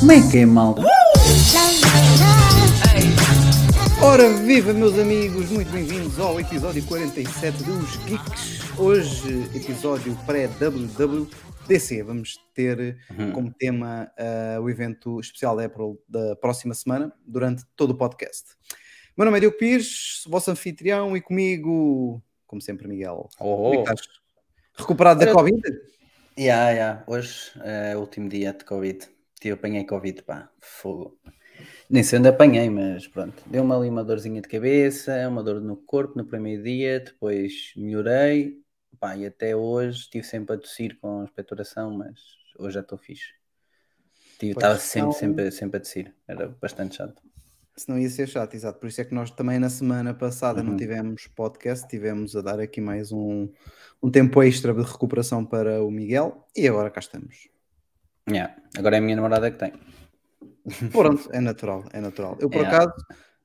Como é que é, malta? Ora, viva, meus amigos, muito bem-vindos ao episódio 47 dos Geeks. Hoje, episódio pré-WWDC. Vamos ter como tema ah, o evento especial da Apple da próxima semana, durante todo o podcast. Meu nome é Diogo Pires, vosso anfitrião, e comigo, como sempre, Miguel. Oh, Como é? Recuperado da Olha- Covid? Yeah, yeah. Hoje é o último dia de Covid. Tive, apanhei Covid, pá, fogo. Nem sei onde apanhei, mas pronto. Deu-me ali uma dorzinha de cabeça, uma dor no corpo no primeiro dia, depois melhorei, pá, e até hoje estive sempre a tossir com expectoração, mas hoje já estou fixe. Estava sempre, sempre, sempre a tossir, era bastante chato. Senão ia ser chato, exato. Por isso é que nós também na semana passada não Uhum. tivemos podcast, tivemos a dar aqui mais um, um tempo extra de recuperação para o Miguel e agora cá estamos. Yeah. Agora é a minha namorada que tem. Pronto, é natural, é natural. Eu por É. acaso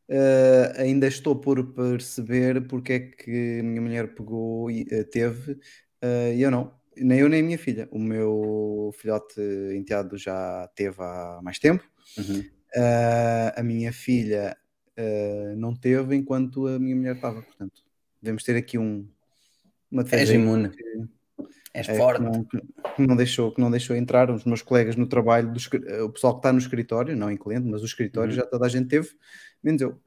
eh, ainda estou por perceber porque é que a minha mulher pegou e eh, teve eh, e eu não. Nem eu nem a minha filha. O meu filhote enteado já teve há mais tempo. Uhum. Uh, a minha filha uh, não teve enquanto a minha mulher estava, portanto, devemos ter aqui um, uma aí imune. que, És é, que forte. não, que não deixou, que não deixou entrar os meus colegas no trabalho, do uh, o pessoal que está no escritório, não em cliente, mas o escritório Uhum. já toda a gente teve, menos eu.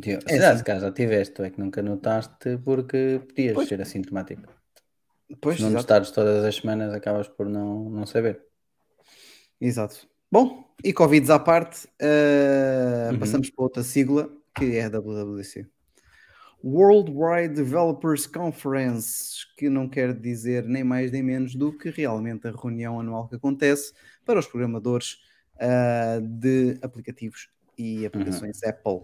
Tio, É assim. se calhar já tiveste, tu é que nunca notaste porque podias Pois. ser assintomático. Pois, Se não exato, testares todas as semanas, acabas por não, não saber. exato. Bom, e Covid à parte, uh, Uhum. passamos para outra sigla que é a WWDC. Worldwide Developers Conference, que não quer dizer nem mais nem menos do que realmente a reunião anual que acontece para os programadores ah, de aplicativos e aplicações Apple.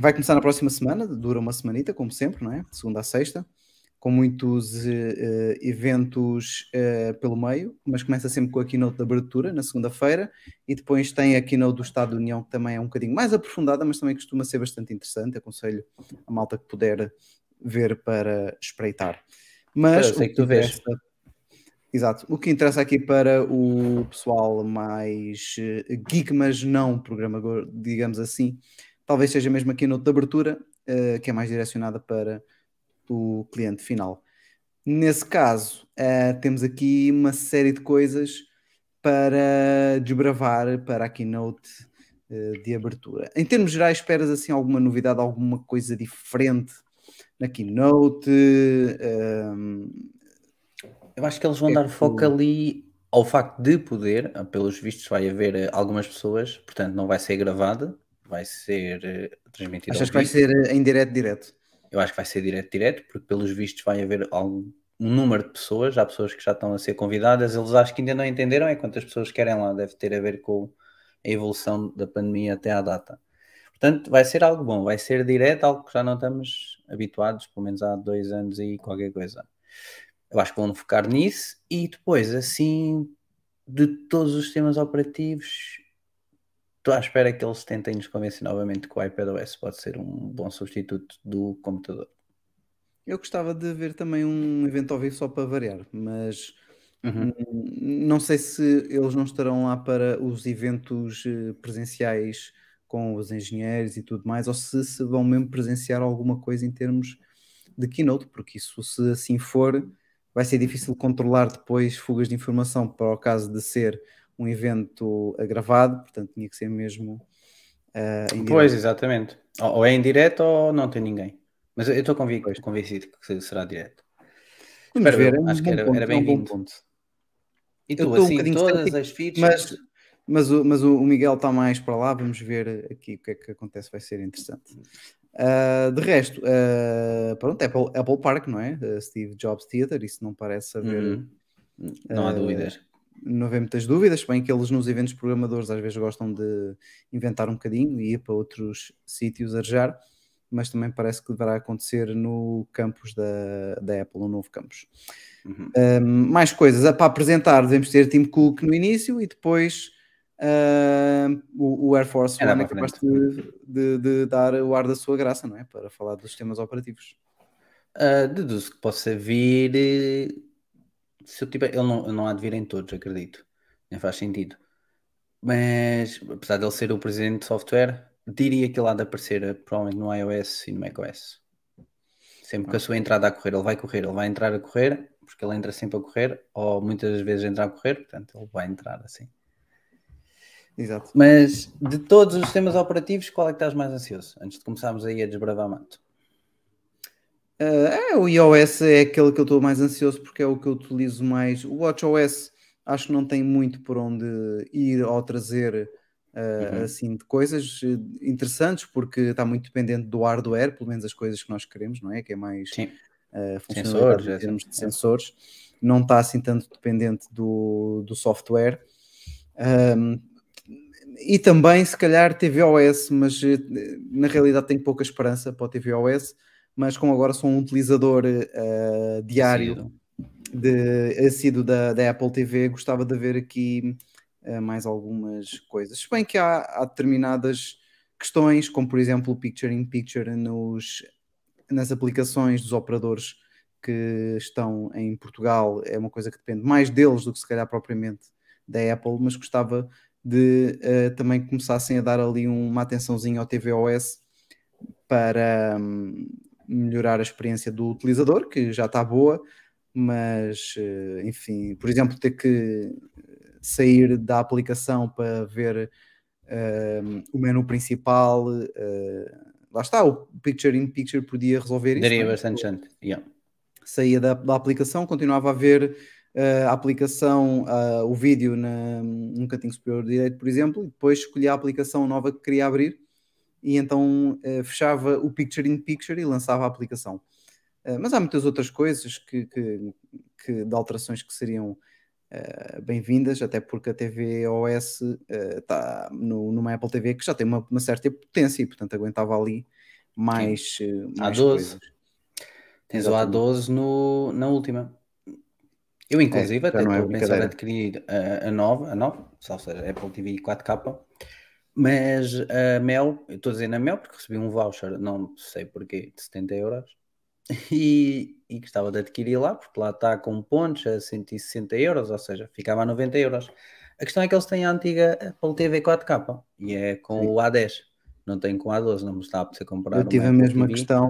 Vai começar na próxima semana, dura uma semanita, como sempre, não é? De segunda a sexta, com muitos eh, eventos eh, pelo meio, mas começa sempre com a keynote de abertura na segunda-feira e depois tem a keynote do Estado da União, que também é um bocadinho mais aprofundada, mas também costuma ser bastante interessante. Aconselho a malta que puder ver para espreitar. Mas Eu sei que tu vês. Exato. O que interessa aqui para o pessoal mais geek, mas não programador, digamos assim, talvez seja mesmo a keynote de abertura, que é mais direcionada para o cliente final. Nesse caso, eh, temos aqui uma série de coisas para desbravar para a keynote eh, de abertura. Em termos gerais, esperas assim alguma novidade, alguma coisa diferente na keynote? Ehm, Eu acho que eles vão É dar que foco tu- ali ao facto de poder, ah, pelos vistos, vai haver eh, algumas pessoas, portanto, não vai ser gravada, vai ser transmitida. achas que vai ser em direto, direto? Eu acho que vai ser direto, direto, porque pelos vistos vai haver algum, um número de pessoas, há pessoas que já estão a ser convidadas, eles acho que ainda não entenderam é quantas pessoas querem lá, deve ter a ver com a evolução da pandemia até à data. Portanto, vai ser algo bom, vai ser direto, algo que já não estamos habituados, pelo menos há dois anos e qualquer coisa. Eu acho que vão focar nisso e depois, assim, de todos os sistemas operativos, estou à espera que eles tentem nos convencer novamente que o iPadOS pode ser um bom substituto do computador. Eu gostava de ver também um evento ao vivo só para variar, mas Uhum. hum, não sei se eles não estarão lá para os eventos eh, presenciais com os engenheiros e tudo mais, ou se, se vão mesmo presenciar alguma coisa em termos de keynote, porque isso, se assim for, vai ser difícil controlar depois fugas de informação para o caso de ser um evento gravado, portanto tinha que ser mesmo em Pois, exatamente. Ou ou é em direto ou não tem ninguém. Mas eu estou convic- convencido que será direto. Vamos Espero ver, é um acho que era- ponto, era é um bom bem-vindo. ponto. E tu, estou um assim, bocadinho todas as features. Mas, mas, o, mas o Miguel está mais para lá, vamos ver aqui o que é que acontece, vai ser interessante. Ah, de resto, ah, pronto, Apple, Apple Park, não é? Ah, Steve Jobs Theater, isso não parece haver, Uhum. Não há dúvidas. Não haver muitas dúvidas, bem que eles nos eventos programadores às vezes gostam de inventar um bocadinho e ir para outros sítios arejar, mas também parece que deverá acontecer no campus da, da Apple, no novo campus. Uhum. Um, mais coisas para apresentar, devemos ter Tim Cook no início e depois ah, o, o Air Force One é capaz de, de- de dar o ar da sua graça, não é? Para falar dos sistemas operativos. Ah, deduzo que possa vir. Se eu tiver, ele não, não há de vir em todos, acredito. Nem faz sentido. Mas, apesar de ele ser o presidente de software, diria que ele há de aparecer eh, provavelmente no iOS e no macOS. Sempre que a sua entrada a correr, ele vai correr, ele vai entrar a correr, porque ele entra sempre a correr, ou muitas vezes entra a correr, portanto ele vai entrar assim. Exato. Mas de todos os sistemas operativos, qual é que estás mais ansioso? Antes de começarmos aí a desbravar mato. Ah, é, o iOS é aquele que eu estou mais ansioso porque é o que eu utilizo mais. O WatchOS acho que não tem muito por onde ir ao trazer ah, Uhum. assim de coisas eh, interessantes porque está muito dependente do hardware, pelo menos as coisas que nós queremos, não é? Que é mais Sim, uh, Sensores, em termos de sensores, não está assim tanto dependente do, do software. Um, e também, se calhar, tvOS, mas eh, na realidade tenho pouca esperança para o tvOS, mas como agora sou um utilizador eh, diário de assíduo da, da Apple TV, gostava de ver aqui eh, mais algumas coisas. Se bem que há, há determinadas questões, como por exemplo o Picture in Picture nos, nas aplicações dos operadores que estão em Portugal, é uma coisa que depende mais deles do que se calhar propriamente da Apple, mas gostava de eh, também começassem a dar ali uma atençãozinha ao tvOS para hum, melhorar a experiência do utilizador, que já está boa, mas eh, enfim, por exemplo, ter que sair da aplicação para ver hum, o menu principal, eh, lá está, o Picture in Picture podia resolver isso. Daria é? bastante gente. Yeah. saía da, da aplicação, continuava a ver uh, a aplicação, uh, o vídeo na, num cantinho superior direito, por exemplo, e depois escolhia a aplicação nova que queria abrir e então uh, fechava o Picture in Picture e lançava a aplicação. Uh, mas há muitas outras coisas que, que, que de alterações que seriam uh, bem-vindas, até porque a TV OS está no, numa Apple TV que já tem uma, uma certa potência e portanto aguentava ali mais, uh, mais A12. coisas. Tens o Exatamente. A12 no, na última. Eu, inclusive, É, até não é estou a pensar em adquirir a, a nova, a nova, ou seja, Apple TV 4K, mas a Mel, eu estou a dizer na Mel porque recebi um voucher, não sei porquê, de 70 euros, e, e gostava de adquirir lá, porque lá está com pontos a 160 euros, ou seja, ficava a 90 euros. A questão é que eles têm a antiga Apple TV 4K, e é com Sim. o A10, não tem com o A12, não me está a apetecer comprar Eu tive a mesma TV. questão,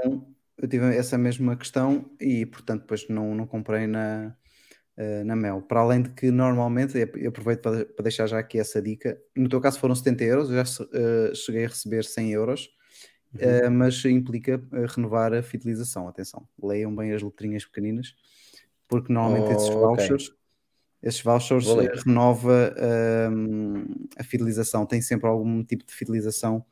eu tive essa mesma questão e portanto depois não, não comprei na, eh, na Mel. Para além de que normalmente, eu aproveito para, para deixar já aqui essa dica, no teu caso foram 70 euros, eu já eh, cheguei a receber 100 euros, Uhum. eh, mas implica renovar a fidelização, atenção, leiam bem as letrinhas pequeninas, porque normalmente esses vouchers, esses vouchers Vou eh, ler. renova hum, a fidelização, tem sempre algum tipo de fidelização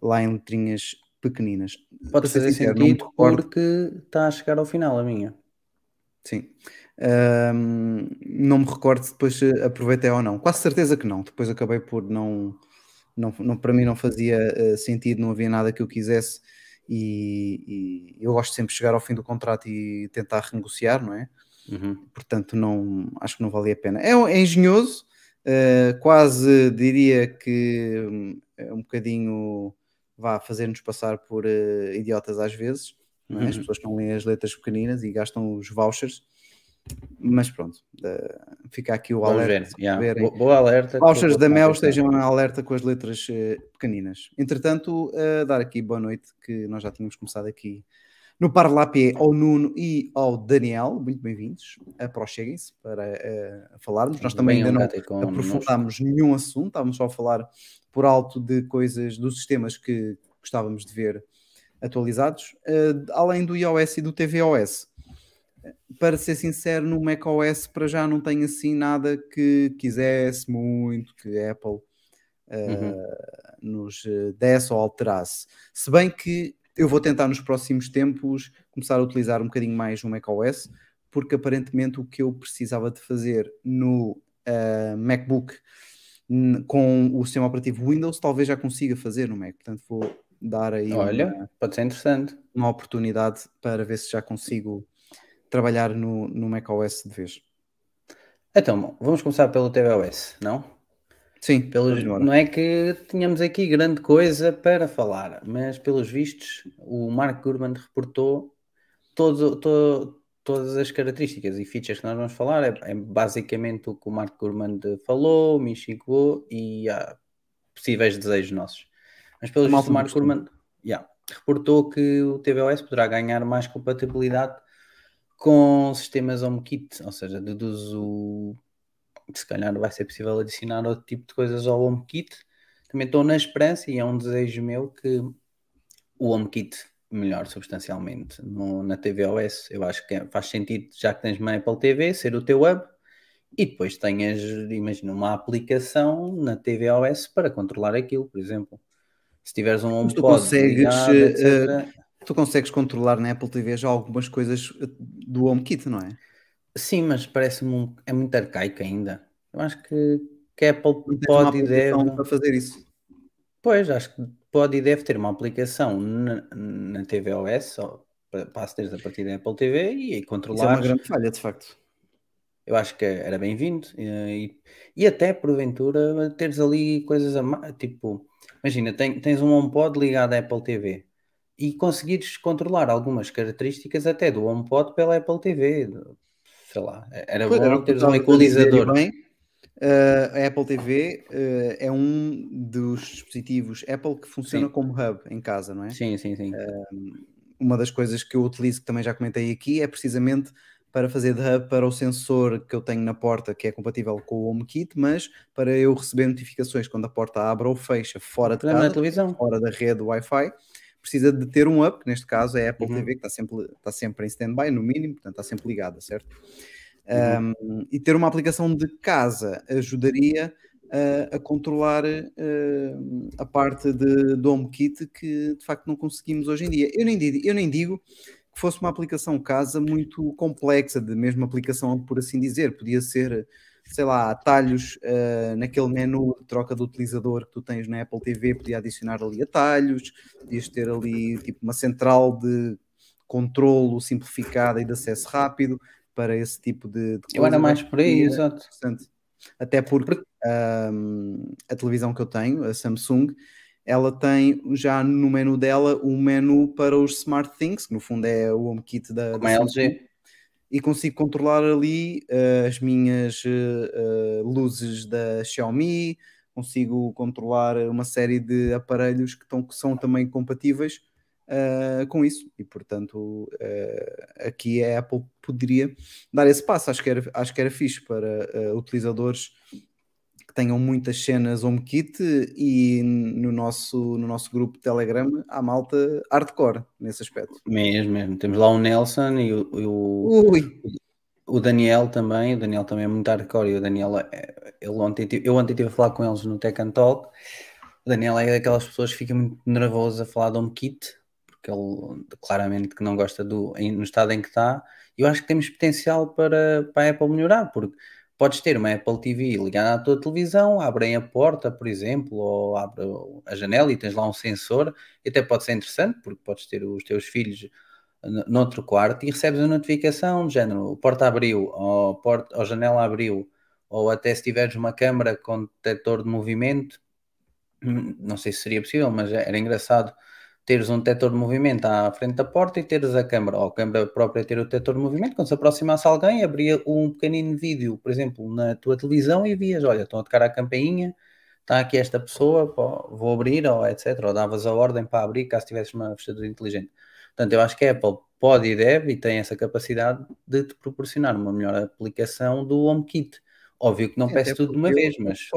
lá em letrinhas pequeninas. Pode fazer sincero, sentido porque está a chegar ao final a minha. Sim. Ahm, não me recordo se depois aproveitei ou não. Quase certeza que não. Depois acabei por não. não, não para mim não fazia eh, sentido, não havia nada que eu quisesse. E, e eu gosto sempre de chegar ao fim do contrato e tentar renegociar, não é? Uhum. Portanto, não, acho que não valia a pena. É, é engenhoso, eh, quase diria que hum, é um bocadinho vá fazer-nos passar por eh, idiotas às vezes, é? as Uhum. pessoas que não leem as letras pequeninas e gastam os vouchers, mas pronto, eh, fica aqui o Vamos alerta. yeah. verem. Bo- Boa alerta. Vouchers da Mel estejam em alerta com as letras eh, pequeninas. Entretanto, eh, dar aqui boa noite, que nós já tínhamos começado aqui no Parlapé ao Nuno e ao Daniel, muito bem-vindos. Aproxeguem-se para falarmos. Nós também Venham ainda não aprofundámos nenhum assunto, estávamos só a falar por alto de coisas dos sistemas que gostávamos de ver atualizados, além do iOS e do tvOS. Para ser sincero, no macOS para já não tenho assim nada que quisesse muito que a Apple eh, Uhum. nos eh, desse ou alterasse. Se bem que eu vou tentar nos próximos tempos começar a utilizar um bocadinho mais o macOS, porque aparentemente o que eu precisava de fazer no eh, MacBook com o sistema operativo Windows, talvez já consiga fazer no Mac. Portanto, vou dar aí Olha, uma, pode ser interessante. uma oportunidade para ver se já consigo trabalhar no, no macOS de vez. Então, vamos começar pelo tvOS, não? Sim, Pelos, não é que tínhamos aqui grande coisa para falar, mas pelos vistos, o Mark Gurman reportou todo, todo- todas as características e features que nós vamos falar. É, é basicamente o que o Mark Gurman falou, me xingou e há possíveis desejos nossos. Mas pelos vistos, o Mark. Gurman yeah, reportou que o tvOS poderá ganhar mais compatibilidade com sistemas HomeKit, ou seja, deduzo que se calhar vai ser possível adicionar outro tipo de coisas ao HomeKit. Também estou na esperança e é um desejo meu que o HomeKit melhore substancialmente no, na tvOS. Eu acho que faz sentido, já que tens uma Apple TV, ser o teu hub e depois tenhas, imagina, uma aplicação na tvOS para controlar aquilo, por exemplo. Se tiveres um Mas tu HomePod consegues, ligado, eh, etc. Tu consegues controlar na Apple TV já algumas coisas eh, do HomeKit, não é? Sim, mas parece-me um- é muito arcaico ainda. Eu acho que, que a Apple Não pode e deve. para fazer isso. Pois, acho que pode e deve ter uma aplicação na, na tvOS ou para, acederes a partir da Apple TV e Isso é uma controlar. grande falha, de facto. Eu acho que era bem-vindo e, e até porventura teres ali coisas a ma- tipo, imagina, tens um HomePod ligado à Apple TV e conseguires controlar algumas características até do HomePod pela Apple TV. Sei lá, era Pois, era bom tu teres um equalizador. bem, eh, a Apple TV eh, é um dos dispositivos Apple que funciona Sim. como hub em casa, não é? Sim, sim, sim. Uma das coisas que eu utilizo, que também já comentei aqui, é precisamente para fazer de hub para o sensor que eu tenho na porta, que é compatível com o HomeKit, mas para eu receber notificações quando a porta abre ou fecha fora de casa, televisão. fora da rede Wi-Fi, precisa de ter um hub, que neste caso é a Apple Uhum. TV, que está sempre, está sempre em stand-by, no mínimo, portanto está sempre ligada, certo? Uhum. Um, e ter uma aplicação de casa ajudaria uh, a controlar uh, a parte de, do HomeKit que de facto não conseguimos hoje em dia. Eu nem, digo, eu nem digo que fosse uma aplicação casa muito complexa, de mesma aplicação, por assim dizer, podia ser, sei lá, atalhos uh, naquele menu de troca de utilizador que tu tens na Apple TV, podia adicionar ali atalhos, podias ter ali tipo uma central de controlo simplificada e de acesso rápido para esse tipo de, de coisa. Eu era mais por aí, é exato. Até porque um, a televisão que eu tenho, a Samsung, ela tem já no menu dela um menu para os Smart Things, que no fundo é o HomeKit da, Como da é LG. E consigo controlar ali uh, as minhas uh, luzes da Xiaomi, consigo controlar uma série de aparelhos que, estão, que são também compatíveis uh, com isso, e portanto aqui a Apple poderia dar esse passo, acho que era, acho que era fixe para utilizadores que tenham muitas cenas HomeKit e no nosso, no nosso grupo Telegram há malta hardcore nesse aspecto. Mesmo, mesmo. Temos lá o Nelson e o, e o, o, Daniel também. O Daniel também é muito hardcore. E o Daniel, é, ele ontem, eu ontem estive a falar com eles no Tech and Talk. O Daniel é daquelas pessoas que fica muito nervoso a falar de HomeKit, porque ele claramente que não gosta do no estado em que está. Eu acho que temos potencial para, para a Apple melhorar, porque podes ter uma Apple TV ligada à tua televisão, abrem a porta, por exemplo, ou abre a janela e tens lá um sensor, e até pode ser interessante, porque podes ter os teus filhos noutro quarto e recebes a notificação de género, porta abriu, ou, porta, ou janela abriu, ou até se tiveres uma câmera com detector de movimento, não sei se seria possível, mas era engraçado teres um detector de movimento à frente da porta e teres a câmera, ou a câmera própria ter o detector de movimento, quando se aproximasse alguém, abria um pequenino vídeo, por exemplo, na tua televisão e vias, olha, estão a tocar a campainha, está aqui esta pessoa, pô, vou abrir, ou etc, ou davas a ordem para abrir, caso tivesse uma fechadura inteligente. Portanto, eu acho que a Apple pode e deve, e tem essa capacidade de te proporcionar uma melhor aplicação do HomeKit. Óbvio que não peço tudo de uma vez, mas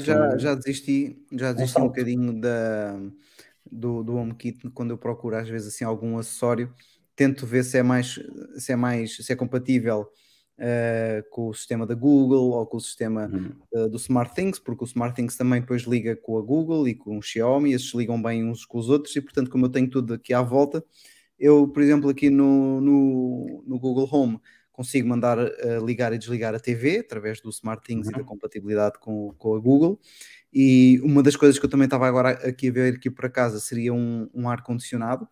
já, um, já desisti, já um desisti um, salto. bocadinho da, do, do HomeKit quando eu procuro às vezes assim algum acessório, tento ver se é mais se é mais se é compatível uh, com o sistema da Google ou com o sistema Uhum. uh, do SmartThings, porque o SmartThings também depois liga com a Google e com o Xiaomi, esses ligam bem uns com os outros e portanto como eu tenho tudo aqui à volta, eu por exemplo aqui no, no, no Google Home consigo mandar uh, ligar e desligar a TV através do SmartThings Uhum. e da compatibilidade com, com a Google e uma das coisas que eu também estava agora aqui a ver aqui para casa seria um, um ar-condicionado.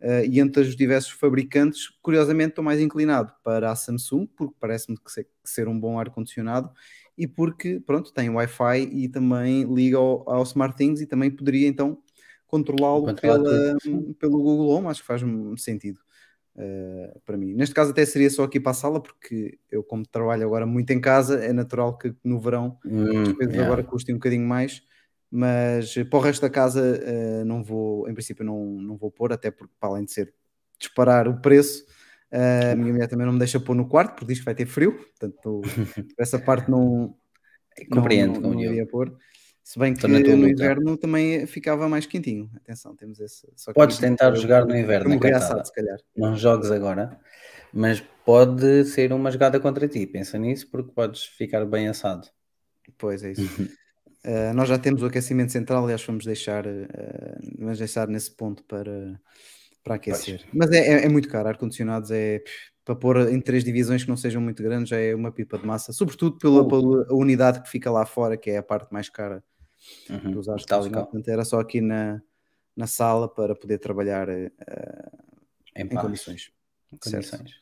Uh, e entre os diversos fabricantes, curiosamente estou mais inclinado para a Samsung, porque parece-me que ser, que ser um bom ar-condicionado, e porque, pronto, tem Wi-Fi e também liga ao, ao SmartThings e também poderia então controlá-lo pela- pelo Google Home, acho que faz sentido uh, para mim. Neste caso até seria só aqui para a sala, porque eu como trabalho agora muito em casa, é natural que no verão Hum, as coisas yeah. agora custem um bocadinho mais, mas para o resto da casa eh, não vou, em princípio não, não vou pôr, até porque para além de ser disparar o preço, eh, a minha mulher também não me deixa pôr no quarto, porque diz que vai ter frio, portanto essa parte não, não, Compreendo, não, não eu. iria pôr. Se bem que no inverno também ficava mais quentinho. Atenção, temos esse. Podes tentar jogar no inverno, é assado, se calhar. Não jogues agora, mas pode ser uma jogada contra ti. Pensa nisso porque podes ficar bem assado. Pois é isso. Uh, nós já temos o aquecimento central, aliás, vamos deixar, uh, vamos deixar nesse ponto para, para aquecer. Mas é, é- é muito caro, ar-condicionados é para pôr em três divisões que não sejam muito grandes, já é uma pipa de massa, sobretudo pela, Uh. pela unidade que fica lá fora, que é a parte mais cara Uhum. dos ar Tal e qual. Portanto, era só aqui na, na sala para poder trabalhar uh, Em, em condições. em condições.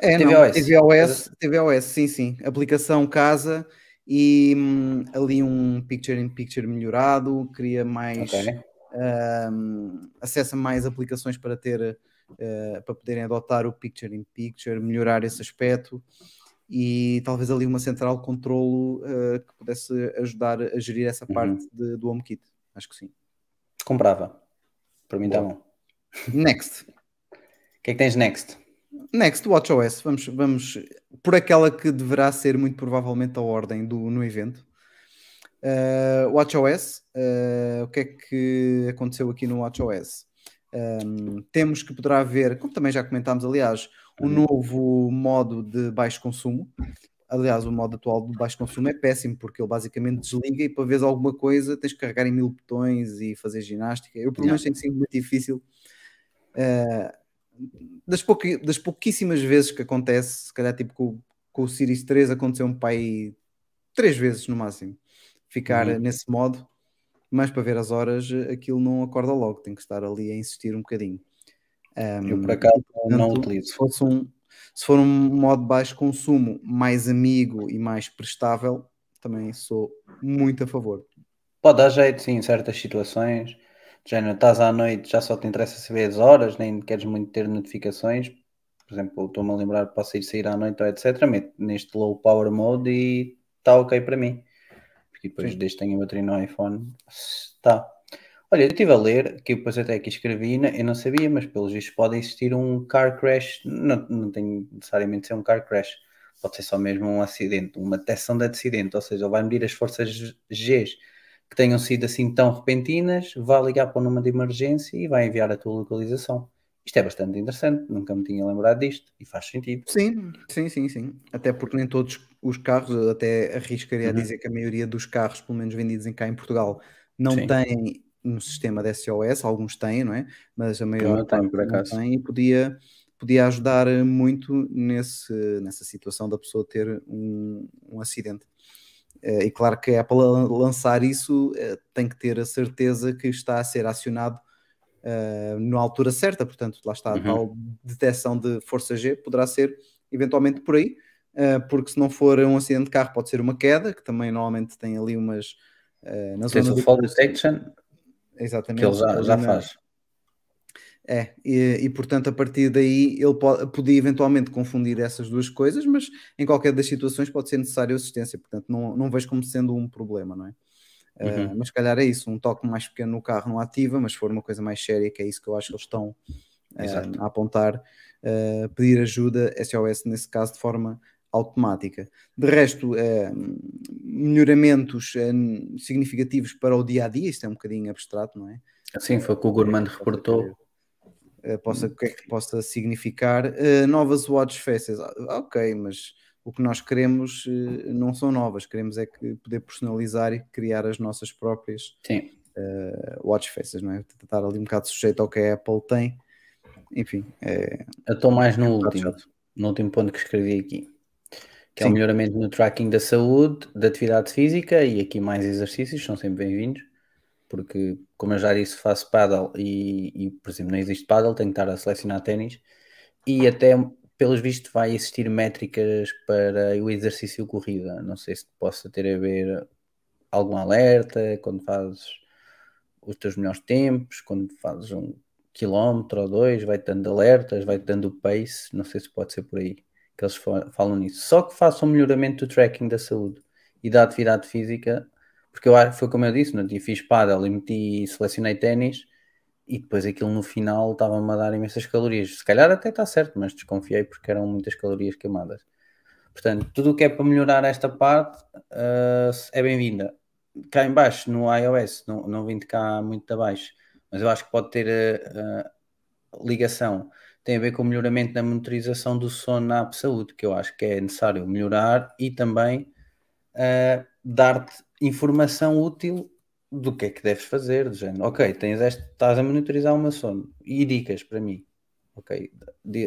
É, não, tvOS. tvOS, tvOS, sim, sim. Aplicação casa e hum, ali um picture-in-picture melhorado, cria mais Ok. hum, acesso a mais aplicações para ter eh, para poderem adotar o picture-in-picture, melhorar esse aspecto e talvez ali uma central de controlo eh, que pudesse ajudar a gerir essa Uhum. parte de- do HomeKit. Acho que sim. Comprava. Para mim está bom. Next. O que é que tens next? Next, WatchOS. Vamos, vamos por aquela que deverá ser muito provavelmente a ordem do, no evento. Uh, WatchOS, uh, o que é que aconteceu aqui no WatchOS? Um, temos que poderá haver, como também já comentámos, aliás, um novo modo de baixo consumo. Aliás, o modo atual de baixo consumo é péssimo porque ele basicamente desliga e para ver alguma coisa tens que carregar em mil botões e fazer ginástica. Eu, pelo menos, tenho sido muito difícil. Uh, das, pouqui, das pouquíssimas vezes que acontece, se calhar tipo com, com o Series 3 aconteceu um pai três vezes no máximo ficar Uhum. nesse modo, mas para ver as horas aquilo não acorda logo, tem que estar ali a insistir um bocadinho. Um, Eu por acaso não portanto, utilizo. Se, fosse um, se for um modo de baixo consumo mais amigo e mais prestável, também sou muito a favor. Pode dar jeito, sim, em certas situações. De Género, estás à noite, já só te interessa saber as horas, nem queres muito ter notificações. Por exemplo, estou-me a lembrar, posso ir sair à noite ou etc. Meto neste low power mode e está ok para mim. Porque depois, Sim. desde que tenho a bateria no iPhone, está. Olha, eu estive a ler, que eu depois até aqui escrevi, eu não sabia, mas pelos vistos pode existir um car crash, não, não tem necessariamente ser um car crash, pode ser só mesmo um acidente, uma detecção de acidente, ou seja, ele vai medir as forças Gs que tenham sido assim tão repentinas, vai ligar para o número de emergência e vai enviar a tua localização. Isto é bastante interessante, nunca me tinha lembrado disto e faz sentido. Sim, sim, sim, sim. Até porque nem todos os carros, eu até arriscaria a Uhum. dizer que a maioria dos carros, pelo menos vendidos em cá em Portugal, não Sim. têm um sistema de SOS, alguns têm, não é? Mas a maior tem, parte por acaso. tem e podia, podia ajudar muito nesse, nessa situação da pessoa ter um, um acidente. Eh, E claro que é para lançar isso, eh, tem que ter a certeza que está a ser acionado eh, na altura certa, portanto, lá está a Uhum. tal detecção de força G, poderá ser eventualmente por aí, eh, porque se não for um acidente de carro, pode ser uma queda, que também normalmente tem ali umas eh, na Tens zona o fall pulso. detection, Exatamente. que ele já, já na- faz. É, e, e, portanto, a partir daí ele pode, podia eventualmente confundir essas duas coisas, mas em qualquer das situações pode ser necessário assistência, portanto, não, não vejo como sendo um problema, não é? Uh, Uhum. mas se calhar é isso, um toque mais pequeno no carro não ativa, mas se for uma coisa mais séria, que é isso que eu acho que eles estão uh, a apontar, uh, pedir ajuda SOS nesse caso de forma automática. De resto, uh, melhoramentos uh, significativos para o dia a dia, isto é um bocadinho abstrato, não é? Assim foi o que o Gourmand reportou. Possa, o que é que possa significar uh, novas watch faces, Ah, ok, mas o que nós queremos uh, não são novas, queremos é que poder personalizar e criar as nossas próprias Sim. uh, watch faces, não é? Estar ali um bocado sujeito ao que a Apple tem, enfim. É... Eu estou mais no bocado último, no último ponto que escrevi aqui, que é Sim. o melhoramento no tracking da saúde, da atividade física e aqui mais exercícios, são sempre bem-vindos, porque, como eu já disse, faço paddle e, e, por exemplo, não existe paddle, tenho que estar a selecionar ténis e até pelos vistos vai existir métricas para o exercício corrida. Não sei se possa ter a ver algum alerta quando fazes os teus melhores tempos, quando fazes um quilómetro ou dois, vai-te dando alertas, vai-te dando o pace, não sei se pode ser por aí que eles falam nisso. Só que façam um melhoramento do tracking da saúde e da atividade física, porque eu foi como eu disse, não tinha fiz paddle e meti, selecionei ténis e depois aquilo no final estava-me a dar imensas calorias. Se calhar até está certo, mas desconfiei porque eram muitas calorias queimadas. Portanto, tudo o que é para melhorar esta parte uh, é bem-vinda. Cá em baixo, no iOS, não, não vim de cá muito abaixo, mas eu acho que pode ter uh, ligação. Tem a ver com o melhoramento da monitorização do sono na App Saúde, que eu acho que é necessário melhorar e também uh, dar-te informação útil do que é que deves fazer, do género, ok, tens este, estás a monitorizar o meu sono e dicas para mim. Ok,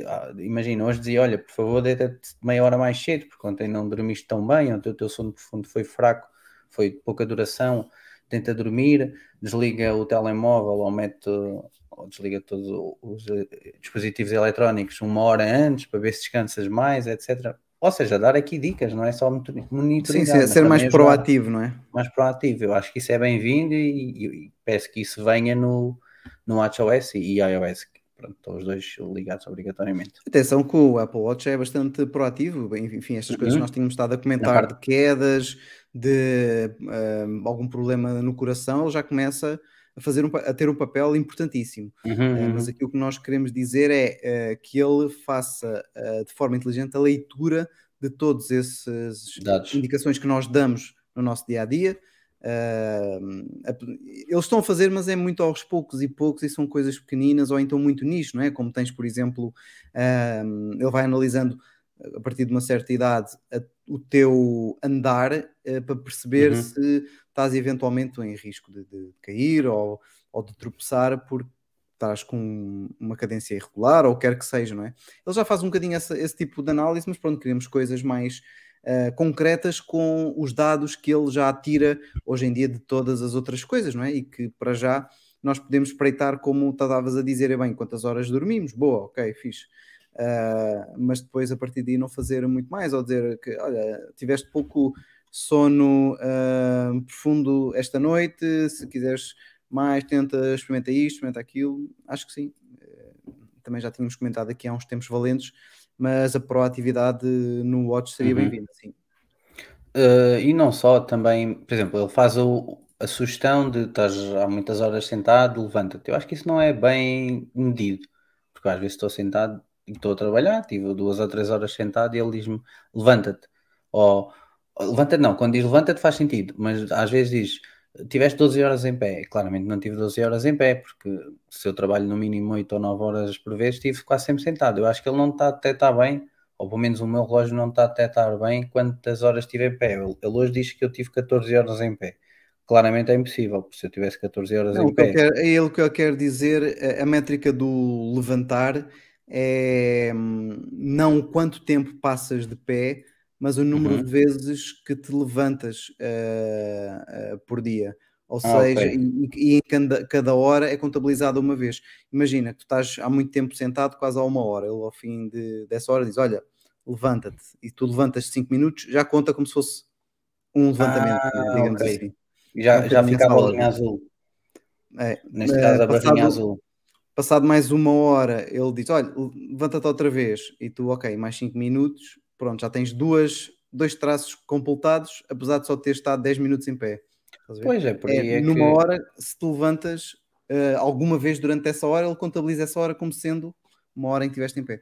ah, imagina, hoje dizia, olha, por favor, deita-te meia hora mais cedo, porque ontem não dormiste tão bem, ontem o teu sono profundo foi fraco, foi de pouca duração, tenta dormir, desliga o telemóvel ou mete ou desliga todos os eh, dispositivos eletrónicos uma hora antes para ver se descansas mais, etc. Ou seja, dar aqui dicas, não é só monitorizar. Sim, sim ser mais proativo, não é? Mais proativo. Eu acho que isso é bem-vindo e, e, e, peço que isso venha no, no WatchOS e iOS. Pronto, estão os dois ligados obrigatoriamente. Atenção que o Apple Watch é bastante proativo. Enfim, estas coisas uhum. nós tínhamos estado a comentar de quedas, de uh, algum problema no coração, ele já começa a, fazer um, a ter um papel importantíssimo. Uhum, uh, mas aqui o que nós queremos dizer é uh, que ele faça de forma inteligente a leitura de todas essas indicações que nós damos no nosso dia a dia. eles estão a fazer, mas é muito aos poucos e poucos, e são coisas pequeninas ou então muito nicho, não é? Como tens, por exemplo, ele vai analisando a partir de uma certa idade a, o teu andar uh, para perceber uhum. se estás eventualmente em risco de, de cair ou, ou, de tropeçar porque estás com uma cadência irregular ou quer que seja, não é? Ele já faz um bocadinho essa, esse tipo de análise, mas pronto, queremos coisas mais uh, concretas com os dados que ele já tira hoje em dia de todas as outras coisas, não é? E que para já nós podemos espreitar como estavas a dizer, é bem, quantas horas dormimos, boa, ok, fixe uh, mas depois a partir daí não fazer muito mais, ou dizer que, olha, tiveste pouco sono uh, profundo esta noite, se quiseres mais, tenta, experimenta isto, experimenta aquilo, acho que sim. Uh, também já tínhamos comentado aqui há uns tempos valentes, mas a proatividade no Watch seria uhum. bem-vinda, sim. Uh, e não só, também, por exemplo, ele faz o, a sugestão de estás há muitas horas sentado, levanta-te. Eu acho que isso não é bem medido, porque às vezes estou sentado estou a trabalhar, tive duas ou três horas sentado e ele diz-me levanta-te. Ou levanta-te não, quando diz levanta-te faz sentido, mas às vezes diz tiveste 12 horas em pé. Claramente não tive 12 horas em pé, porque se eu trabalho no mínimo 8 ou 9 horas por vez, estive quase sempre sentado. Eu acho que ele não está a detectar bem, ou pelo menos o meu relógio não está a detectar bem quantas horas estive em pé. Ele, ele hoje diz que eu tive 14 horas em pé claramente é impossível, porque se eu tivesse 14 horas não, em pé. É ele que eu quero dizer, a métrica do levantar é não quanto tempo passas de pé, mas o número uhum. de vezes que te levantas uh, uh, por dia. Ou ah, seja, okay. e, e, em cada, cada, hora é contabilizada uma vez. Imagina que tu estás há muito tempo sentado, quase há uma hora. Ele, ao fim de, dessa hora, diz: Olha, levanta-te. E tu levantas 5 minutos, já conta como se fosse um levantamento, ah, digamos okay. assim. Já, já fica a bolinha azul. É, Neste caso, a barrinha azul Passado mais uma hora, ele diz: Olha, levanta-te outra vez. E tu, ok, mais 5 minutos. Pronto, já tens duas, dois traços completados, apesar de só ter estado 10 minutos em pé. Pois é, por aí é, é Numa que... hora, se te levantas uh, alguma vez durante essa hora, ele contabiliza essa hora como sendo uma hora em que estiveste em pé.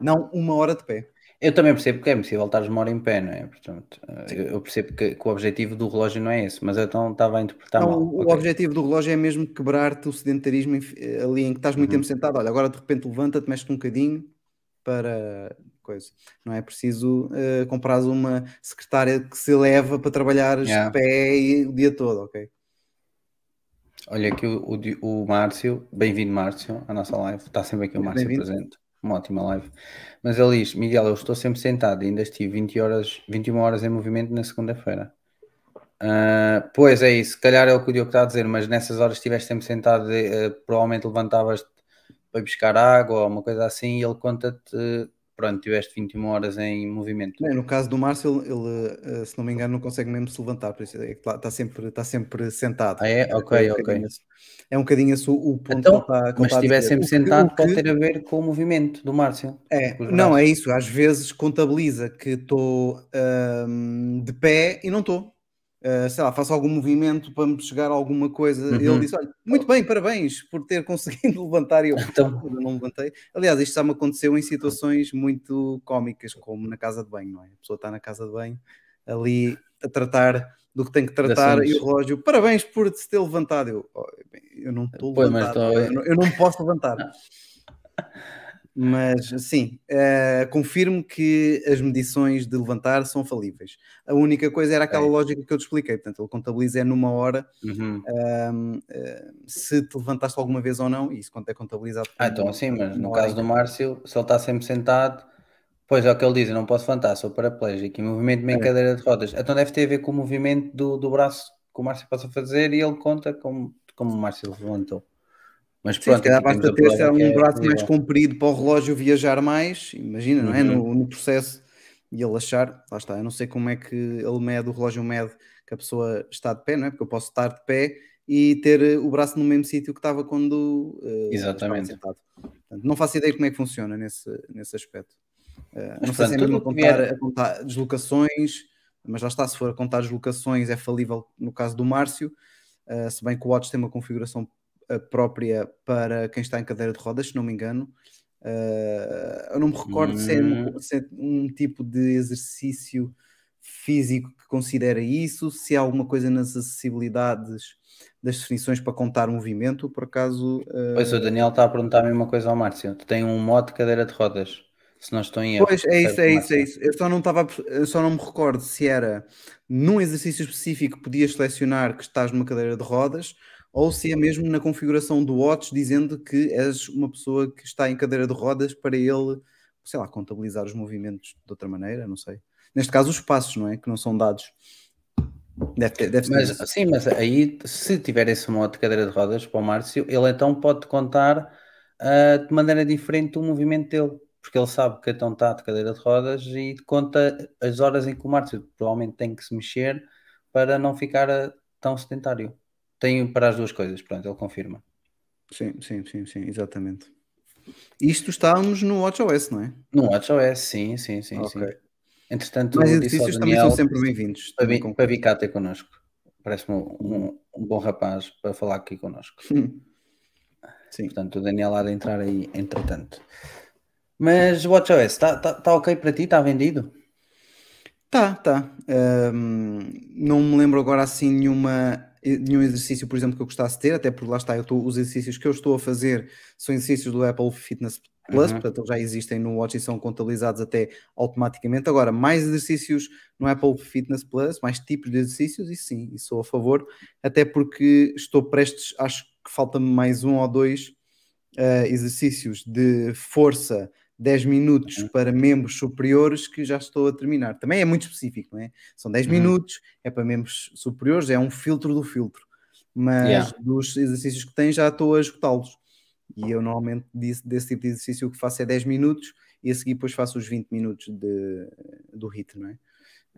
Não uma hora de pé. Eu também percebo que é possível estar uma hora em pé, não é? Portanto, eh, eu percebo que, que, o objetivo do relógio não é esse, mas então estava a interpretar não, mal. O okay. objetivo do relógio é mesmo quebrar-te o sedentarismo eh, ali em que estás muito uhum. tempo sentado. Olha, agora de repente levanta-te, mexe-te um bocadinho para coisa. Não é preciso uh, comprar uma secretária que se leva para trabalhar yeah. de pé o dia todo, ok? Olha aqui o, o, o Márcio, bem-vindo Márcio, à nossa live, está sempre aqui o Márcio presente uma ótima live. Mas diz: Miguel, eu estou sempre sentado, ainda estive 20 horas, 21 horas em movimento na segunda-feira. Uh, pois é isso, se calhar é o que o Diogo está a dizer, mas nessas horas estiveste sempre sentado, uh, provavelmente levantavas para buscar água ou uma coisa assim, e ele conta-te pronto, tiveste 21 horas em movimento. Bem, no caso do Márcio, ele, eh, se não me engano, não consegue mesmo se levantar, por isso é que está, sempre, está sempre sentado. Ah, é? Ok, é um ok. É um bocadinho esse o, ponto Então, que está, que mas se estiver sempre O que- sentado, que- pode ter a ver com o movimento do Márcio. É, não, é isso. Às vezes contabiliza que estou ahm, de pé e não estou. Ah, sei lá, faço algum movimento para me chegar a alguma coisa. Uhum. ele diz: Olha, muito bem, parabéns por ter conseguido levantar. E eu, Então, não levantei. Aliás, isto já me aconteceu em situações muito cómicas, como na casa de banho, não é? A pessoa está na casa de banho, ali a tratar do que tem que tratar e o relógio, parabéns por se ter levantado. Eu, "Oh, eu não estou Pois, mas levantado, estou- eu, não, eu não posso levantar. Mas sim, eh, confirmo que as medições de levantar são falíveis. A única coisa era aquela Ok. lógica que eu te expliquei, portanto, ele contabiliza é numa hora uhum. ahm, eh, se te levantaste alguma vez ou não, e isso é contabilizado. Ah, então assim, mas no hora caso do Márcio, se ele está sempre sentado, pois é o que ele diz, eu não posso levantar, sou paraplégico e movimento-me em É. cadeira de rodas. Então deve ter a ver com o movimento do, do braço que o Márcio possa fazer e ele conta como, como o Márcio levantou. Mas Sim, se pronto, calhar aqui temos basta ter se que um é braço mais comprido para o relógio viajar mais, imagina, não é? Uhum. No, no processo, e ele achar, lá está, eu não sei como é que ele mede, o relógio mede que a pessoa está de pé, não é? Porque eu posso estar de pé e ter eh, o braço no mesmo sítio que estava quando estava Exatamente. sentado. Portanto, não faço ideia como é que funciona nesse, nesse aspecto. Eh, Mas não sei se é mesmo a contar, a contar deslocações, mas lá está, se for a contar deslocações é falível no caso do Márcio, eh, se bem que o Watch tem uma configuração própria para quem está em cadeira de rodas, se não me engano. Eh, eu não me recordo se, é Hum. um, se é um tipo de exercício físico que considera isso, se há alguma coisa nas acessibilidades das definições para contar movimento, por acaso. eh, Pois o Daniel está a perguntar a mesma coisa ao Márcio. Tu tem um modo de cadeira de rodas, se não estou em erro. Pois, é isso, é isso, é isso. Eu só não estava, só não me recordo se era num exercício específico podias selecionar que estás numa cadeira de rodas ou se é mesmo na configuração do Watch dizendo que és uma pessoa que está em cadeira de rodas para ele, sei lá, contabilizar os movimentos de outra maneira, não sei. Neste caso, os passos, não é? Que não são dados. Deve ter, deve Mas isso. sim, mas aí se tiver esse modo de cadeira de rodas para o Márcio, ele então pode contar ah, de maneira diferente o movimento dele, porque ele sabe que então está de cadeira de rodas e conta as horas em que o Márcio provavelmente tem que se mexer para não ficar ah, tão sedentário. Tem para as duas coisas, pronto, ele confirma. Sim, sim, sim, sim, exatamente. Isto estamos no WatchOS, não é? No WatchOS, sim, sim, sim, Ok. sim. Entretanto, Mas exercícios também são sempre bem-vindos. para, concordo. para vir cá ter connosco. Parece-me um, um bom rapaz para falar aqui connosco. Sim. Portanto, o Daniel há de entrar aí entretanto. Mas o WatchOS está tá, tá ok para ti? Está vendido? Tá, tá. Ahm, não me lembro agora assim nenhuma, nenhum exercício, por exemplo, que eu gostasse de ter, até porque lá está, eu estou, os exercícios que eu estou a fazer são exercícios do Apple Fitness Plus, Uhum. portanto já existem no Watch e são contabilizados até automaticamente. Agora, mais exercícios no Apple Fitness Plus, mais tipos de exercícios, e sim, e sou a favor, até porque estou prestes, acho que falta-me mais um ou dois eh, exercícios de força 10 minutos Uhum. para membros superiores que já estou a terminar. Também é muito específico, não é? São 10 Uhum. minutos, é para membros superiores, é um filtro do filtro. Mas Yeah. dos exercícios que tem já estou a esgotá-los. E eu normalmente desse, desse tipo de exercício o que faço é 10 minutos e a seguir depois faço os 20 minutos de, do HIT, não é?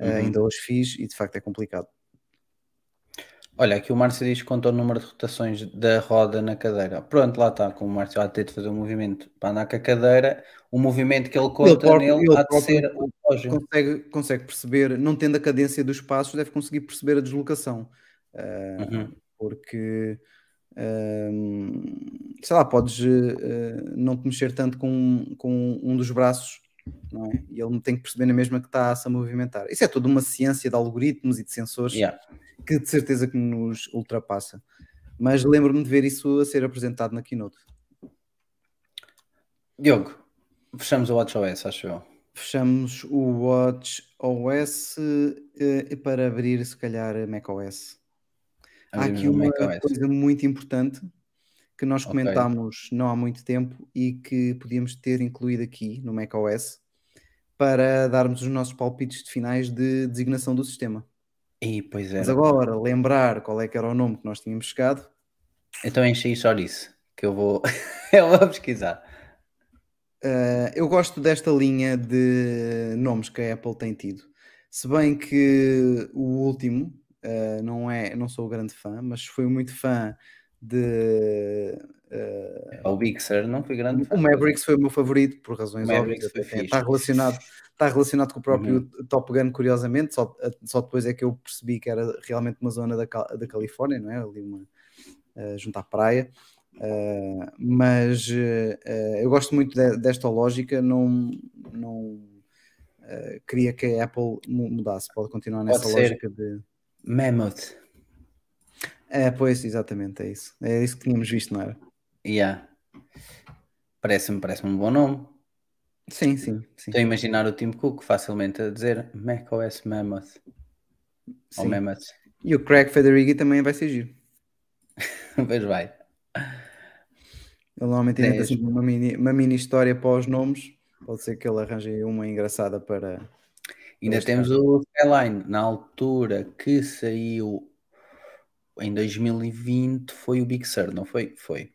Uhum. ainda hoje fiz e de facto é complicado. Olha, aqui o Márcio diz que contou o número de rotações da roda na cadeira. Pronto, lá está, como o Márcio há de ter de fazer um movimento para andar com a cadeira, o movimento que ele conta próprio- nele ele há de ser o. Consegue, consegue perceber, não tendo a cadência dos passos, deve conseguir perceber a deslocação. Eh, Uhum. porque hum, sei lá, podes eh, não te mexer tanto com, com um dos braços, é? E ele tem que perceber na mesma que está-se a movimentar. Isso é toda uma ciência de algoritmos e de sensores Yeah. que de certeza que nos ultrapassa. Mas lembro-me de ver isso a ser apresentado na Keynote. Diogo, fechamos o WatchOS, acho eu. Fechamos o Watch OS eh, para abrir, se calhar, macOS. Há aqui uma macOS. coisa muito importante que nós comentámos não há muito tempo e que podíamos ter incluído aqui no macOS para darmos os nossos palpites de finais de designação do sistema. E pois Mas era. agora, lembrar qual é que era o nome que nós tínhamos chegado, Então enche aí chouriço, que eu vou, eu vou pesquisar. Uh, eu gosto desta linha de nomes que a Apple tem tido. Se bem que o último uh, não é, não sou grande fã, mas fui muito fã de. Uh, o Big Sur não foi grande fã. O Mavericks foi o meu favorito, por razões óbvias. Está relacionado, está relacionado com o próprio uhum. Top Gun, curiosamente. Só, só depois é que eu percebi que era realmente uma zona da, da Califórnia, não é? Ali uma, uh, junto à praia. Uh, mas eu gosto muito de, desta lógica, não, não queria que a Apple mudasse. Pode continuar nessa Pode lógica de Mammoth. É, pois, exatamente, é isso. É isso que tínhamos visto, não era? Yeah. Parece-me parece um bom nome. Sim, sim, sim. Estou a imaginar o Tim Cook facilmente a dizer macOS Mammoth. Sim. Ou Mammoth. E o Craig Federighi também vai ser giro. pois vai. Ele normalmente inventa assim uma mini, uma mini história para os nomes. Pode ser que ele arranje uma engraçada para. Ainda temos o Skyline. Na altura que saiu em 2020 foi o Big Sur, não foi? Foi.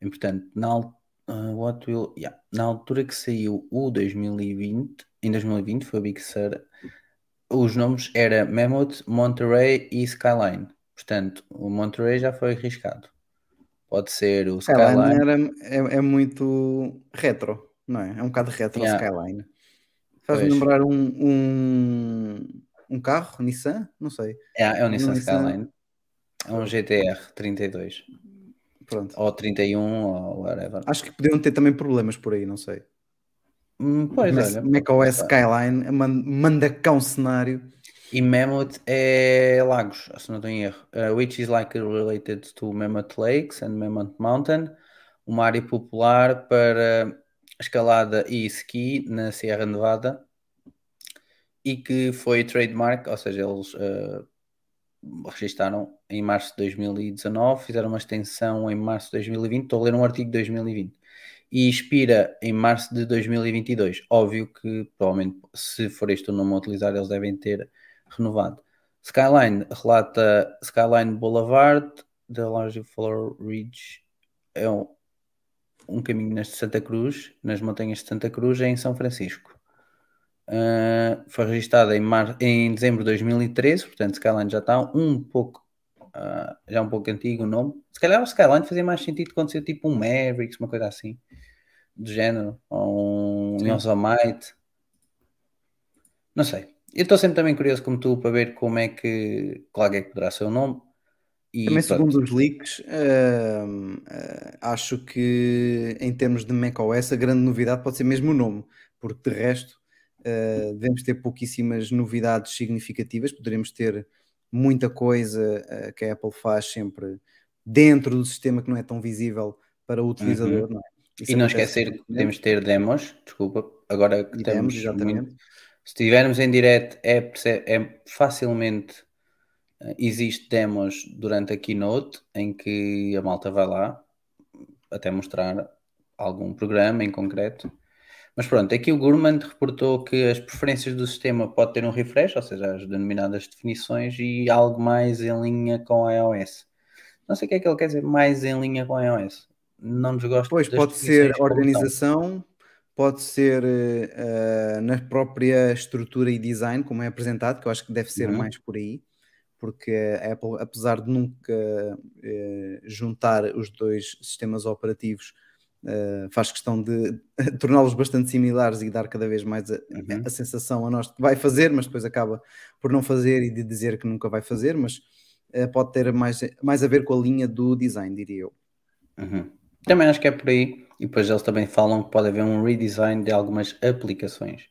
E, portanto, na, uh, what will, yeah, na altura que saiu o 2020, em 2020 foi o Big Sur, os nomes era Mammoth, Monterey e Skyline. Portanto, o Monterey já foi arriscado. Pode ser o Skyline. Era, é, é, muito retro, não é? É um bocado retro o Skyline. Faz-me lembrar um, um, um carro, Nissan? Não sei. É, é o Nissan Skyline. É um GTR 32. Pronto. Ou 31, ou whatever. Acho que podiam ter também problemas por aí, não sei. Hum, pois, Mas, olha. macOS Skyline manda cá um cenário. E Mammoth é Lagos, se não estou em erro. Uh, which is likely related to Mammoth Lakes and Mammoth Mountain. Uma área popular para escalada e ski na Sierra Nevada. E que foi trademark, ou seja, eles uh, registaram em março de 2019, fizeram uma extensão em março de 2020, estou a ler um artigo de 2020, e expira em março de 2022. Óbvio que, provavelmente, se for este o nome a utilizar, eles devem ter renovado. Skyline relata Skyline Boulevard, da Large Floor Ridge, é um, um caminho nas Santa Cruz, nas montanhas de Santa Cruz, em São Francisco. Uh, foi registada em, mar... em dezembro de 2013, portanto Skyline já está um pouco uh, já um pouco antigo o nome. Se calhar o Skyline fazia mais sentido quando ser tipo um Mavericks, uma coisa assim do género, ou um Yosemite. Não sei. Eu estou sempre também curioso como tu para ver como é que qual é que poderá ser o nome. E também pronto. segundo os leaks, uh, acho que em termos de macOS a grande novidade pode ser mesmo o nome, porque de resto Uh, devemos ter pouquíssimas novidades significativas, poderemos ter muita coisa uh, que a Apple faz sempre dentro do sistema que não é tão visível para o utilizador. Uhum. Não é? E não esquecer que podemos ter demos, desculpa, agora que temos muito, se estivermos em direto é, é facilmente uh, existe demos durante a keynote em que a malta vai lá até mostrar algum programa em concreto mas pronto, aqui o Gurman reportou que as preferências do sistema pode ter um refresh, ou seja, as denominadas definições e algo mais em linha com a iOS. Não sei o que é que ele quer dizer mais em linha com a iOS. Não nos gosta Pois pode ser organização, pode ser uh, na própria estrutura e design, como é apresentado, que eu acho que deve ser uhum. mais por aí, porque a Apple, apesar de nunca uh, juntar os dois sistemas operativos Uh, faz questão de torná-los bastante similares e dar cada vez mais a, uhum. a, sensação a nós que vai fazer, mas depois acaba por não fazer e de dizer que nunca vai fazer, mas uh, pode ter mais, mais a ver com a linha do design, diria eu. Uhum. Também acho que é por aí, e depois eles também falam que pode haver um redesign de algumas aplicações.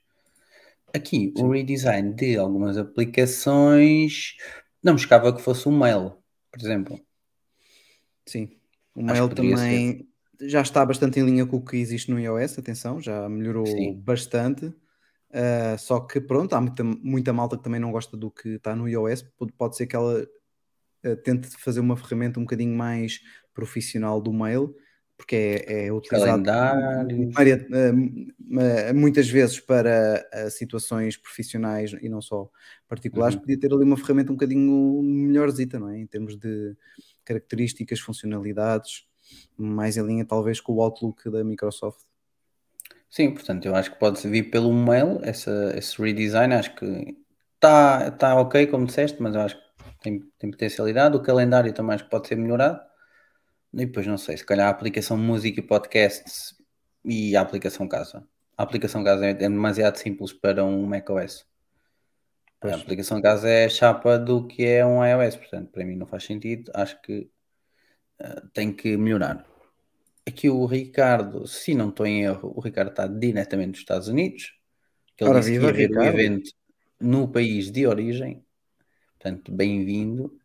Aqui, Sim. o redesign de algumas aplicações não buscava que fosse um mail, por exemplo. Sim, o mail também. Ser já está bastante em linha com o que existe no iOS, atenção, já melhorou Sim. bastante. Uh, só que pronto, há muita, muita malta que também não gosta do que está no iOS. Pode, ser que ela uh, tente fazer uma ferramenta um bocadinho mais profissional do mail, porque é, é utilizado uh, muitas vezes para situações profissionais e não só particulares. Uhum. Podia ter ali uma ferramenta um bocadinho melhorzita, não é? Em termos de características, funcionalidades mais em linha talvez com o Outlook da Microsoft. Sim, portanto, eu acho que pode vir pelo mail, essa, esse redesign, acho que está tá ok, como disseste, mas eu acho que tem, tem potencialidade. O calendário também acho que pode ser melhorado. E depois, não sei, se calhar a aplicação música e podcasts e a aplicação casa. A aplicação casa é, demasiado simples para um macOS. Pois. A aplicação casa é a chapa do que é um iOS, portanto, para mim não faz sentido. Acho que tem que melhorar. Aqui o Ricardo, se não estou em erro, o Ricardo está diretamente dos Estados Unidos. Que ele Ora, disse que viva, ia ver o Ricardo. evento no país de origem. Portanto, bem-vindo.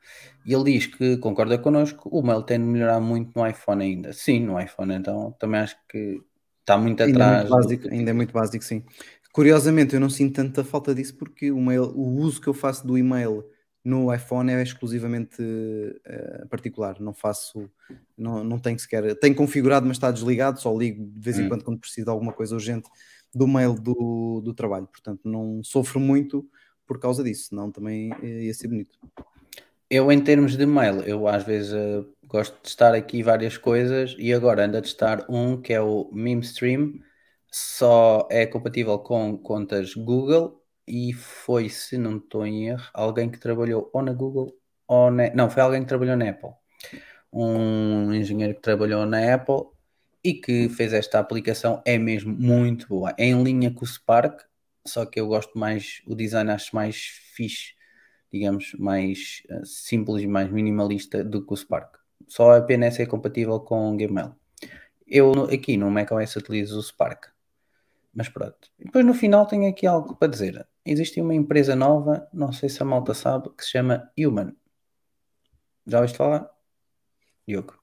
E ele diz que concorda connosco, o mail tem de melhorar muito no iPhone ainda. Sim, no iPhone, então também acho que está muito Ainda é atrás. muito do básico, que- ainda é muito básico, sim. Curiosamente, eu não sinto tanta falta disso porque o, mail, o uso que eu faço do e-mail no iPhone é exclusivamente eh, particular. Não faço, não, não tenho sequer. Tenho configurado, mas está desligado. Só ligo de vez em Hum. quando quando preciso de alguma coisa urgente do mail do, do trabalho. Portanto, não sofro muito por causa disso. Senão também eh, ia ser bonito. Eu, em termos de mail, eu às vezes eh, gosto de testar aqui várias coisas e agora ando a testar um que é o MemeStream, só é compatível com contas Google e foi, se não estou em erro, alguém que trabalhou ou na Google ou na... Não, foi alguém que trabalhou na Apple. Um engenheiro que trabalhou na Apple e que fez esta aplicação é mesmo muito boa. É em linha com o Spark, só que eu gosto mais, o design acho mais fixe digamos, mais eh, simples e mais minimalista do que o Spark. Só apenas é compatível com o Gmail. Eu aqui no macOS utilizo o Spark. Mas pronto. Depois no final tenho aqui algo para dizer. Existe uma empresa nova, não sei se a malta sabe, que se chama Human. Já ouviste falar? Diogo.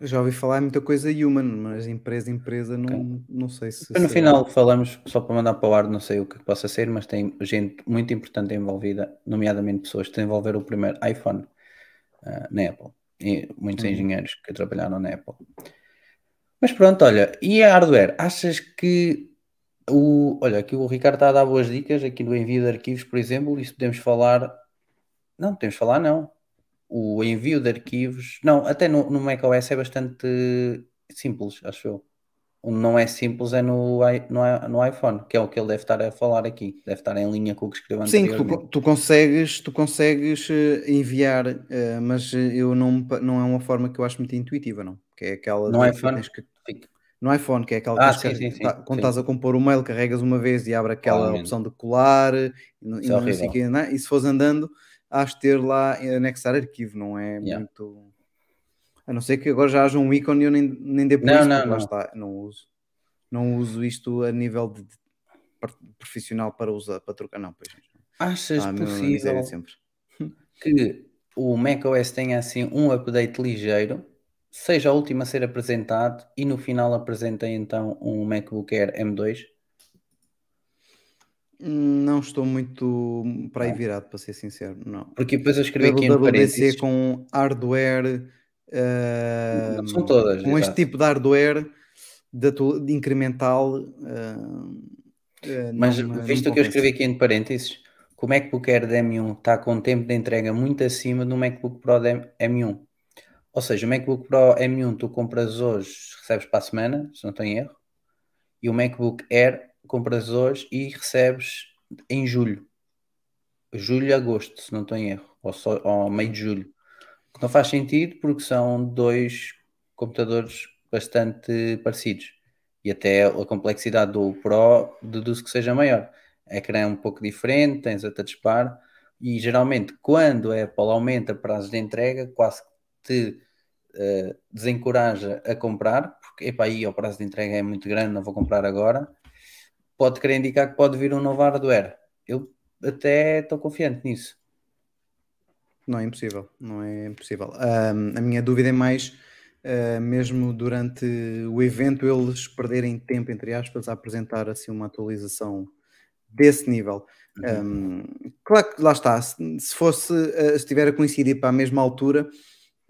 Eu já ouvi falar muita coisa human, mas empresa, empresa, não, não sei se. Depois no se- final falamos, só para mandar para o ar, não sei o que possa ser, mas tem gente muito importante envolvida, nomeadamente pessoas que desenvolveram o primeiro iPhone ah, na Apple. E muitos Uhum. engenheiros que trabalharam na Apple. Mas pronto, olha, e a hardware? Achas que o. Olha, aqui o Ricardo está a dar boas dicas aqui no envio de arquivos, por exemplo, isso podemos falar. Não, podemos falar não. O envio de arquivos. Não, até no, no macOS é bastante simples, acho eu. Onde não é simples é no, no, no iPhone, que é o que ele deve estar a falar aqui. Deve estar em linha com o que escreveu Sim, tu, tu consegues, tu consegues eh, enviar, eh, mas eu não, não é uma forma que eu acho muito intuitiva, não. Que é aquela No iPhone? que- no iPhone, que é aquela que Ah, que sim, sim, tá- quando estás a compor o mail, carregas uma vez e abre aquela opção de colar e, não- e é não sei quê, né? e se fores andando, has de ter lá eh, anexar arquivo, não é Yeah. muito. A não ser que agora já haja um ícone e eu nem, nem dê por Não, isso, não, não. está, não uso. Não uso isto a nível de, de profissional para usar, para trocar, não, pois. Achas Ah, possível que o macOS tenha assim um update ligeiro, seja a última a ser apresentado e no final apresenta então um MacBook Air M2? Não estou muito para aí virado, para ser sincero, não. Porque depois eu escrevi aqui em parênteses. com hardware, Não são todas, com este tipo de hardware de, de incremental. ah, Mas não visto que eu escrevi aqui entre parênteses, que o MacBook Air de M1 está com um tempo de entrega muito acima do MacBook Pro de M1. Ou seja, o MacBook Pro M1 tu compras hoje, recebes para a semana, se não em erro, e o MacBook Air compras hoje e recebes em julho. Julho agosto, se não em erro, ou, só, ou meio de julho. Que não faz sentido porque são dois computadores bastante parecidos. E até a complexidade do Pro deduz que seja maior. A ecrã é um pouco diferente, tens a touch bar, e geralmente quando a Apple aumenta prazos de entrega, quase que te eh, desencoraja a comprar, porque epá, aí o prazo de entrega é muito grande, não vou comprar agora. Pode querer indicar que pode vir um novo hardware. Eu até estou confiante nisso. Não é impossível, não é impossível. Ahm, a minha dúvida é mais, ah, mesmo durante o evento, eles perderem tempo, entre aspas, a apresentar assim uma atualização desse nível. Uhum. Ahm, claro que lá está, se, se fosse, ah, se estiver a coincidir para a mesma altura,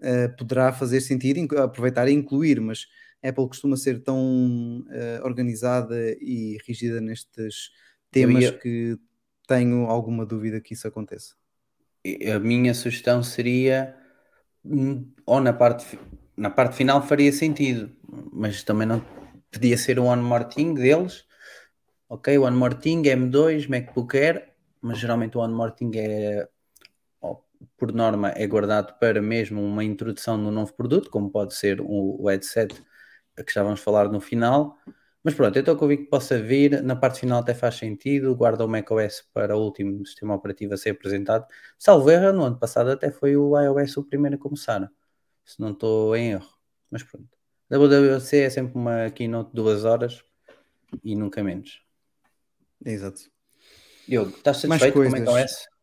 ah, poderá fazer sentido aproveitar e incluir, mas a Apple costuma ser tão ah, organizada e rígida nestes temas ia- que tenho alguma dúvida que isso aconteça. A minha sugestão seria, hum, ou na parte, na parte final faria sentido, mas também não, podia ser o One More Thing deles. Ok, One More Thing, M2, MacBook Air, mas geralmente o One More Thing é, por norma, é guardado para mesmo uma introdução no novo produto, como pode ser o, o headset que já vamos falar no final. Mas pronto, eu estou convicto que possa vir. Na parte final até faz sentido. Guarda o macOS para o último sistema operativo a ser apresentado. Salvo erro, no ano passado até foi o iOS o primeiro a começar. Se não estou em erro. Mas pronto. WWC é sempre uma keynote de duas horas e nunca menos. Exato. Diogo, estás Mais satisfeito com o coisas. macOS?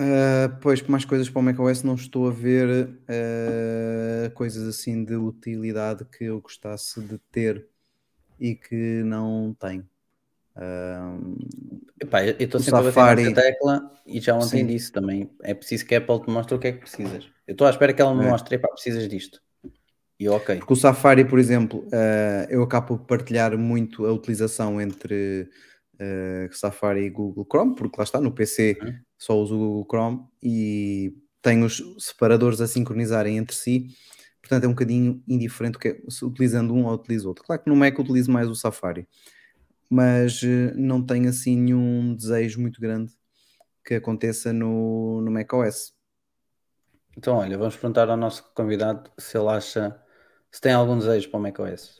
Uh, pois, mais coisas para o macOS não estou a ver uh, coisas assim de utilidade que eu gostasse de ter e que não tenho. Uh, Epá, eu estou sempre a bater Safari- tecla e já ontem Sim. disse também. É preciso que a Apple te mostre o que é que precisas. Eu estou à espera que ela me É. mostre, epá, precisas disto. E ok. Porque o Safari, por exemplo, uh, eu acabo por partilhar muito a utilização entre uh, Safari e Google Chrome, porque lá está, no PC Uhum. Só uso o Google Chrome e tenho os separadores a sincronizarem entre si, portanto é um bocadinho indiferente que é, se utilizando um ou utilizo outro. Claro que no Mac utilizo mais o Safari, mas uh, não tenho assim nenhum desejo muito grande que aconteça no, no macOS. Então, olha, vamos perguntar ao nosso convidado se ele acha se tem algum desejo para o macOS.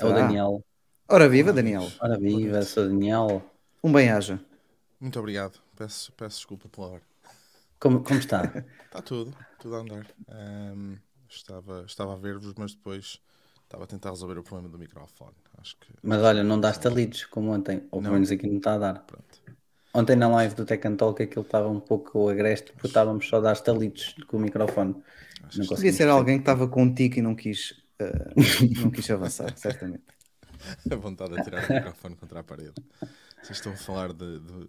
É o Será? Daniel. Ora viva, Daniel. Ora viva, sou Daniel. Um bem-aja. Muito obrigado. Peço, peço desculpa pela hora. Como, como está? Está tudo, tudo a andar. Ahm, estava, estava a ver-vos, mas depois estava a tentar resolver o problema do microfone. Acho que. Mas olha, não daste a leads como ontem, ou pelo menos aqui não está a dar. Pronto. Ontem na live do Tech and Talk aquilo estava um pouco agreste porque estávamos só a dar estalitos com o microfone. Acho Não conseguimos ser alguém que estava com um tique e não quis, uh, não quis avançar, certamente. a vontade de tirar o microfone contra a parede. Vocês estão a falar de. de,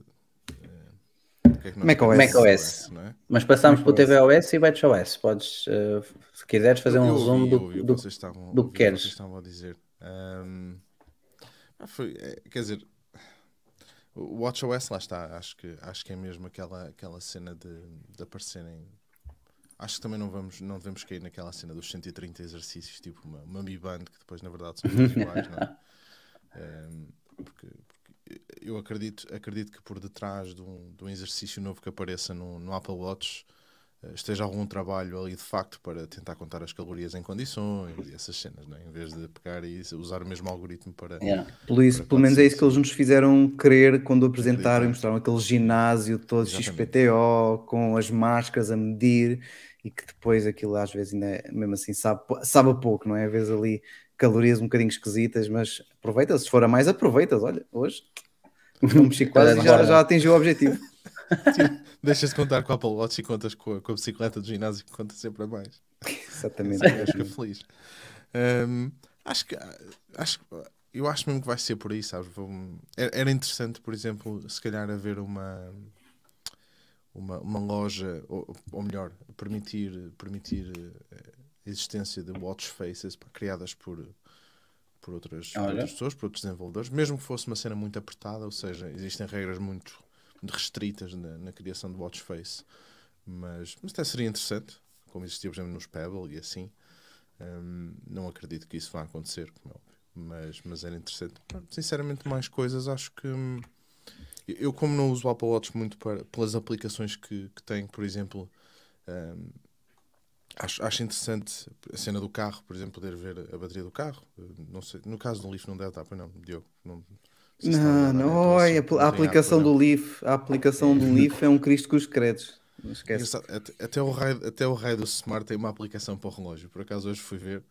macOS. macOS. não é? Mas passámos pelo macOS. tvOS e WatchOS. Podes, eh, se quiseres, fazer Eu- um resumo do, o do- estavam, do que o queres. Estavam a dizer. Ahm, ah, foi, é, quer dizer, o WatchOS lá está. Acho que, acho que é mesmo aquela, aquela cena de, de aparecerem. Acho que também não, vamos, não devemos cair naquela cena dos 130 exercícios, tipo uma, uma Mi Band, que depois na verdade são todos iguais, não é? Porque, porque eu acredito, acredito que por detrás de um, de um exercício novo que apareça no, no Apple Watch eh, esteja algum trabalho ali de facto para tentar contar as calorias em condições e essas cenas, não é? em vez de pegar e usar o mesmo algoritmo para. Yeah. Pelo, isso, Para pelo menos é isso que eles nos fizeram crer quando apresentaram e mostraram aquele ginásio todo Exatamente. XPTO, com as máscaras a medir e que depois aquilo às vezes ainda mesmo assim sabe, sabe a pouco, não é? Às vezes ali calorias um bocadinho esquisitas, mas aproveita, se for a mais, aproveitas. Olha, hoje não mexi quase já, já atingiu o objetivo. Deixas de contar com o Apple Watch e contas com a, com a bicicleta do ginásio que conta sempre a mais. Exatamente. Acho que é feliz. Hum, acho que acho, eu acho mesmo que vai ser por aí, sabes? Era interessante, por exemplo, se calhar haver uma uma, uma loja, ou, ou melhor, permitir, permitir eh, a existência de watch faces pá, criadas por, por, outras, por outras pessoas, por outros desenvolvedores, mesmo que fosse uma cena muito apertada, ou seja, existem regras muito, muito restritas na, na criação de watch face, mas, mas até seria interessante, como existia, por exemplo, nos Pebble e assim. Hum, não acredito que isso vá acontecer, como é óbvio, mas, mas era interessante. Sinceramente, mais coisas, acho que. hum, eu- como não uso o Apple Watch muito para, pelas aplicações que, que tenho, por exemplo, hum, acho, acho interessante a cena do carro, por exemplo, poder ver a bateria do carro. Uh, Não sei, no caso do Leaf não deve estar, pois não, Diogo. Não, Não, dar não, a oi, a, a não aplicação do não. Leaf, a aplicação do Leaf é um Cristo com os credos. Não esquece. Até, o raio, até o raio do Smart tem uma aplicação para o relógio. Por acaso hoje fui ver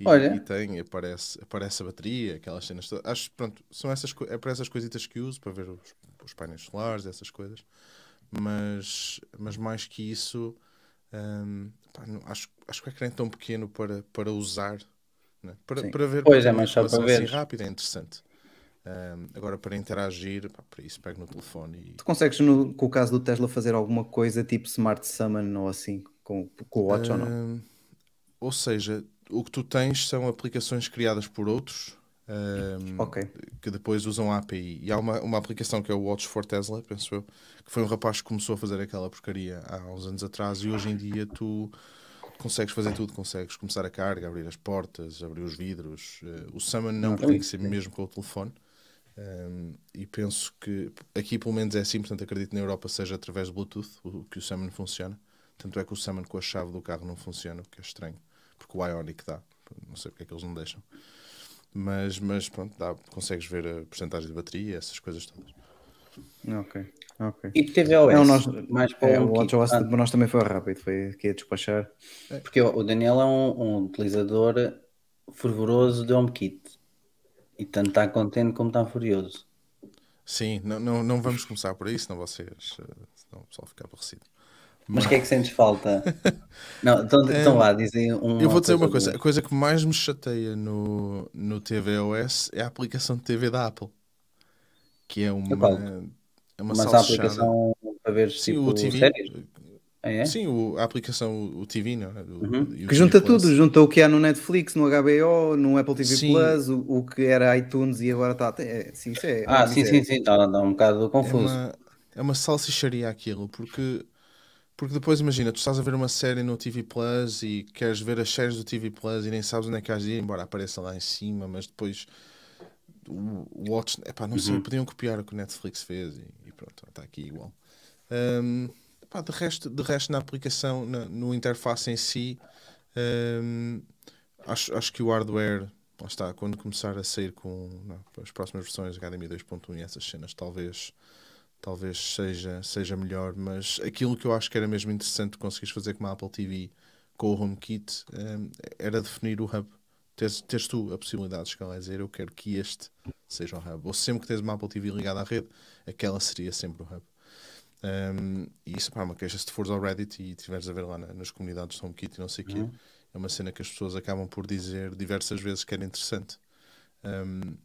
e, Olha. e tem, aparece, aparece a bateria, aquelas cenas. todas. Acho pronto, são essas, é para essas coisitas que uso, para ver os, os painéis solares, essas coisas. Mas, mas mais que isso, hum, pá, não- acho, acho que o ecrã é tão pequeno para, para usar. né? Para, para ver Pois, para é mais só para informação assim rápida é interessante. Hum, agora para interagir, pá, para isso pego no telefone e, Tu consegues, no, com o caso do Tesla, fazer alguma coisa tipo Smart Summon ou assim, com, com o Watch ou não? Ou seja, o que tu tens são aplicações criadas por outros hum, Ok. que depois usam a API. E há uma, uma aplicação que é o Watch for Tesla, penso eu, que foi um rapaz que começou a fazer aquela porcaria há uns anos atrás e hoje em dia tu, consegues fazer tudo, consegues começar a carga, abrir as portas, abrir os vidros. Eh, o Summon não, porque tem que ser mesmo com o telefone. Um, e penso que aqui pelo menos é assim, portanto acredito na Europa seja através de Bluetooth o, que o Summon funciona. Tanto é que o Summon com a chave do carro não funciona, o que é estranho, porque o Ionic dá. Não sei porque é que eles não deixam. Mas, mas pronto, dá, consegues ver a porcentagem de bateria, essas coisas todas. Ok, ok. E TVOS, É, o nosso- mais para É, o. WatchOS Ah, para nós também foi rápido, foi aqui a despachar. Porque o o Daniel é um, um utilizador fervoroso de HomeKit. E tanto está contente como está furioso. Sim, não, não, não vamos começar por aí, senão vocês. eh, Senão o pessoal fica aborrecido. Mas o que é que sentes falta? Não, então, então vá, dizem um. Eu vou dizer uma coisa: a coisa que mais me chateia no, no tvOS é a aplicação de TV da Apple, que é uma, Epá, é uma Mas a aplicação para ver Sim, tipo, o TV. séries? Ah, é? Sim, o- a aplicação, o, TV, não é? O- Uhum. o Que TV junta Plus. tudo, junta o que há no Netflix, no HBO, no Apple TV Sim. Plus, o, o que era iTunes e agora está. É, sim, isso é. Ah, sim, sim, sim, está tá um bocado É confuso. uma, é uma salsicharia aquilo, porque, porque depois imagina, tu estás a ver uma série no TV Plus e queres ver as séries do TV Plus e nem sabes onde é que has de ir, embora apareça lá em cima, mas depois o Watch, epá, não Uhum. sei, podiam copiar o que o Netflix fez e, e pronto, está aqui igual. Hum, epá, de, resto, de resto, na aplicação, na- no interface em si, hum, acho, acho que o hardware, lá está, quando começar a sair com não, as próximas versões HDMI 2.1 e essas cenas, talvez talvez seja, seja melhor, mas aquilo que eu acho que era mesmo interessante conseguires fazer com a Apple TV com o HomeKit hum, era definir o hub. Teres, teres tu a possibilidade de chegar lá e dizer eu quero que este seja o hub. Ou sempre que tens uma Apple TV ligada à rede, aquela seria sempre o hub. Um, e isso, pá, uma queixa se tu fores ao Reddit e estiveres a ver lá na- nas comunidades de HomeKit e não sei o quê, é uma cena que as pessoas acabam por dizer diversas vezes que era interessante. Um,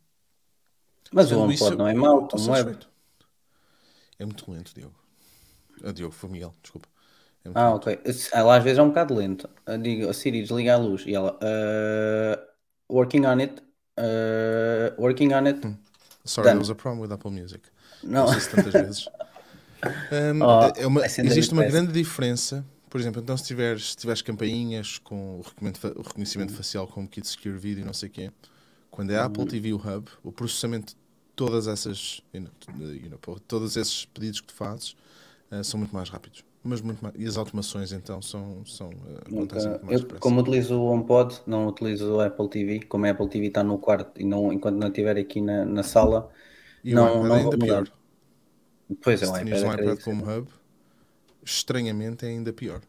Mas o HomePod isso, não é mau, como é. É muito lento, Diogo. Ah, Diogo, foi Miguel, desculpa. É Ah, lento. ok. Ela às vezes é um bocado lento. Eu digo, a Siri, desliga a luz. E ela, "Uh, working on it. uh, working on it. Sorry, there Done. was a problem with Apple Music. Não. Isso tantas vezes. Um, Oh, é uma- vai sendo existe uma grande diferença. Por exemplo, então se tiveres, se tiveres campainhas com o reconhecimento, fa- o reconhecimento facial como Kit Secure Video e não sei o quê, quando é a Uhum. Apple TV o Hub, o processamento todas essas, you know, todos esses pedidos que tu fazes eh, são muito mais rápidos. Mas muito mais, e as automações então são, são Nunca- muito mais eu, depressa. como utilizo o HomePod, não utilizo o Apple TV. Como a Apple TV está no quarto e não, enquanto não estiver aqui na, na sala, E não, não ainda vou pior. mudar. Pois é, Se tinhas iPad um iPad como hub, estranhamente é ainda pior.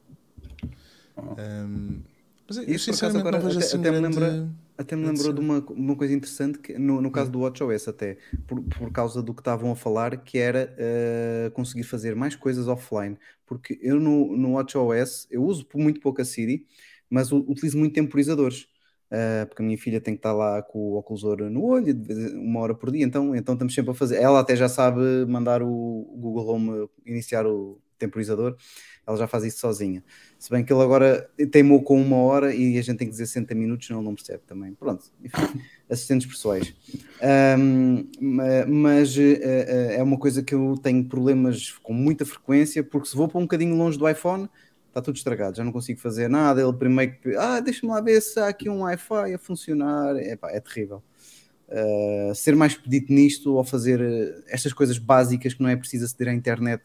Ah. Um, mas eu, Isso, acaso, sinceramente agora não vejo até- assim até me grande... lembra- Até me lembrou de uma, uma coisa interessante que, no, no caso do WatchOS até, por, por causa do que estavam a falar, que era eh, conseguir fazer mais coisas offline. Porque eu no, no WatchOS, eu uso muito pouco a Siri, mas utilizo muito temporizadores. eh, porque a minha filha tem que estar lá com o oclusor no olho, uma hora por dia, então, então estamos sempre a fazer. Ela até já sabe mandar o Google Home iniciar o temporizador, ela já faz isso sozinha. Se bem que ele agora teimou com uma hora e a gente tem que dizer 60 minutos, senão ele não percebe também. Pronto, enfim, assistentes pessoais. Ma- mas eh, eh, é uma coisa que eu tenho problemas com muita frequência, porque se vou para um bocadinho longe do iPhone, está tudo estragado, já não consigo fazer nada. Ele primeiro que, ah, deixa-me lá ver se há aqui um Wi-Fi a funcionar. Epá, é terrível. Uh, ser mais pedido nisto ou fazer uh, estas coisas básicas que não é preciso aceder à internet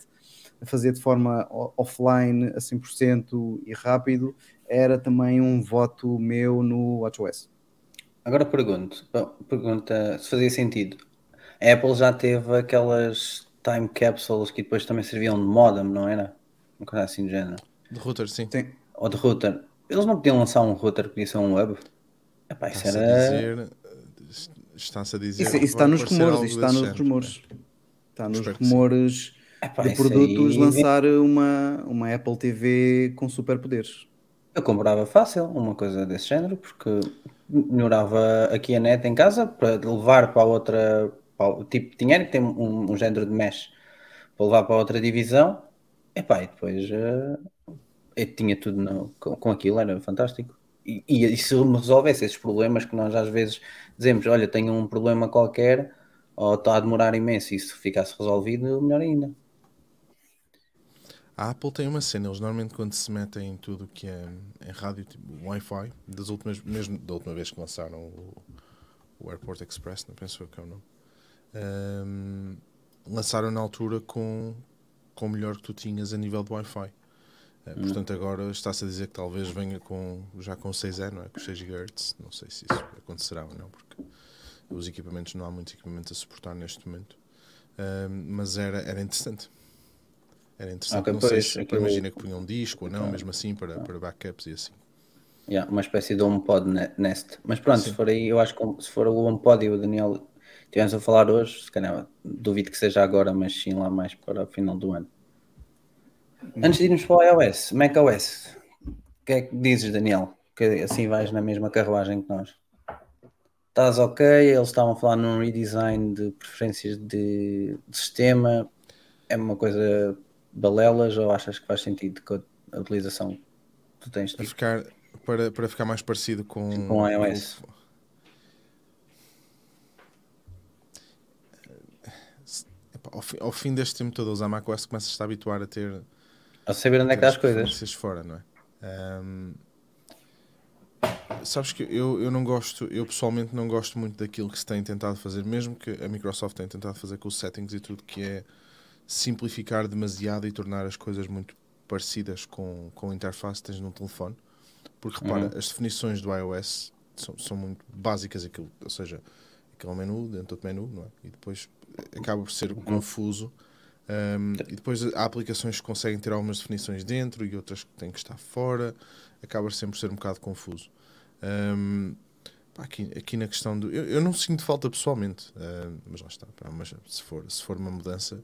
fazer de forma offline a 100% e rápido era também um voto meu no WatchOS. Agora pergunto, pergunta se fazia sentido. A Apple já teve aquelas time capsules que depois também serviam de modem, não era? Uma coisa assim do género. De router, sim. Sim. Ou de router. Eles não podiam lançar um router que podia ser um web? Epá, isso Está-se a era. dizer... eh, Está-se a dizer... Isso, isso está nos rumores, isso está nos género. rumores. Está nos Espero que sim. rumores Epá, de produtos aí- lançar uma, uma Apple TV com superpoderes. Eu comprava fácil uma coisa desse género, porque melhorava aqui a net em casa para levar para outra. para tipo, tinha que ter um, um género de mesh para levar para outra divisão. Epá, e depois eh, eu tinha tudo no- com, com aquilo, era fantástico. E, e, e se me resolvesse esses problemas que nós às vezes dizemos, olha, tenho um problema qualquer, ou está a demorar imenso, e se ficasse resolvido, melhor ainda. A Apple tem uma cena, eles normalmente quando se metem em tudo que é em rádio, tipo Wi-Fi, das últimas, mesmo da última vez que lançaram o, o Airport Express, não penso eu que é o nome, ahm, lançaram na altura com, com o melhor que tu tinhas a nível de Wi-Fi. Eh, Portanto, agora está-se a dizer que talvez venha com, já com 6E, não é? Com 6 GHz. Não sei se isso acontecerá ou não, porque os equipamentos, não há muitos equipamentos a suportar neste momento. Ahm, mas era, era interessante. Era interessante. Ok, não sei pois, se aquilo- imagina que punham um disco ou não, mesmo assim, para, para backups e assim. Yeah, uma espécie de HomePod ne- Nest. Mas pronto, Sim. se for aí, eu acho que se for o HomePod e o Daniel tivemos a falar hoje, se calhar duvido que seja agora, mas sim lá mais para o final do ano. Antes de irmos para o iOS, macOS, o que é que dizes, Daniel? Que assim vais na mesma carruagem que nós. Estás ok? Eles estavam a falar num redesign de preferências de, de sistema. É uma coisa balelas ou achas que faz sentido com a utilização que tu tens Para tido? ficar, para, para ficar mais parecido com, Com o iOS. Epá, Ao, fi- ao fim deste tempo todo a usar macOS começas-te a habituar a ter A saber onde é que as coisas. fora, não é? Ahm, sabes que eu, eu não gosto, eu pessoalmente não gosto muito daquilo que se tem tentado fazer, mesmo que a Microsoft tem tentado fazer com os settings e tudo, que é simplificar demasiado e tornar as coisas muito parecidas com, com a interface que tens num telefone. Porque repara, Uhum. as definições do iOS são, são muito básicas, aquilo, ou seja, aquele menu, dentro do menu, não é? E depois acaba por ser confuso. Um, e depois há aplicações que conseguem ter algumas definições dentro e outras que têm que estar fora. Acaba sempre por ser um bocado confuso. Um, pá, aqui, aqui na questão do. Eu, eu não sinto falta pessoalmente, um, mas lá está. pá, mas se for, se for uma mudança,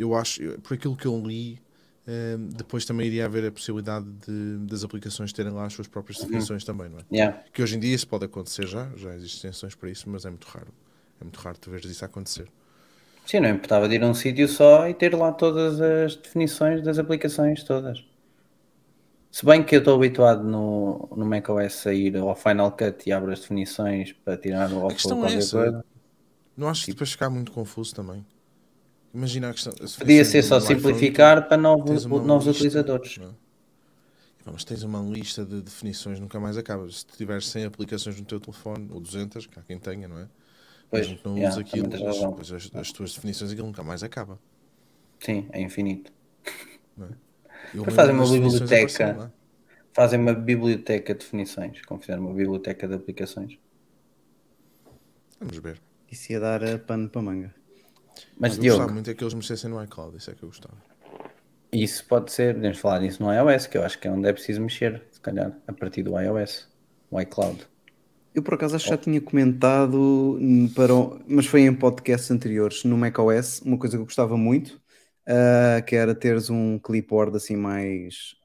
eu acho, por aquilo que eu li, um, depois também iria haver a possibilidade de, das aplicações terem lá as suas próprias definições também, não é? Yeah. Que hoje em dia isso pode acontecer já, já existem extensões para isso, mas é muito raro. É muito raro tu veres isso acontecer. Sim, não importava de ir a um sítio só e ter lá todas as definições das aplicações todas. Se bem que eu estou habituado no, no macOS a ir ao Final Cut e abro as definições para tirar o é qualquer essa. coisa. Não acho que depois ficar muito confuso também. Imagina a questão. as Podia ser só do iPhone, simplificar para novo- tens uma novos lista, utilizadores. não é? Mas tens uma lista de definições, nunca mais acaba. Se tiveres 100 aplicações no teu telefone, ou 200, que há quem tenha, não é? Pois, Mesmo que não yeah, aquilo, as, as, as tuas definições, aquilo nunca mais acaba. Sim, é infinito. Eu Para fazer uma biblioteca. Fazem uma biblioteca de definições, como fizeram uma biblioteca de aplicações. Vamos ver. Isso ia dar pano para manga. Mas, eu Diogo, gostava muito é que eles mexessem no iCloud, isso é que eu gostava. Isso pode ser, podemos falar disso no iOS, que eu acho que é onde é preciso mexer, se calhar, a partir do iOS, o iCloud. Eu por acaso acho que já tinha comentado, para mas foi em podcasts anteriores, no macOS, uma coisa que eu gostava muito, ah, que era teres um clipboard assim mais,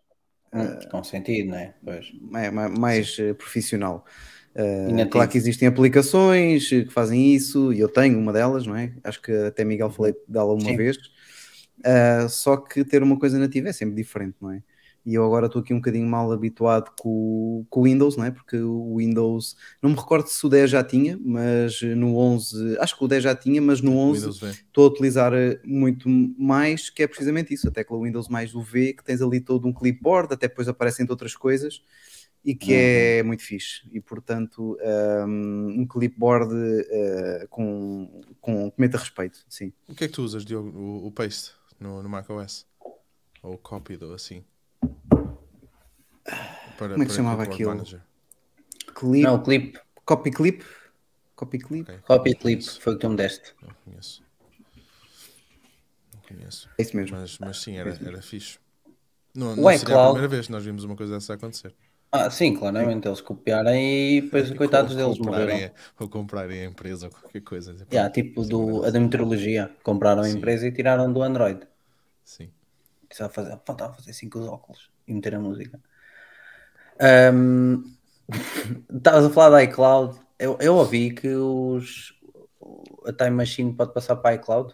Hum, com sentido, não é? Pois. mais, mais- mais, eh, profissional. Ah, nativo. claro que existem aplicações que fazem isso, e eu tenho uma delas, não é? Acho que até Miguel falei dela uma Sim. vez. Ah, só que ter uma coisa nativa é sempre diferente, não é? E eu agora estou aqui um bocadinho mal habituado com, com o Windows, não é? Porque o Windows, não me recordo se o 10 já tinha, mas no 11, acho que o 10 já tinha, mas no 11 Windows V. estou a utilizar eh, muito mais, que é precisamente isso, a tecla Windows mais o V, que tens ali todo um clipboard, até depois aparecem outras coisas, e que é muito fixe. E portanto, um, um clipboard eh, com, com cometa respeito, sim. O que é que tu usas, Diogo? O, o Paste no, no macOS? Ou o Copy, ou assim? Para, Como é que se chamava aquilo? Manager. Clip, Não, o clip, copy clip, copy clip, Ok. copy clip, foi o que tu me deste. Não conheço. Não conheço. é isso mesmo. Mas, mas sim, era, era fixe. Não, O não seria a primeira vez que nós vimos uma coisa dessa acontecer. Ah, sim, claramente, eles copiarem e depois, coitados deles, morreram. Ou comprarem a empresa ou qualquer coisa. Tipo, Yeah, tipo sim, do, a da meteorologia, compraram a Sim. empresa e tiraram do Android. Sim. Precisava fazer, faltava fazer cinco óculos e meter a música. Ahm, Estavas a falar da iCloud. Eu, eu ouvi que os, a Time Machine pode passar para a iCloud.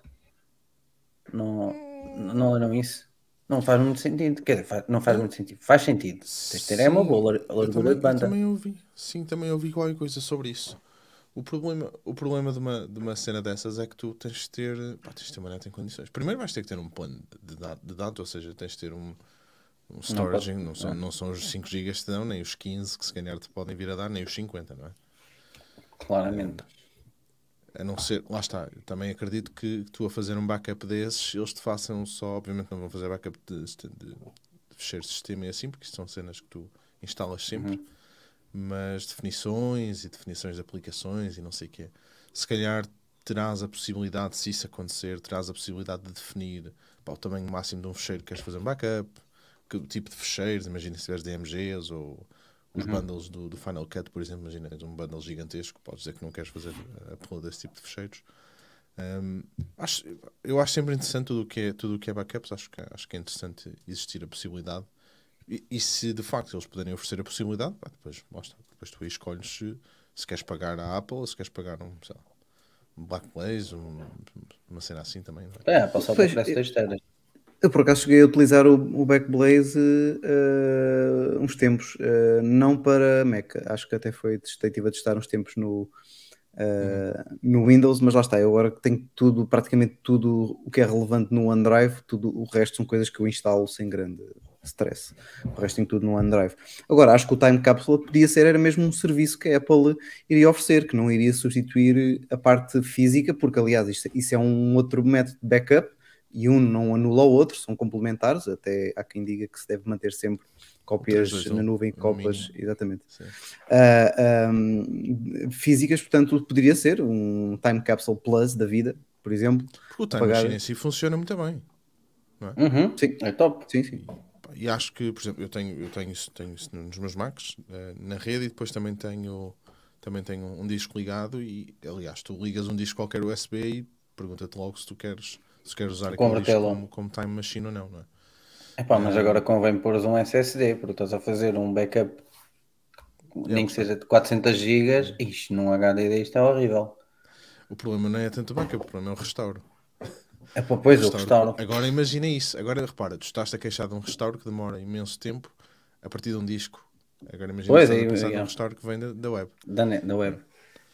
Não, não eram isso? Não faz muito sentido. Quer dizer, faz- não faz muito sentido. Faz sentido. Tens de ter é uma boa largura também, de banda. também ouvi. Sim, também ouvi qualquer coisa sobre isso. O problema, o problema de, uma, de uma cena dessas é que tu tens de ter, pá, tens de ter uma neta em condições. Primeiro vais ter que ter um plano de, de dados, ou seja, tens de ter um, um storage, não, pode- são, é. não são os 5 GB que te dão, nem os 15 que se calhar te podem vir a dar, nem os 50, não é? Claramente. A não ser, lá está, também acredito que tu a fazer um backup desses, eles te façam só, obviamente não vão fazer backup de, de, de sistema e assim, porque são cenas que tu instalas sempre, mas definições e definições de aplicações e não sei o quê. Se calhar terás a possibilidade, se isso acontecer, terás a possibilidade de definir pá, o tamanho máximo de um fecheiro que queres fazer um backup, que tipo de fecheiros, imagina se tiveres DMGs ou os bundles do, do Final Cut, por exemplo, imagina tens um bundle gigantesco, podes dizer que não queres fazer uh, upload desse tipo de fecheiros. Um, acho, eu acho sempre interessante tudo o que é, tudo o que é backups, acho que, acho que é interessante existir a possibilidade. E, e se de facto eles puderem oferecer a possibilidade, pá, depois, está, depois tu aí escolhes se, se queres pagar a Apple ou se queres pagar um, sei lá, um Blackblaze, um, uma cena assim também. Não é? É, passar para Pois, o preço eu- por acaso cheguei a utilizar o, o Backblaze eh, uns tempos, eh, não para Mac, acho que até foi, estive a testar uns tempos no, eh, no Windows, mas lá está, eu agora tenho tudo, praticamente tudo o que é relevante no OneDrive, tudo o resto são coisas que eu instalo sem grande stress. O resto tem tudo no OneDrive. Agora, acho que o Time Capsule podia ser, era mesmo um serviço que a Apple iria oferecer, que não iria substituir a parte física, porque aliás, isto- isso é um outro método de backup e um não anula o outro, são complementares. Até há quem diga que se deve manter sempre cópias 3, 2, na 1, nuvem, cópias, mínimo. exatamente. Sim. Ah, ahm, físicas, portanto, poderia ser um Time Capsule Plus da vida, por exemplo. Porque o Time Pagar- Machine em si funciona muito bem. Uhum, Sim. É top. Sim, sim. Pá, E acho que, por exemplo, eu tenho, eu tenho, isso, tenho isso nos meus Macs, eh, na rede, e depois também tenho, também tenho um disco ligado. E, aliás, tu ligas um disco qualquer USB e pergunta-te logo se tu queres, se queres usar Convertê-lo. como, como Time Machine ou não, não é? Epá, mas agora convém pôr um SSD, porque estás a fazer um backup, nem que seja de 400 GB, isto num HDD isto é horrível. O problema não é tanto o backup, o problema é o restauro. É para pois, o Restauro. restauro. Agora imagina isso. Agora repara, tu estás a queixar de um restauro que demora imenso tempo a partir de um disco. Agora imagina Pois, estás a pensar num restauro que vem da, da web. Da, net, da web.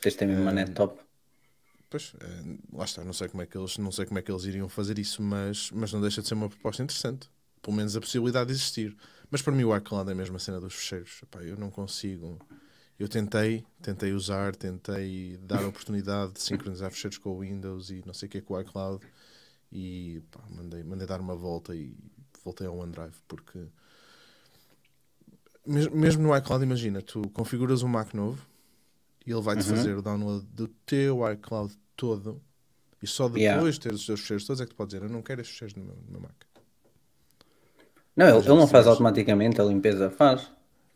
Tens de ter mesmo uma net top. Pois, eh, lá está, não sei como é que eles, não sei como é que eles iriam fazer isso, mas, mas não deixa de ser uma proposta interessante. Pelo menos a possibilidade de existir. Mas para mim o iCloud é a mesma cena dos fecheiros. Epá, eu não consigo. Eu tentei, tentei usar, tentei dar a oportunidade de sincronizar fecheiros com o Windows e não sei o que é com o iCloud e pá, mandei, mandei dar uma volta e voltei ao OneDrive porque mes- mesmo no iCloud, imagina, tu configuras um Mac novo e ele vai-te fazer o download do teu iCloud todo e só depois Yeah. de ter os teus fecheiros todos é que tu podes dizer eu não quero estes fecheiros no meu, no meu Mac. Não, ele, ele não faz percebes. automaticamente a limpeza, faz.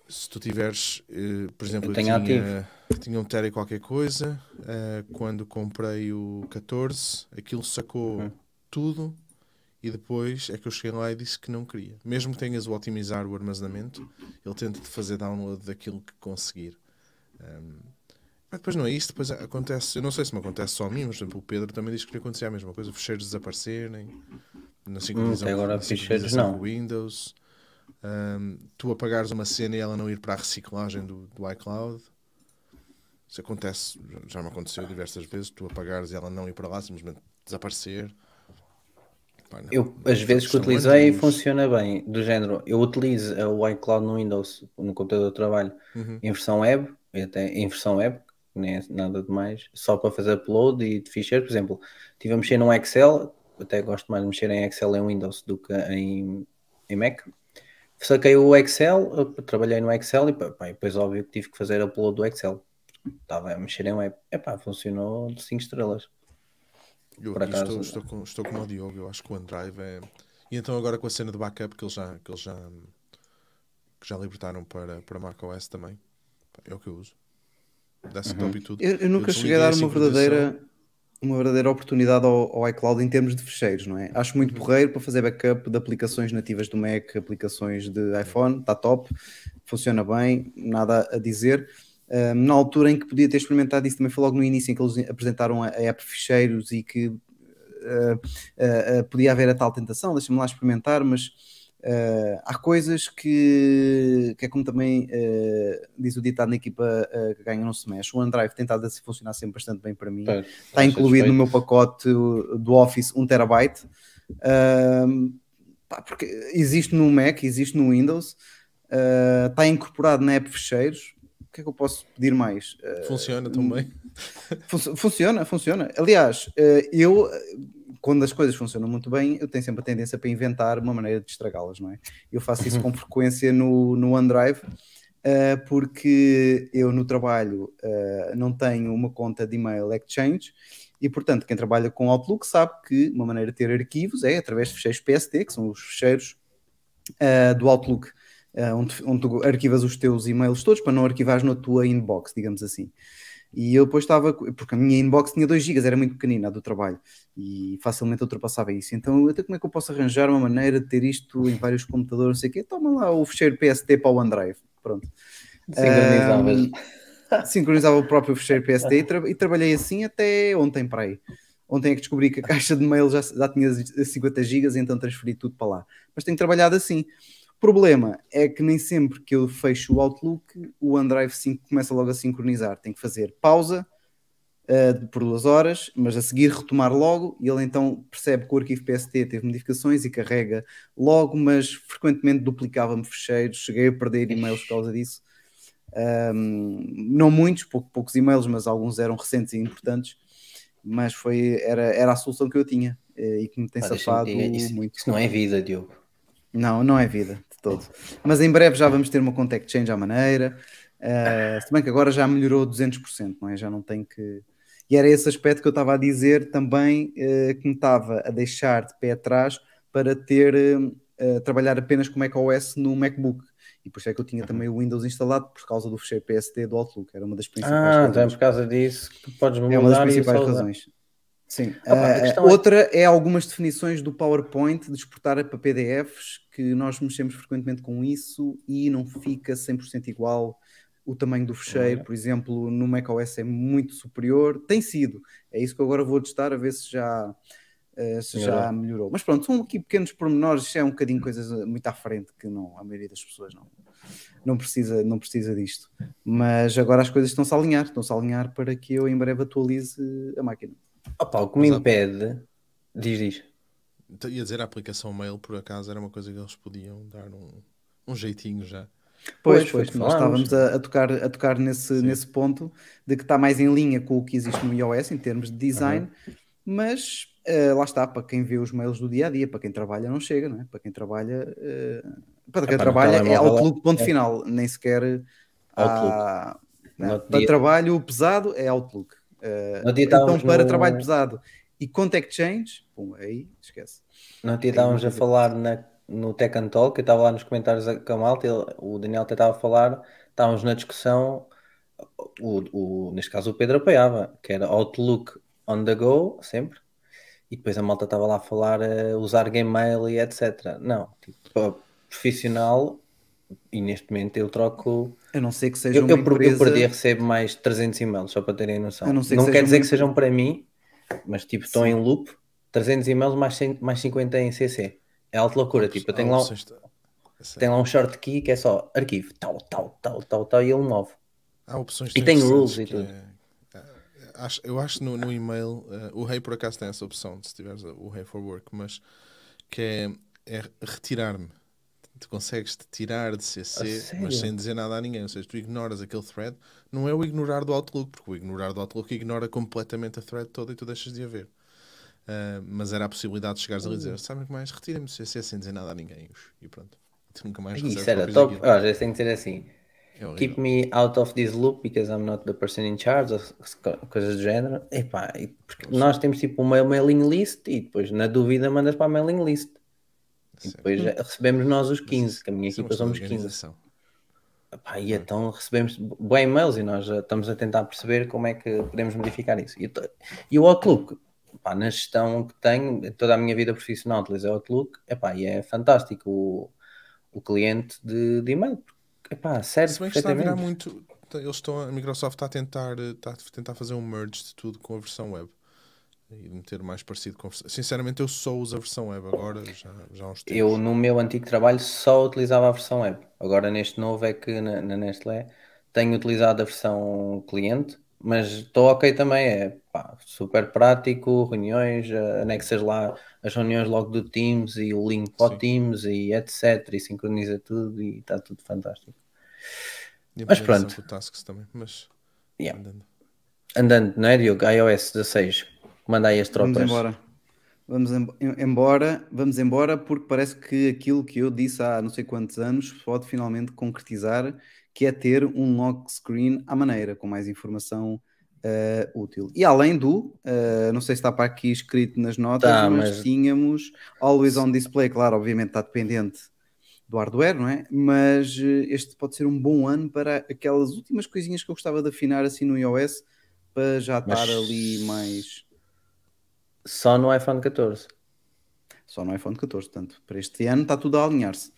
Se tu tiveres, eh, por exemplo, Eu eu, tenho tinha, tinha um Tera e qualquer coisa, eh, quando comprei o 14, aquilo sacou Uhum. tudo e depois é que eu cheguei lá e disse que não queria. Mesmo que tenhas o otimizar o armazenamento, ele tenta-te fazer download daquilo que conseguir. Um, mas depois não é isso, depois acontece, eu não sei se me acontece só a mim, mas por exemplo, o Pedro também disse que lhe acontecia a mesma coisa, fecheiros desaparecerem, na sincronização, até agora na sincronização não. com o Windows, um, tu apagares uma cena e ela não ir para a reciclagem do, do iCloud. Isso acontece, já- me aconteceu diversas vezes, tu apagares e ela não ir para lá, simplesmente desaparecer. Pá, não. Eu, as vezes que utilizei, anos. funciona bem. Do género, eu utilizo o iCloud no Windows, no computador de trabalho, Uhum. em versão web, até em versão web, nem é nada demais, só para fazer upload e de ficheiro. Por exemplo, estive a mexer num Excel, até gosto mais de mexer em Excel em Windows do que em, em Mac. Saquei o Excel, trabalhei no Excel e pá, e depois, óbvio, que tive que fazer upload do Excel. Estava a mexer em web. Epá, funcionou de 5 estrelas. Eu acaso- estou, estou, com, estou como o Diogo, eu acho que o OneDrive é. E então agora com a cena de backup que eles já, que eles já, que já libertaram para, para macOS também, é o que eu uso. Desktop e tudo. Eu, eu nunca Eu cheguei a dar uma verdadeira, uma verdadeira oportunidade ao, ao iCloud em termos de fecheiros, não é? Acho muito porreiro para fazer backup de aplicações nativas do Mac, aplicações de iPhone, está top, funciona bem, nada a dizer. Um, na altura em que podia ter experimentado isso, também foi logo no início em que eles apresentaram a, a app ficheiros e que uh, uh, uh, podia haver a tal tentação, deixa-me lá experimentar, mas Uh, há coisas que, que é como também uh, diz o ditado na equipa uh, que ganha não se mexe. O OneDrive tem estado a funcionar sempre bastante bem para mim. Pois, Está incluído no meu pacote do Office 1 terabyte. Uh, pá, porque existe no Mac, existe no Windows, está incorporado na app Fecheiros. O que é que eu posso pedir mais? Uh, Funciona também. Fun- Funciona, funciona. Aliás, eh, eu, eh, quando as coisas funcionam muito bem, eu tenho sempre a tendência para inventar uma maneira de estragá-las, não é? Eu faço isso com frequência no, no OneDrive, eh, porque eu no trabalho eh, não tenho uma conta de email Exchange e, portanto, quem trabalha com Outlook sabe que uma maneira de ter arquivos é através de fecheiros PST, que são os fecheiros eh, do Outlook, eh, onde, onde tu arquivas os teus e-mails todos para não arquivares na tua inbox, digamos assim. E eu depois estava, porque a minha inbox tinha 2 GB, era muito pequenina, a do trabalho, e facilmente ultrapassava isso. Então, até como é que eu posso arranjar uma maneira de ter isto em vários computadores, não sei o quê? Toma lá o fecheiro PST para o OneDrive. Pronto. Sincronizavas. Ahm, sincronizava o próprio fecheiro PST e, tra- e trabalhei assim até ontem para aí. Ontem é que descobri que a caixa de mail já, já tinha 50 GB, então transferi tudo para lá. Mas tenho trabalhado assim. O problema é que nem sempre que eu fecho o Outlook, o OneDrive 5 começa logo a sincronizar. Tem que fazer pausa uh, por duas horas, mas a seguir retomar logo, e ele então percebe que o arquivo PST teve modificações e carrega logo, mas frequentemente duplicava-me fecheiros, cheguei a perder e-mails por causa disso. Um, não muitos, pou- poucos e-mails, mas alguns eram recentes e importantes, mas foi, era, era a solução que eu tinha eh, e que me tem Pá, safado isso, muito. isso não é vida, Diogo. Não, não é vida todo. Mas em breve já vamos ter uma contact change à maneira. Uh, se bem que agora já melhorou 200%, não é? Já não tem que. E era esse aspecto que eu estava a dizer também uh, que me estava a deixar de pé atrás para ter uh, trabalhar apenas com macOS no MacBook. E por isso é que eu tinha também o Windows instalado por causa do fecheiro PST do Outlook. Era uma das principais Ah, então é razões. por causa disso que tu podes mudar É uma das e principais razões. Sim. Ah, pá, a questão é- outra é... algumas definições do PowerPoint de exportar para PDFs, que nós mexemos frequentemente com isso e não fica 100% igual o tamanho do fecheiro. Por exemplo, no macOS é muito superior. Tem sido. É isso que agora vou testar a ver se já, uh, se já Melhorou. melhorou. Mas pronto, são aqui pequenos pormenores. Isto é um bocadinho coisas muito à frente que não, a maioria das pessoas não, não, precisa, não precisa disto. Mas agora as coisas estão-se a alinhar. Estão-se a alinhar para que eu em breve atualize a máquina. Opa, o que me Mas há- impede. Diz, diz. Então, Ia dizer, a aplicação mail, por acaso, era uma coisa que eles podiam dar um, um jeitinho já. Pois, Pois, pois, nós estávamos a, a tocar, a tocar nesse, nesse ponto de que está mais em linha com o que existe no iOS em termos de design, mas eh, lá está, para quem vê os mails do dia a dia, para quem trabalha não chega, não é? Para quem trabalha, eh, para quem Epá, trabalha é Outlook, ponto é- final, nem sequer há- No não, outro para dia- trabalho pesado é Outlook. Dia então, para no- trabalho pesado e contact change, pum, aí esquece. Não te Tem estávamos a falar na, no Tech and Talk, eu estava lá nos comentários com a malta, ele- o Daniel até estava a falar, estávamos na discussão, o, o- neste caso o Pedro apoiava, que era Outlook on the go, sempre, e depois a malta estava lá a falar a usar Gmail e etc. Não, tipo, profissional, e neste momento eu troco, A não ser que seja eu, uma eu, eu empresa... por dia recebo mais 300 e-mails, só para terem noção. A não ser que não quer dizer uma que sejam para mim, mas tipo, estão Sim. em loop, 300 e-mails mais, 100 mais 50 em CC. É alta loucura, tipo, eu tenho Há lá, um- lá um short key que é só arquivo, tal, tal, tal, tal, tal, e ele move. Há opções E tem rules e tudo. é- é- acho- eu acho no, no e-mail, eh, o Rei por acaso tem essa opção, se tiveres o Rei for Work, mas que é, é retirar-me. Tu consegues te tirar de CC, mas sem dizer nada a ninguém. Ou seja, tu ignoras aquele thread. Não é o ignorar do Outlook, porque o ignorar do Outlook ignora completamente a thread toda e tu deixas de a ver. Ah, mas era a possibilidade de chegares ali e Hum. dizer: Sabem o que mais? Retirem-me do CC sem dizer nada a ninguém. E pronto. E tu nunca mais Isso era top. daquilo. Olha, tem que ser assim. É. Keep me out of this loop because I'm not the person in charge, ou coisas do género. Epá, porque nós temos tipo uma mailing list e depois na dúvida mandas para a mailing list. E depois recebemos nós os 15, que a minha é equipa somos 15. organização. Epá, e então recebemos bem e-mails e nós estamos a tentar perceber como é que podemos modificar isso. E, e o Outlook, epá, na gestão que tenho, toda a minha vida profissional utilizei o Outlook, epá, e é fantástico o, o cliente de, de e-mail. Epá, serve Se bem que está a virar muito. Eles estão, a Microsoft está a tentar, está a tentar fazer um merge de tudo com a versão web. E de meter mais parecido com. Sinceramente, eu só uso a versão web agora, já, já há uns tempos. Eu, no meu antigo trabalho, só utilizava a versão web. Agora, neste novo, é que na, na Nestlé tenho utilizado a versão cliente, mas estou ok também. É pá, super prático, reuniões, eh, anexas lá as reuniões logo do Teams e o link para o. Teams e etc. E sincroniza tudo e está tudo fantástico. E Mas pronto. tasks também, mas Yeah. andando. Andando, não é, Diogo? iOS 16. Manda aí as Vamos tropas. embora. Vamos em- em- embora, vamos embora, porque parece que aquilo que eu disse há não sei quantos anos pode finalmente concretizar, que é ter um lock screen à maneira, com mais informação eh, útil. E além do, eh, não sei se está para aqui escrito nas notas, Tá, mas, mas- tínhamos always on display, claro, obviamente está dependente do hardware, não é? Mas eh, este pode ser um bom ano para aquelas últimas coisinhas que eu gostava de afinar assim no iOS, para já Mas- estar ali mais Só no iPhone 14. só no iPhone 14, portanto, para este ano está tudo a alinhar-se.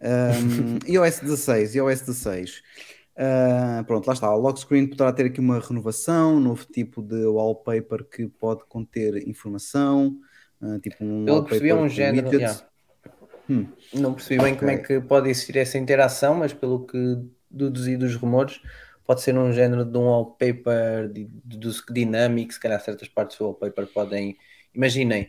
Um, iOS 16, iOS 16. Ah, pronto, lá está. O lock screen poderá ter aqui uma renovação, novo tipo de wallpaper que pode conter informação, ah, tipo um que percebi, um género. yeah. Não percebi bem como é que pode existir essa interação, mas pelo que deduzi dos rumores, pode ser um género de um wallpaper de, de, de dinâmico. Se calhar certas partes do wallpaper podem. Imaginem,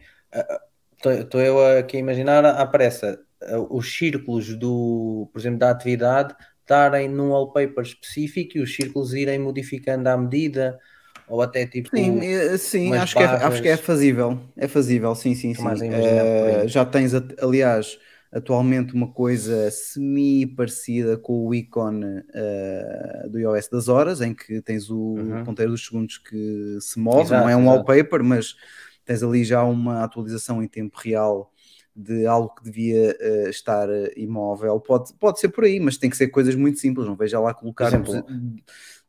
estou eu aqui a imaginar, aparece ah, os círculos do, por exemplo, da atividade estarem num wallpaper específico e os círculos irem modificando à medida, ou até tipo. Sim, eh, sim acho, que é, acho barras. que é fazível. É fazível, sim, sim, sim. aí. já tens, aliás, atualmente uma coisa semi-parecida com o ícone eh, do iOS das horas, em que tens o Uhum. ponteiro dos segundos que se move, Exato, não é um exato. wallpaper, mas tens ali já uma atualização em tempo real de algo que devia eh, estar eh, imóvel. Pode, pode ser por aí, mas tem que ser coisas muito simples. Não veja lá colocar exemplo-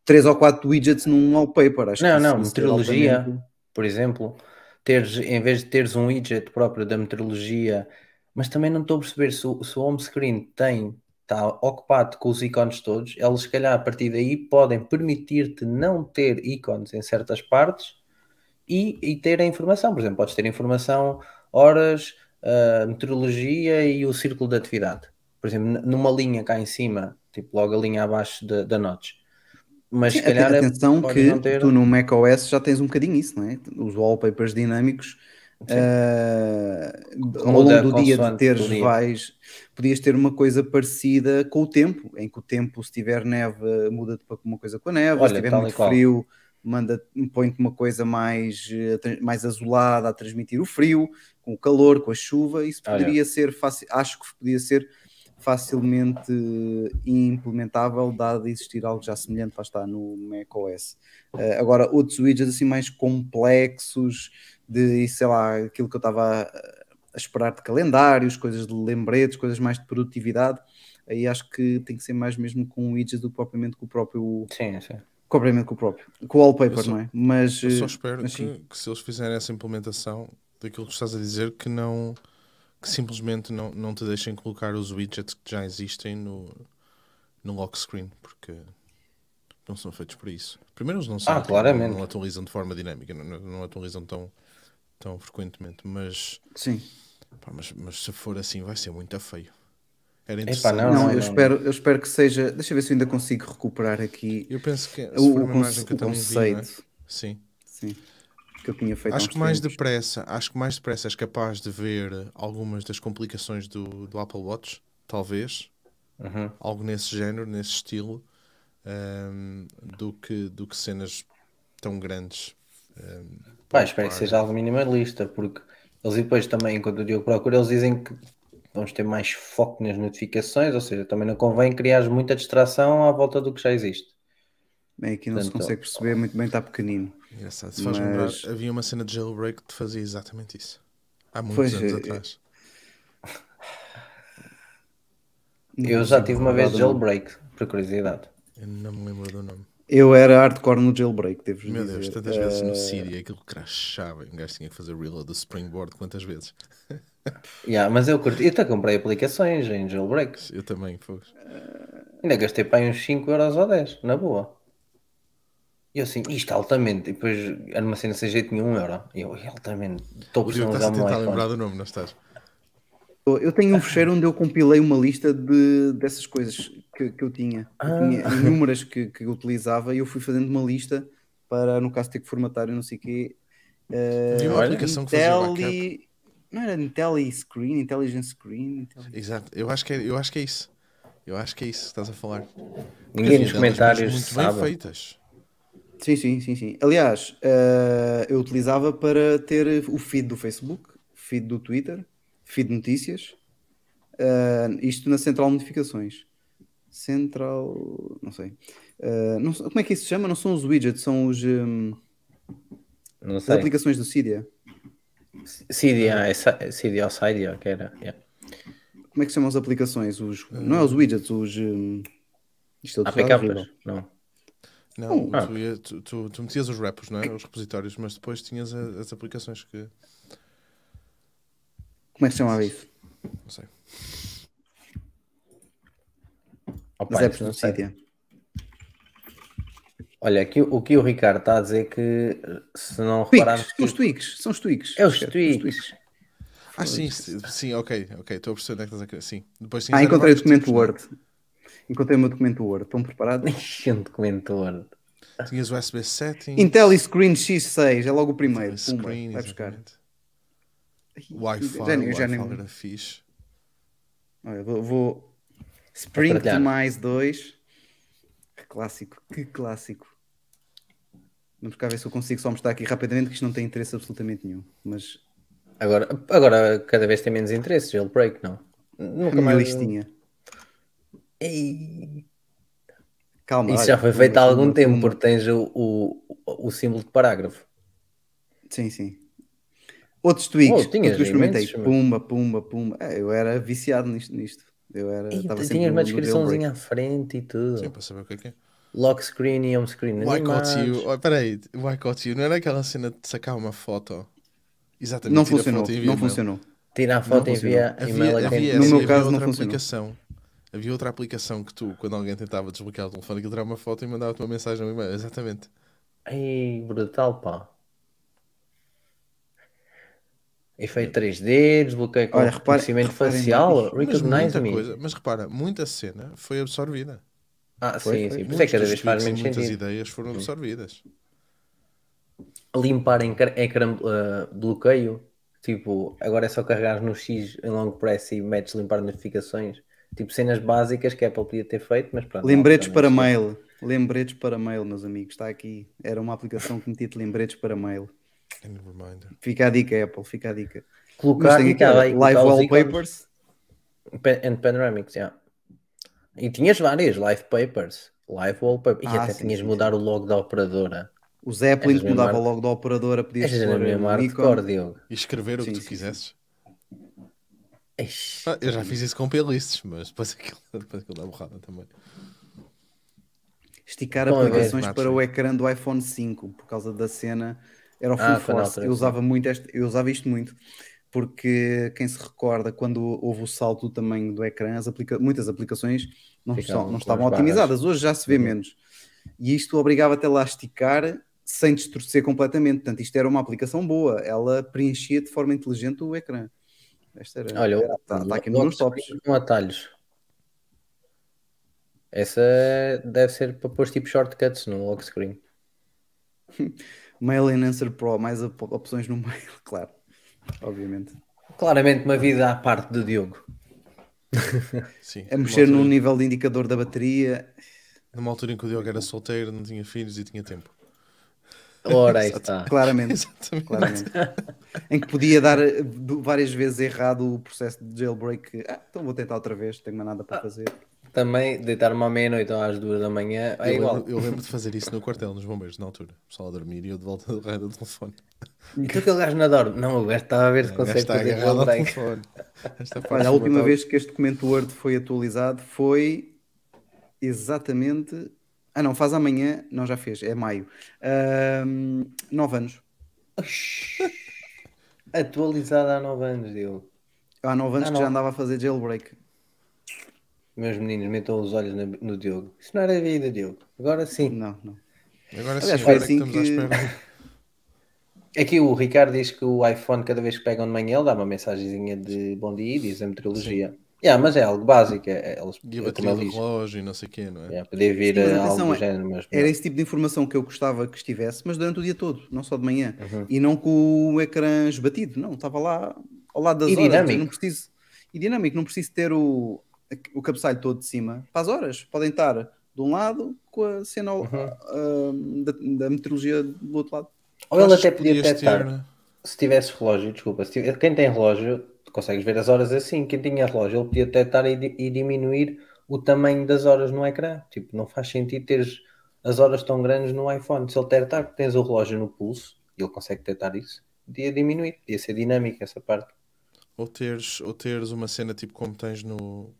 três ou quatro widgets num wallpaper. Acho Não, não, meteorologia, altamente- por exemplo, teres, em vez de teres um widget próprio da meteorologia, mas também não estou a perceber se o, se o home screen tem, está ocupado com os ícones todos, eles se calhar a partir daí podem permitir-te não ter ícones em certas partes e, e ter a informação, por exemplo, podes ter informação, horas, ah, meteorologia e o círculo de atividade. Por exemplo, numa linha cá em cima, tipo logo a linha abaixo da, da notes. Mas se Sim, calhar é- atenção podes que ter- tu no macOS já tens um bocadinho isso, não é? Os wallpapers dinâmicos eh, ao longo do dia de teres dia. vais, podias ter uma coisa parecida com o tempo, em que o tempo, se tiver neve, muda-te para uma coisa com a neve, Olha, se tiver muito frio, manda, põe-te uma coisa mais, eh, mais azulada a transmitir o frio, com o calor, com a chuva, isso poderia ser fácil, acho que podia ser facilmente implementável, dado existir algo já semelhante, lá está, no macOS. Eh, agora, outros widgets assim mais complexos, de, sei lá, aquilo que eu estava a, a esperar de calendários, coisas de lembretes, coisas mais de produtividade, aí acho que tem que ser mais mesmo com widgets do que propriamente com o próprio, Sim, sim. Propriamente com o próprio, com o wallpaper, só- não é? Mas, Eu só eh, espero mas que, que se eles fizerem essa implementação daquilo que estás a dizer, que não que simplesmente não, não te deixem colocar os widgets que já existem no, no lock screen, porque não são feitos para isso. Primeiro eles não são, Ah, claramente. não atualizam de forma dinâmica, não, não atualizam tão, tão frequentemente, mas, sim. pá, mas, mas se for assim vai ser muito feio. Era interessante. não, Não, não, eu, não. espero, eu espero que seja. Deixa eu ver se eu ainda consigo recuperar aqui Eu penso que o, o que eu vi, é? conceito. Sim. Sim. Que eu tinha feito Acho que mais tempos. depressa, acho que mais depressa és capaz de ver algumas das complicações do, do Apple Watch, talvez, Uhum. algo nesse género, nesse estilo, ahm, do, que, do que cenas tão grandes. ahm, Pá, espero que seja algo minimalista, porque eles e depois também, enquanto o Diogo procura, eles dizem que vamos ter mais foco nas notificações, ou seja, também não convém criar muita distração à volta do que já existe. Bem, aqui não se Portanto, consegue perceber, muito bem está pequenino. Engraçado. Se faz Mas- lembrar, havia uma cena de jailbreak que te fazia exatamente isso. Há muitos Pois, anos é- atrás. Não Eu já tive uma vez jailbreak, por curiosidade. Eu não me lembro do nome. Eu era hardcore no jailbreak, devo Meu dizer. Deus, tantas vezes Eh, no Siri aquilo crashava e um gajo tinha que fazer reload do Springboard quantas vezes? Yeah, mas eu curti, eu até comprei aplicações em jailbreak. Eu também, fogo. Ainda gastei para aí uns 5 euros ou 10, na boa. E eu assim, isto altamente. E depois era uma cena sem jeito nenhum, um euro. E eu, altamente. Estou O Diogo precisando está-se a usar o meu tentar lembrar iPhone. do nome, não estás? Eu tenho um fecheiro onde eu compilei uma lista de, dessas coisas que, que eu tinha. Eu Ah. tinha inúmeras que, que eu utilizava e eu fui fazendo uma lista para, no caso, ter que formatar e não sei o quê. Eh, Havia uma olha, aplicação que fazia backup. Não era Intelli Screen, Intelligent Screen? Intelli- Exato, eu acho, que é, eu acho que é isso. Eu acho que é isso que estás a falar. Ninguém nos comentários muito bem sabe. feitas. Sim, sim, sim, sim. Aliás, eh, eu utilizava para ter o feed do Facebook, feed do Twitter, feed de notícias, eh, isto na central de notificações. Central, não sei. Eh, não como é que isso se chama? Não são os widgets, são os, hum, Não as sei. aplicações do Cydia. Cydia, é Cy- Cydia ou Cydia, que era. yeah. Como é que se chamam as aplicações? Os, não é os widgets, os. hum, isto é. APKs? Não. Não, Ah. tu, ia- tu- tu- tu metias os repos, não é? Os repositórios, mas depois tinhas a- as aplicações que. Como é que se chamava isso? Não sei. As não do sei. Cydia. Olha, aqui, o que o Ricardo está a dizer que se não repararmos. Tweaks, são os tweaks, são os tweaks. É os tweaks. Ah, sim, sim, sim, ok, ok, estou a perceber onde é que estás a querer. Sim. Depois tinhas Ah, encontrei o documento tipos, não é? Word. Encontrei o meu documento Word. Estão preparados? Ixi, um documento Word. Tinhas USB settings. Intel Screen X6, é logo o primeiro. Pumba, Screen, vai buscar. Wi-Fi, Já Wi-Fi nem- era fixe. Olha, vou, vou... Spring mais 2. Que clássico, que clássico. Vamos cá ver se eu consigo só mostrar aqui rapidamente que isto não tem interesse absolutamente nenhum. Mas Agora, agora cada vez tem menos interesse, jailbreak, não? a Nunca minha mais. listinha. Ei, Calma. Isso olha, já foi feito há algum uma- tempo, uma- porque tens o, o, o símbolo de parágrafo. Sim, sim. Outros tweaks, Oh, tinhas que eu experimentei. imensos. Pumba, pumba, pumba. É, eu era viciado nisto. nisto. Eu era, E tinhas uma descriçãozinha à frente e tudo. Sim, para saber o que é que é. Lock screen e home screen. Why caught animados. you? Oh, peraí, why caught you? Não era aquela cena de sacar uma foto? Exatamente. Não funcionou, não e-mail. funcionou. Tira a foto e funcionou. envia e-mail Havia, a quem havia, No meu havia caso, não outra funcionou. aplicação. Havia outra aplicação que tu, quando alguém tentava desbloquear o telefone, aquilo tirava uma foto e mandava-te uma mensagem no e-mail. Exatamente. Ei, brutal, pá. Efeito 3D, desbloqueio com Olha, repare- reconhecimento reparem facial, recognize muita me. coisa, mas repara, muita cena foi absorvida. Ah, Foi, sim, foi. sim. Por isso é que cada vez faz menos muitas sentido. ideias foram absorvidas. Limpar em ecrã, ecrã, ah, bloqueio, tipo, agora é só carregar no X em long press e metes limpar notificações. Tipo, cenas básicas que a Apple podia ter feito, mas pronto. Lembretes não, para não, mail. Lembretes para mail, meus amigos. Está aqui. Era uma aplicação que metia-te lembretes para mail. Fica a dica, Apple. Fica a dica. Mas Colocar tem aqui, Live. Wallpapers. Pa- And panoramics, yeah. E tinhas várias live papers, live wallpaper. E Ah, até sim, tinhas sim, de mudar o logo da operadora. O Zeppelin Estas mudava mesmo logo da operadora. Podias pôr mesmo hardcore. Diogo. E escrever o Sim, que tu sim, quisesses. Eish. Ah, eu já fiz isso com playlists, mas depois aquilo, depois aquilo dá borrada também. Esticar ver, aplicações Smart para o ecrã do iPhone 5 por causa da cena. Era o Full Ah, foi na Force. Eu sim. usava muito este, eu usava isto muito porque quem se recorda quando houve o salto do tamanho do ecrã, as aplica- muitas aplicações não, não estavam as barras. otimizadas. Hoje já se vê menos. E isto obrigava até lá a esticar sem distorcer completamente. Portanto, isto era uma aplicação boa. Ela preenchia de forma inteligente o ecrã. Esta era. Olha, era- tá, aqui nos tops. com atalhos. Essa deve ser para pôr tipo shortcuts no lock screen. Mail Enhancer Pro, mais op- opções no mail, claro. Obviamente. Claramente uma vida à parte do Diogo. Sim. A mexer no altura- nível de indicador da bateria. Numa altura em que o Diogo era solteiro, não tinha filhos e tinha tempo. Ora, aí está. Claramente. Exatamente. claramente. em que podia dar eh, várias vezes errado o processo de jailbreak. Ah, então vou tentar outra vez, tenho mais nada para fazer. Também deitar-me à meia-noite ou às duas da manhã é eu, igual. lembro, eu lembro de fazer isso no quartel, nos bombeiros, na altura. O pessoal a dormir e eu de volta do raio do telefone. E tu aquele gajo na dorme? Não, o gajo estava a ver se gajo consegue fazer agarrado ao telefone. Olha, a última vez que este documento Word foi atualizado foi exatamente. Ah, não, faz amanhã, não já fez, é maio. Ahm, nove anos. Atualizada há 9 anos, Diogo. Há nove anos Ah, que já não. andava a fazer jailbreak. Meus meninos, metam os olhos na- no Diogo. Isso não era vida, Diogo. Agora sim. Não, não. Agora sim, Aliás, agora é que assim estamos à que- espera. Aqui o Ricardo diz que o iPhone, cada vez que pegam de manhã, ele dá uma mensagenzinha de bom dia e diz a meteorologia. Yeah, mas é algo básico. É, é, eles, E a é bateria do relógio e não sei o quê, não é? Yeah, podia vir Sim, mas eh, algo do é- género, mas Era esse tipo de informação que eu gostava que estivesse, mas durante o dia todo, não só de manhã. Uhum. E não com o ecrã esbatido, não, estava lá ao lado das E horas. dinâmico. Não preciso, e dinâmico, não preciso ter o, o cabeçalho todo de cima para as horas. Podem estar de um lado com a cena Uhum. ah, da, da meteorologia do outro lado. Ou ele até podia podias detectar. ter- Se tivesse relógio, desculpa, se tiver- quem tem relógio, tu consegues ver as horas assim. Quem tinha relógio, ele podia detectar e, di- e diminuir o tamanho das horas no ecrã. Tipo, não faz sentido teres as horas tão grandes no iPhone. Se ele detectar que tens o relógio no pulso, e ele consegue detectar isso, podia diminuir, podia ser dinâmica essa parte. Ou teres, ou teres uma cena tipo como tens no.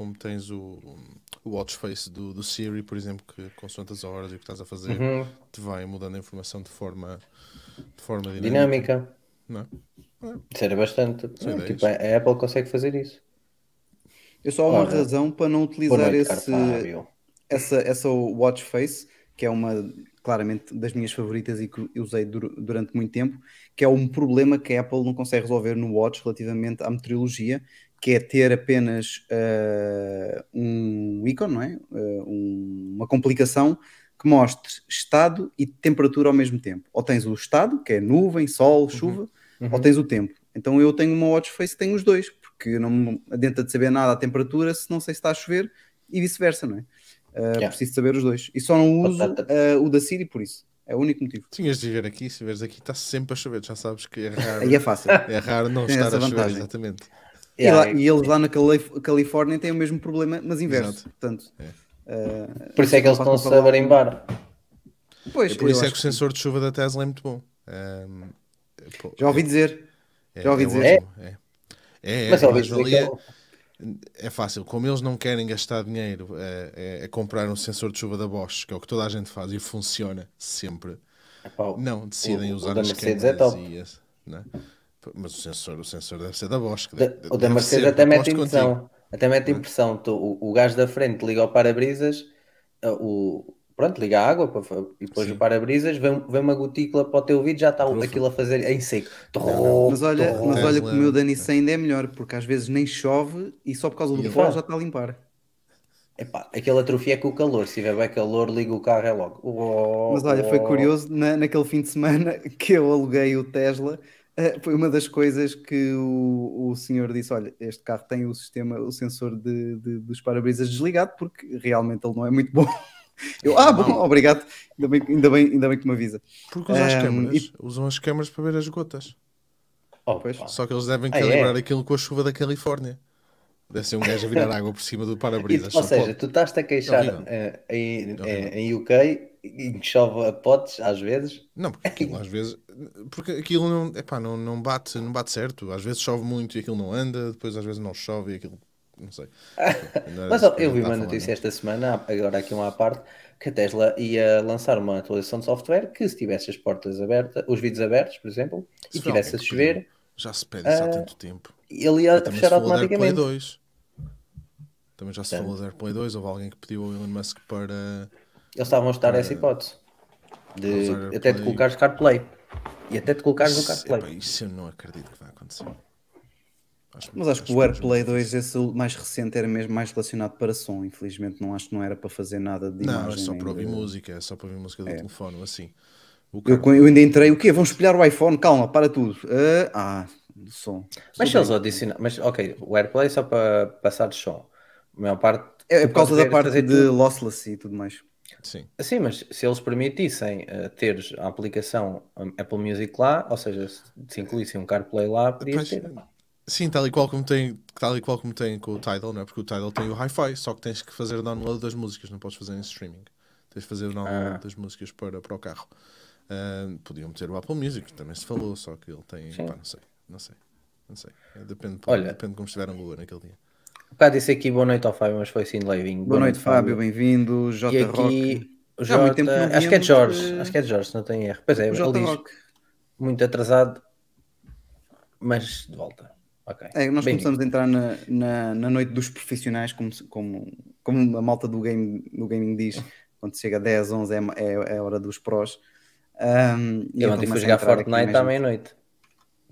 Como tens o, o watch face do, do Siri, por exemplo, que consoante as horas e o que estás a fazer, Uhum. te vai mudando a informação de forma, de forma dinâmica. Dinâmica. Não é? Isso era bastante. Não, ideias. tipo, a a Apple consegue fazer isso. Eu só há uma razão para não utilizar noite, esse, essa, essa watch face, que é uma claramente das minhas favoritas e que eu usei dur- durante muito tempo, que é um problema que a Apple não consegue resolver no watch relativamente à meteorologia, que é ter apenas ah, um ícone, não é? Ah, um- uma complicação que mostre estado e temperatura ao mesmo tempo. Ou tens o estado, que é nuvem, sol, chuva, Uhum. ou tens o tempo. Então eu tenho uma watch face que tem os dois, porque não me adianta de saber nada a temperatura se não sei se está a chover e vice-versa, não é? Uh, Yeah. Preciso saber os dois. E só não uso uh, o da Siri por isso. É o único motivo. Tinhas de ver aqui, se vês aqui, está sempre a chover, já sabes que é raro, Aí é fácil. é raro não Tem estar a chover, vantagem. exatamente. E, lá- e eles lá na Calif- Califórnia têm o mesmo problema, mas inverso. Exato. Portanto, É. uh, Por isso é que eles estão-se a barimbar. Pois, É por isso é que o sensor de chuva da Tesla é muito bom. Ahm, pô, Já ouvi dizer. é, já ouvi é dizer. É, é, é, Mas é, mas valia- é fácil. Como eles não querem gastar dinheiro é, é- é comprar um sensor de chuva da Bosch, que é o que toda a gente faz e funciona sempre. Epá, Não, decidem o- o usar da as Mercedes é câmeras top. e esse, né? Mas o sensor, o sensor deve ser da Bosch. que deve- o da Mercedes até mete impressão. contigo. Até mete impressão. Tu- o, o gajo da frente liga ao para-brisas, uh, o, pronto, liga a água para e depois Sim. o para-brisas, vem, vem uma gotícula para o teu ouvido, já está aquilo a fazer em seco. Mas olha, mas olha que Tesla- o meu da Nissan ainda é melhor, porque às vezes nem chove e só por causa do pó faz. já está a limpar. Epá, aquele atrofia é com o calor. Se tiver bem calor, liga o carro é logo. Oh, Mas olha, foi oh. curioso, na, naquele fim de semana que eu aluguei o Tesla, eh, foi uma das coisas que o, o senhor disse: olha, este carro tem o sistema, o sensor de, de- dos para-brisas desligado, porque realmente ele não é muito bom. Eu, ah, bom, obrigado, ainda bem, ainda bem, ainda bem que me avisa. Porque usam as Ahm, câmaras, e- usam as câmaras para ver as gotas. Oh. Só que eles devem Ah, é? calibrar aquilo com a chuva da Califórnia. Deve ser um gajo a virar água por cima do para-brisas. ou seja, pode. tu estás-te a queixar eh, em, eh, em UK em que chove a potes às vezes. Não, porque aquilo às vezes. Porque aquilo não, epá, não, não, bate, não bate certo. Às vezes chove muito e aquilo não anda, depois às vezes não chove e aquilo. Não sei. Não Mas ó, eu vi uma notícia não. esta semana, agora aqui uma à parte, que a Tesla ia lançar uma atualização de software que se tivesse as portas abertas, os vidros abertos, por exemplo, e Se foi tivesse a chover. Já se pede isso há Ah, tanto tempo. ele ia fechar automaticamente. 2. Também já se falou da AirPlay 2. Houve alguém que pediu ao Elon Musk para. Eles estavam a estudar essa hipótese. De, até de AirPlay. colocares CarPlay. E até de colocares no CarPlay. epá, isso eu não acredito que vai acontecer. Mas acho que o AirPlay 2, esse mais recente, era mesmo mais relacionado para som. Infelizmente, não acho que não era para fazer nada de Não, imagem. é só para ouvir de- música, é só para ouvir música do telefone ou assim. O Eu, eu ainda entrei, o quê? Vão espelhar o iPhone? Calma, para tudo. Ah, ah, do som. Mas se eles adicionar, mas ok, o AirPlay é só para passar de som. A maior parte. É, é por causa da ver- parte de tudo. lossless e tudo mais. Sim. Sim, mas se eles permitissem eh, teres a aplicação um, Apple Music lá, ou seja, se, se incluíssem um CarPlay lá, podias ter. Sim, tal e, qual como tem, tal e qual como tem com o Tidal, não é? Porque o Tidal tem o Hi-Fi, só que tens que fazer o download das músicas, não podes fazer em streaming. Tens de fazer o download Ah. das músicas para, para o carro. Ah, podiam meter o Apple Music, também se falou, só que ele tem. Pá, não sei, não sei. Não sei. É, Depende, Olha. depende de como estiver a lua naquele dia. Um bocado disse aqui boa noite ao Fábio, mas foi sim levinho. Boa noite, Fábio. Bem-vindo. J E Rock. aqui o Já há muito Jota, tempo que não acho que é de Jorge, eh, acho que é de Jorge, se não tem erro. Pois é, O ele J diz Rock. muito atrasado, mas de volta. Ok. É, nós começamos a entrar na, na, na noite dos profissionais, como, como, como a malta do, game, do gaming diz, quando chega a 10, 11 é, é, é a hora dos prós. Um, e Eu então ontem fui jogar Fortnite à meia-noite.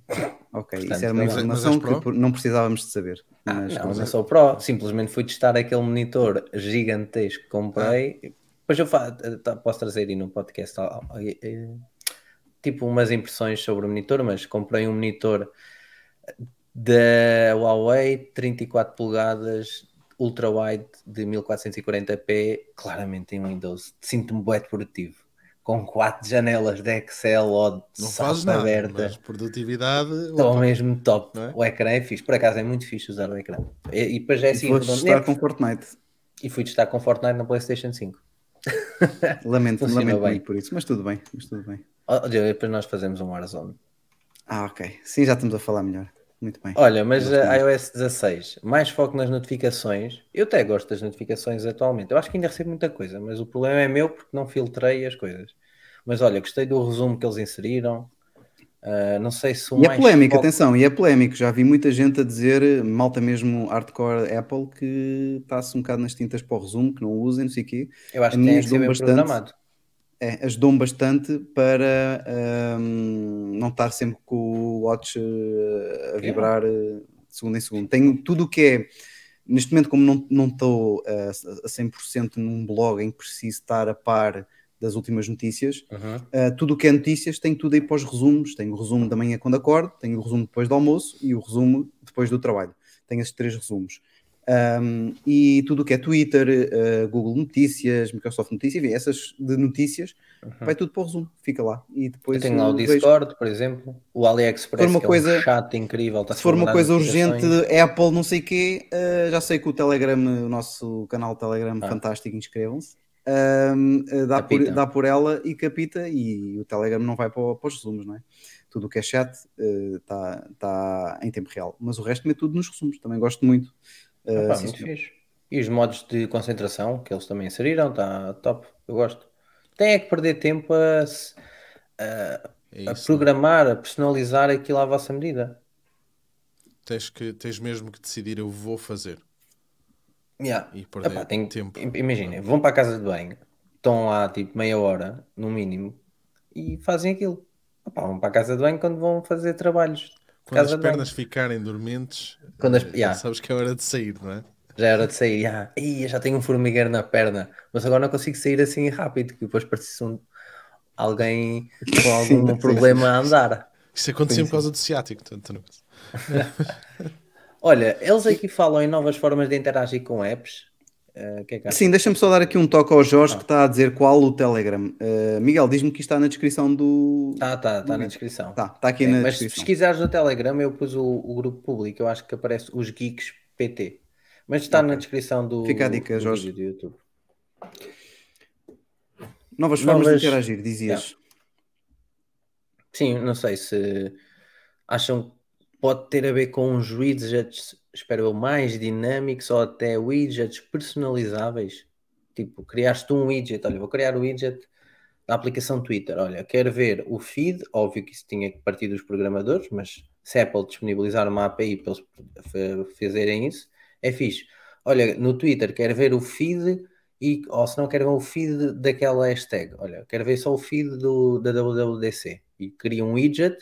Ok, Portanto, isso era uma informação que não precisávamos de saber. Ah, mas não, vamos não sou pro. Simplesmente fui testar aquele monitor gigantesco que comprei. Depois eu fa- tá- posso trazer aí no podcast ah, ah, tipo umas impressões sobre o monitor, mas comprei um monitor da Huawei 34 polegadas ultra wide de 1440p, claramente em Windows. Sinto-me bué produtivo. Com quatro janelas de Excel ou de Não fazes nada, aberta. mas produtividade. Estou opa, mesmo top. É? O ecrã é fixe. Por acaso é muito fixe usar o ecrã. E, e depois é E assim. redondo. estar com Fortnite. E fui testar com Fortnite na PlayStation 5. Lamento, Funciona lamento bem. muito por isso, mas tudo bem, mas tudo bem. Olha, depois nós fazemos um Warzone. Ah, ok. Sim, já estamos a falar melhor. Muito bem. Olha, mas a iOS 16, mais foco nas notificações. Eu até gosto das notificações atualmente. Eu acho que ainda recebo muita coisa, mas o problema é meu porque não filtrei as coisas. Mas olha, gostei do resumo que eles inseriram. Ah, não sei se o E é mais polémico, foco- atenção, e é polémico. Já vi muita gente a dizer, malta mesmo hardcore Apple, que está-se um bocado nas tintas para o resumo, que não usem, não sei o quê. Eu acho a que tem que ser bem bastante. programado. É, ajudou-me bastante para hum, não estar sempre com o watch eh, a vibrar eh, de segundo em segundo. Tenho tudo o que é, neste momento, como não não estou eh, a 100% num blog em que preciso estar a par das últimas notícias, Uhum. Uh, tudo o que é notícias tem tudo aí para os resumos. Tenho o resumo da manhã quando acordo, tenho o resumo depois do almoço e o resumo depois do trabalho. Tenho esses três resumos. Um, e tudo o que é Twitter, uh, Google Notícias, Microsoft Notícias, enfim, essas de notícias, vai tudo para o resumo, fica lá. E Uhum. Eu depois tenho lá o uh, vejo. Discord, por exemplo. O AliExpress, Se for uma que é coisa- um chat incrível. está Se for uma coisa urgente. Apple, não sei o quê, uh, já sei que o Telegram, o nosso canal Telegram, Ah. fantástico, inscrevam-se. Um, uh, dá, por, dá por ela e capita, e o Telegram não vai para, para os resumos, não é? Tudo o que é chat está tá em tempo real, mas o resto é tudo nos resumos. Também gosto muito. Uh, Opa, sim, muito fixe. E os modos de concentração que eles também inseriram, está top. Eu gosto. Tem é que perder tempo a, a- É a isso, programar, a personalizar aquilo à vossa medida. Tens, que, tens mesmo que decidir, eu vou fazer. Yeah. E perder Epá, tem- tempo. im- Imaginem, vão para a casa de banho, estão lá tipo meia hora, no mínimo, e fazem aquilo. Epá, vão para a casa de banho quando vão fazer trabalhos. Quando as pernas ficarem dormentes, Quando as- eh, yeah. sabes que é hora de sair, não é? Já era de sair, já, Ih, já tenho um formigueiro na perna, mas agora não consigo sair assim rápido, que depois parece um, alguém com algum problema a andar. Isso aconteceu por causa do ciático. Tanto, não- Olha, eles aqui falam em novas formas de interagir com apps. Eh, que é que? Sim, deixa-me só dar aqui um toque ao Jorge que está a dizer qual o Telegram. Uh, Miguel, diz-me que isto está na descrição do. Tá, tá, tá na descrição. Tá, está aqui É, na mas se descrição. pesquisares no Telegram, eu pus o, o grupo público, eu acho que aparece os Geeks PT. Mas está na descrição do, Fica a dica, do Jorge. vídeo do YouTube. Novas formas novas- de interagir, dizias. Sim, não sei se acham que pode ter a ver com uns widgets, espero eu, mais dinâmicos ou até widgets personalizáveis. Tipo, criaste um widget, olha, vou criar o widget da aplicação Twitter. Olha, quero ver o feed, óbvio que isso tinha que partir dos programadores, mas se a Apple disponibilizar uma API para eles fa- fazerem isso, é fixe. Olha, no Twitter quero ver o feed e, ou se não quero ver o feed daquela hashtag. Olha, quero ver só o feed do, da WWDC. E cria um widget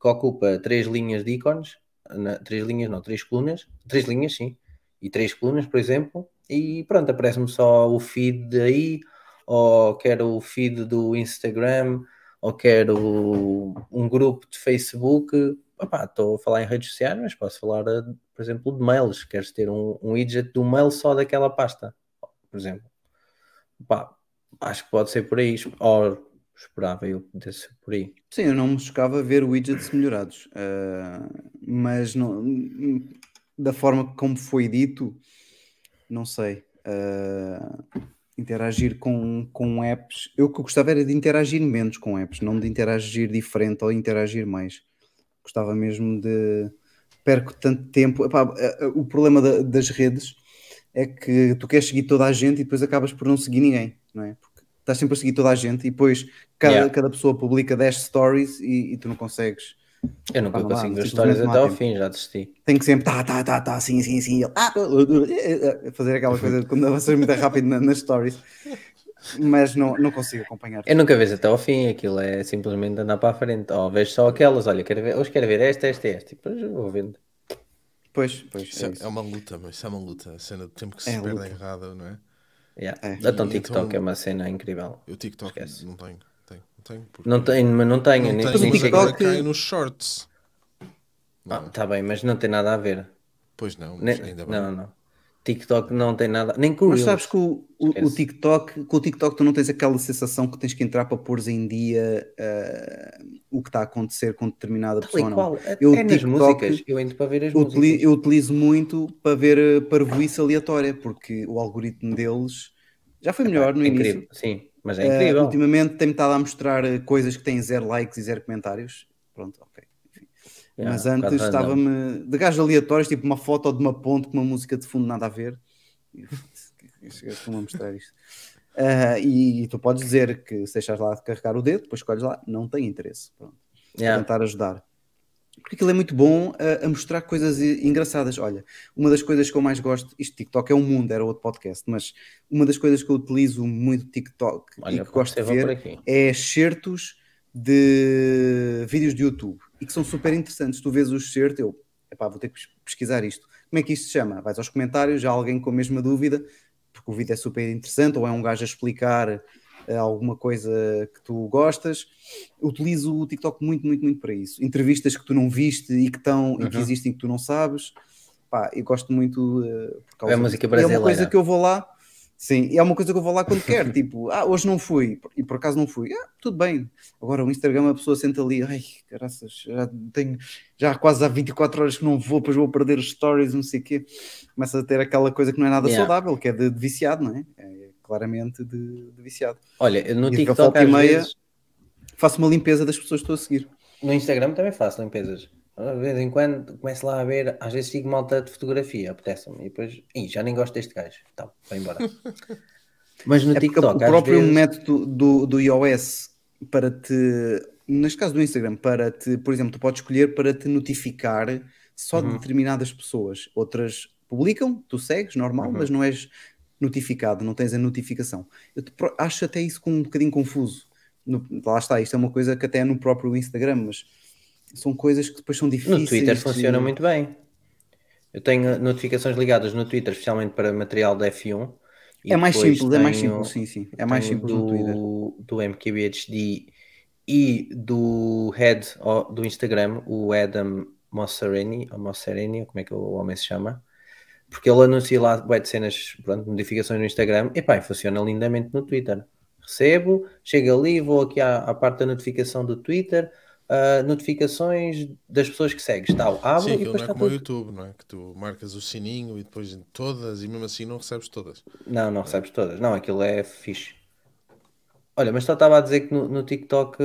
que ocupa três linhas de ícones, na- três linhas, não, três colunas, três linhas, sim, e três colunas, por exemplo, e pronto, aparece-me só o feed aí, ou quero o feed do Instagram, ou quero um grupo de Facebook. Opá, estou a falar em redes sociais, mas posso falar, eh, por exemplo, de mails. Queres ter um, um widget do mail só daquela pasta, por exemplo. Opá, acho que pode ser por aí, ou esperava eu pudesse por aí. Sim, eu não me chocava ver widgets melhorados, ah, mas não- da forma como foi dito, não sei. ah, interagir com, com apps, eu que gostava era de interagir menos com apps, não de interagir diferente ou interagir mais. Gostava mesmo de perco tanto tempo. Epá, ah, o problema da- das redes é que tu queres seguir toda a gente e depois acabas por não seguir ninguém, não é? Porque estás sempre a seguir toda a gente e depois cada, Yeah. cada pessoa publica 10 stories e, e tu não consegues. Eu nunca consigo ver histórias até ao fim, já desisti. Tem que sempre tá, tá, tá, tá, sim, sim, sim. Ele, ah, fazer aquela coisa quando avanças muito rápido na- nas stories. mas não, não consigo acompanhar. Eu nunca vejo até ao fim, aquilo é simplesmente andar para a frente. Ou vejo só aquelas, olha, quero ver, hoje quero ver esta, esta, esta. E depois vou vendo. Pois, pois, Isso é é, isso. é uma luta, mas isso é uma luta. A cena do tempo que se É perde luta. errada, não é? Yeah. É. Então TikTok então- é uma cena incrível. Eu TikTok Esquece. não tenho. tenho, não tenho Não tenho, mas não tenho, não nem, tenho, nem TikTok- cai nos shorts. Não, Ah, tá bem, mas não tem nada a ver. Pois não, Nem- ainda bem. não, não. TikTok não tem nada, nem com Mas Reels. sabes que o, o, o. TikTok, com o TikTok tu não tens aquela sensação que tens que entrar para pôres em dia ah, o que está a acontecer com determinada Tal pessoa. Não. qual. É, Eu, é TikTok, músicas. Eu entro para ver as músicas. eu utilizo muito para ver eh, parvoíce aleatória, porque o algoritmo deles já foi melhor no É início. incrível, sim, mas é incrível. ultimamente tem-me estado a mostrar coisas que têm zero likes e zero comentários. Pronto. Yeah, Mas um bocado antes estava-me de gajos aleatórios, tipo uma foto de uma ponte com uma música de fundo nada a ver. E Estou-me a mostrar isto. Ah, e, tu podes dizer que se deixares lá de carregar o dedo, depois escolhes lá, não tem interesse. Pronto Yeah. tentar ajudar. Porque aquilo é muito bom a, a mostrar coisas engraçadas. Olha, uma das coisas que eu mais gosto, isto TikTok é um mundo, era outro podcast, mas uma das coisas que eu utilizo muito TikTok e Olha, que gosto de ver é excertos de vídeos de YouTube e que são super interessantes. Tu vês o excerto, eu epá, vou ter que pes- pesquisar isto. Como é que isto se chama? Vais aos comentários, já há alguém com a mesma dúvida, porque o vídeo é super interessante, ou é um gajo a explicar eh, alguma coisa que tu gostas. Utilizo o TikTok muito, muito, muito para isso. Entrevistas que tu não viste e que estão e que Uhum. existem que tu não sabes. Pá, eu gosto muito eh, por causa É música. E É uma brasileira. coisa que eu vou lá. Sim, e é uma coisa que eu vou lá quando quero, tipo, ah, hoje não fui, e por acaso não fui, ah, tudo bem. Agora o Instagram a pessoa senta ali, ai, caraças, já tenho, já quase há 24 horas que não vou, depois vou perder os stories, não sei o quê. Começa a ter aquela coisa que não é nada Yeah. saudável, que é de, de viciado, não é? É claramente de, de viciado. Olha, no E TikTok e às meia- vezes, Faço uma limpeza das pessoas que estou a seguir. no Instagram também faço limpezas. De vez em quando começo lá a ver, às vezes sigo malta de fotografia, apetece-me, e depois, Ih, já nem gosto deste gajo, então, vai embora. Mas no É TikTok, o próprio vezes, método do, do iOS para te, neste caso do Instagram, para te, por exemplo, tu podes escolher para te notificar só de Uhum. determinadas pessoas. Outras publicam, tu segues, normal, Uhum. mas não és notificado, não tens a notificação. Eu te acho até isso com um bocadinho confuso. No- lá está, isto é uma coisa que até é no próprio Instagram, mas são coisas que depois são difíceis. no Twitter de- funciona muito bem. Eu tenho notificações ligadas no Twitter, especialmente para material da F1. e É mais simples, é mais tenho- simples, sim, sim. É mais tenho simples do, no Twitter. do MKBHD e do head do Instagram, o Adam Mosserini, ou Mosserini, ou como é que o homem se chama, porque ele anuncia lá bué de cenas, pronto, notificações no Instagram, e pá, funciona lindamente no Twitter. Recebo, chego ali, vou aqui à, à parte da notificação do Twitter, ah, notificações das pessoas que segues, tal, abro Sim, e aquilo depois não é como o tudo. YouTube, não é? Que tu marcas o sininho e depois todas, e mesmo assim não recebes todas. Não, não recebes todas. Não, aquilo é fixe. Olha, mas só estava a dizer que no, no TikTok,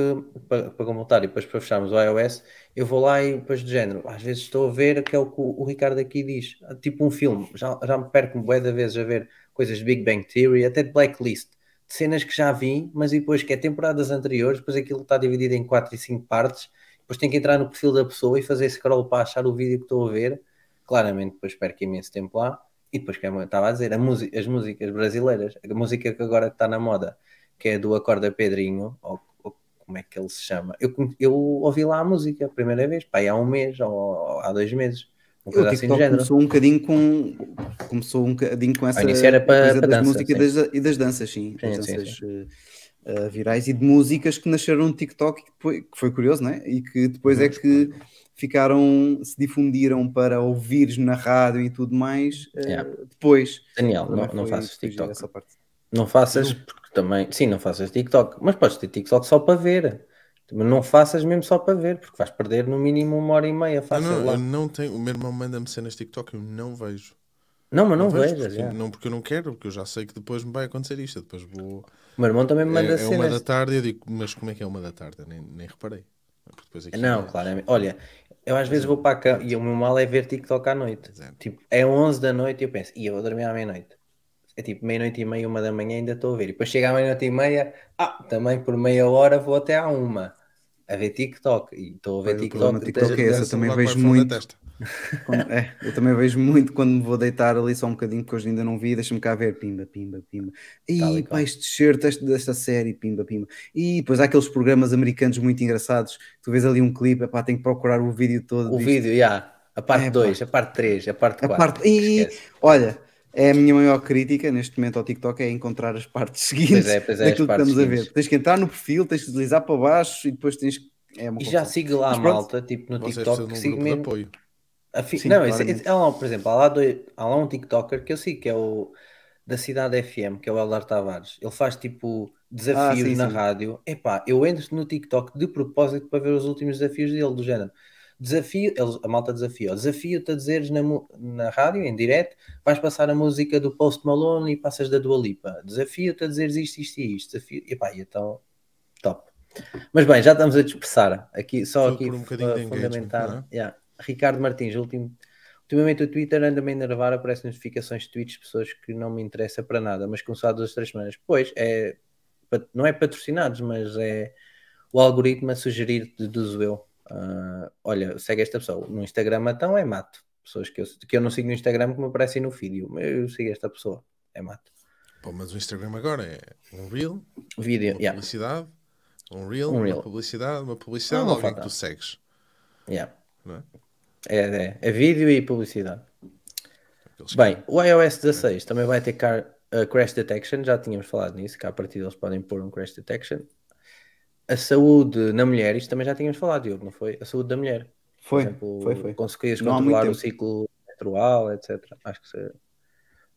para, para completar e depois para fecharmos o iOS, eu vou lá e depois do género, às vezes estou a ver que é o que o, o Ricardo aqui diz, tipo um filme, já, já me perco bué de vezes a ver coisas de Big Bang Theory, até de Blacklist, de cenas que já vi, mas depois que é temporadas anteriores, depois aquilo está dividido em 4 e 5 partes, depois tenho que entrar no perfil da pessoa e fazer scroll para achar o vídeo que estou a ver, claramente depois perco imenso tempo lá, e depois, como eu estava a dizer, a as músicas brasileiras, a música que agora está na moda, que é do Acorda Pedrinho, ou, ou como é que ele se chama? Eu, eu ouvi lá a música a primeira vez, pá, há um mês ou, ou há dois meses, O assim TikTok começou um bocadinho com começou um bocadinho com essa era para- das dança, músicas e das, e das danças, sim, Sim, das sim, danças eh, eh, virais e de músicas que nasceram no TikTok, que, depois- que foi curioso, né? E que depois é que ficaram, se difundiram para ouvires na rádio e tudo mais eh, Yeah. depois. Daniel, não, não faças TikTok. essa parte. Não faças, porque também, sim, não faças TikTok, mas podes ter TikTok só para ver. Mas não faças mesmo só para ver, porque vais perder no mínimo uma hora e meia Não, fácil não, lá. eu não tenho. O meu irmão manda-me cenas TikTok eu não vejo. Não, mas não, vejo vejas. porque, já. não porque eu não quero, porque eu já sei que depois me vai acontecer isto. Depois vou. O meu irmão também me manda É, é uma cenas. da tarde e eu digo, mas como é que é uma da tarde? Nem, nem reparei. Não, é- claramente. Olha, eu às vezes vou para a cama e o meu mal é ver TikTok à noite. Exato. Tipo, é 11 da noite e eu penso, e eu vou dormir à meia-noite. É tipo meia-noite e meia, uma da manhã ainda estou a ver. E depois chega à meia-noite e meia, ah, também por meia hora vou até à uma. A ver TikTok. E estou a ver TikTok. TikTok é esse, eu também vejo muito. Quando- é, eu também vejo muito quando me vou deitar ali só um bocadinho, que hoje ainda não vi, deixa-me cá ver, pimba, pimba, pimba. E pá, este shirt este- desta série, pimba, pimba. E depois há aqueles programas americanos muito engraçados, tu vês ali um clipe, epá, tenho que procurar o vídeo todo. O disto. vídeo, já. A parte É, 2, a parte 3, a parte A 4. parte... E, olha, é a minha maior crítica neste momento ao TikTok é encontrar as partes seguintes é, pois é, daquilo que estamos a ver. seguintes. Tens que entrar no perfil, tens que deslizar para baixo e depois tens que. É E já sigo lá a malta, tipo no Vocês TikTok, que um sigo mesmo. apoio. A fi- Sim, não, esse- esse- há lá, por exemplo, há lá, dois, há lá um TikToker que eu sigo, que é o da Cidade FM, que é o Eldar Tavares. Ele faz tipo desafios Ah, sim, na sim. rádio. Epá, eu entro no TikTok de propósito para ver os últimos desafios dele, do género. Desafio, eles, a malta desafia, desafio-te a dizeres na, na rádio, em direto, vais passar a música do Post Malone e passas da Dua Lipa. Desafio-te a dizeres isto, isto e isto. Desafio, epá, e então, top. Mas bem, já estamos a dispersar. Aqui, só aqui um uh, fundamentar. é? Yeah. Ricardo Martins, último, ultimamente o Twitter anda-me a enervar, aparecem notificações de tweets de pessoas que não me interessa para nada, mas começou há duas, três semanas. Pois, é, não é patrocinados, mas é o algoritmo a sugerir, deduzo eu. Ah, olha, segue esta pessoa. No Instagram, então é mato. Pessoas que eu, que eu não sigo no Instagram que me aparecem no vídeo. mas Eu sigo esta pessoa. É mato. Pô, mas o Instagram agora é um reel, Vídeo, uma yeah, publicidade, um reel, Um reel. uma publicidade, uma publicidade, Não, não alguém que tu segues. yeah. É? É, é, é vídeo e publicidade. Aqueles que- Bem, o iOS 16 também vai ter car- uh, crash detection, já tínhamos falado nisso, que à partida eles podem pôr um crash detection. A saúde na mulher, isto também já tínhamos falado, Diogo, não foi? A saúde da mulher. Foi, exemplo, foi, foi. conseguias Não controlar o ciclo menstrual, etc. Acho que se...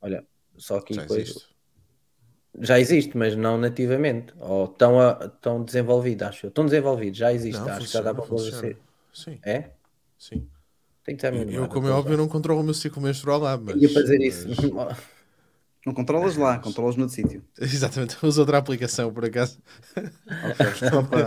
Olha, só já depois existe. já existe, mas não nativamente, ou tão, a- tão desenvolvido, acho eu. Tão desenvolvido, já existe, Não, acho que já dá funciona, para funciona. assim. Sim, É? sim. Tem que estar Eu, como é óbvio, não controlo o meu ciclo menstrual lá, mas... Ia fazer isso. Não controlas lá, controlas no sítio. Exatamente, uso outra aplicação, por acaso. Só para,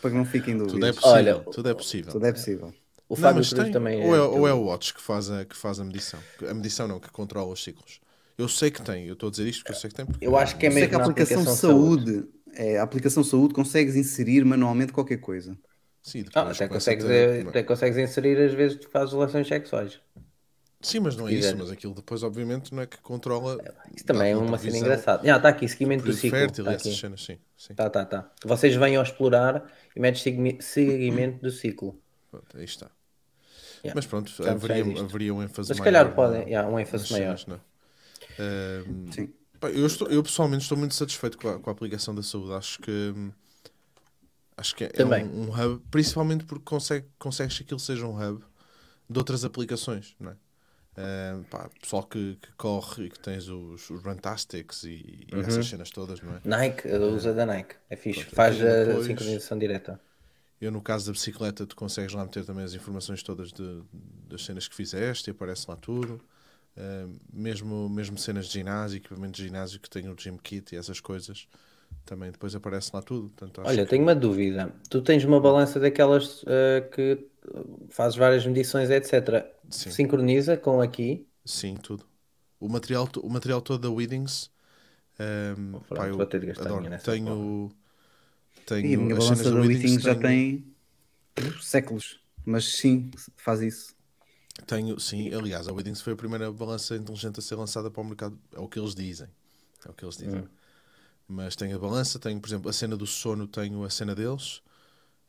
para que não fiquem Tudo é dúvidas. possível, Olha, tudo é possível. Tudo é possível. O Não, Fábio Cruz tem. também ou, é, é. ou é o Watch que faz, a, que faz a medição. A medição não, que controla os ciclos. Eu sei que tem, eu estou a dizer isto porque eu sei que tem. Porque Eu acho que é Sei mesmo que a na aplicação, saúde, é, a aplicação saúde consegues inserir manualmente qualquer coisa. Sim, Ah, depois até, consegues, ter- eh, até consegues inserir às vezes que fazes relações sexuais. Sim, mas não é isso. Mas aquilo depois, obviamente, não é que controla. Isso também é uma cena engraçada. Ah, está aqui, seguimento do ciclo. fértil Tá essas aqui. cenas, sim. sim. Tá, tá, tá. Vocês venham a explorar e metes segui- seguimento do ciclo. Pronto, aí está. Yeah. Mas pronto, Já haveria, haveria um ênfase Mas se maior. calhar podem, yeah, um ênfase maior. cenas, não é? Sim. pá, eu, estou- eu pessoalmente estou muito satisfeito com a, com a aplicação da saúde. Acho que acho que é, é Também. um, um hub, principalmente porque consegue, consegues que aquilo seja um hub de outras aplicações, não é? Pá, pessoal que, que corre e que tens os, os Runtastics e, e Uhum. essas cenas todas, não é? Nike, usa da Nike. É fixe. Pronto, Faz aquilo a depois- sincronização direta. Eu, no caso da bicicleta, tu consegues lá meter também as informações todas de- das cenas que fizeste e aparece lá tudo. Uh, mesmo, mesmo cenas de ginásio, equipamento de ginásio que tem o gym kit e essas coisas, também depois aparece lá tudo. Portanto, acho Olha, que- tenho uma dúvida. Tu tens uma balança daquelas eh, que uh, fazes várias medições, etc. Sim. Sincroniza com aqui. Sim, tudo. O material, o material todo da Weedings, um, Pronto, pá, eu vou ter de gastar adoro. Tenho, tenho E a minha as balança da Weedings Withings já tenho- tem séculos. Mas sim, faz isso. Tenho, sim, aliás, a Weddings foi a primeira balança inteligente a ser lançada para o mercado. É o que eles dizem. É o que eles dizem. Mas tenho a balança, tenho, por exemplo, a cena do sono, tenho a cena deles,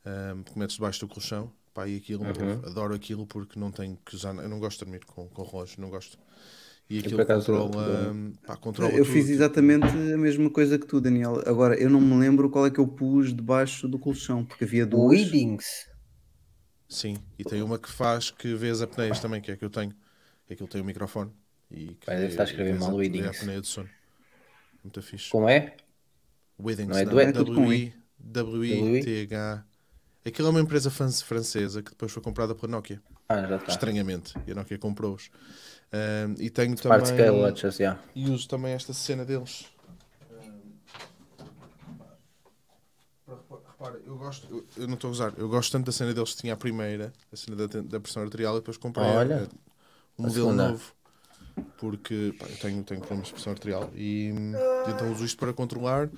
um, que metes debaixo do colchão. Pá, e aquilo, adoro aquilo porque não tenho que usar. Eu não gosto de dormir com, com relógio, não gosto. E aquilo controla, pá, controla Eu tudo. fiz exatamente a mesma coisa que tu, Daniel. Agora, eu não me lembro qual é que eu pus debaixo do colchão, porque havia duas. Weedings. Sim, e tem uma que faz que vê as apneias também, que é a que eu tenho. Que aquilo tem o microfone. E que Vai, deve estar a escrever e vê mal a- vê Weddings. a apneia do sono. Muito fixe. Como é? Weddings, Não é não? É tudo com W-I- W-I-T-H. Aquilo é uma empresa francesa que depois foi comprada pela Nokia. Ah, já está. Estranhamente. E a Nokia comprou-os. Ahm, e tenho Smart Scale também. Watches, já. E uso também esta cena deles. Repara, eu gosto, eu, eu não estou a usar, eu gosto tanto da cena deles que tinha a primeira, a cena da, da pressão arterial, e depois comprei Olha, a- um modelo segunda. novo. Porque pá, eu tenho, tenho problemas de pressão arterial e então uso isto para controlar.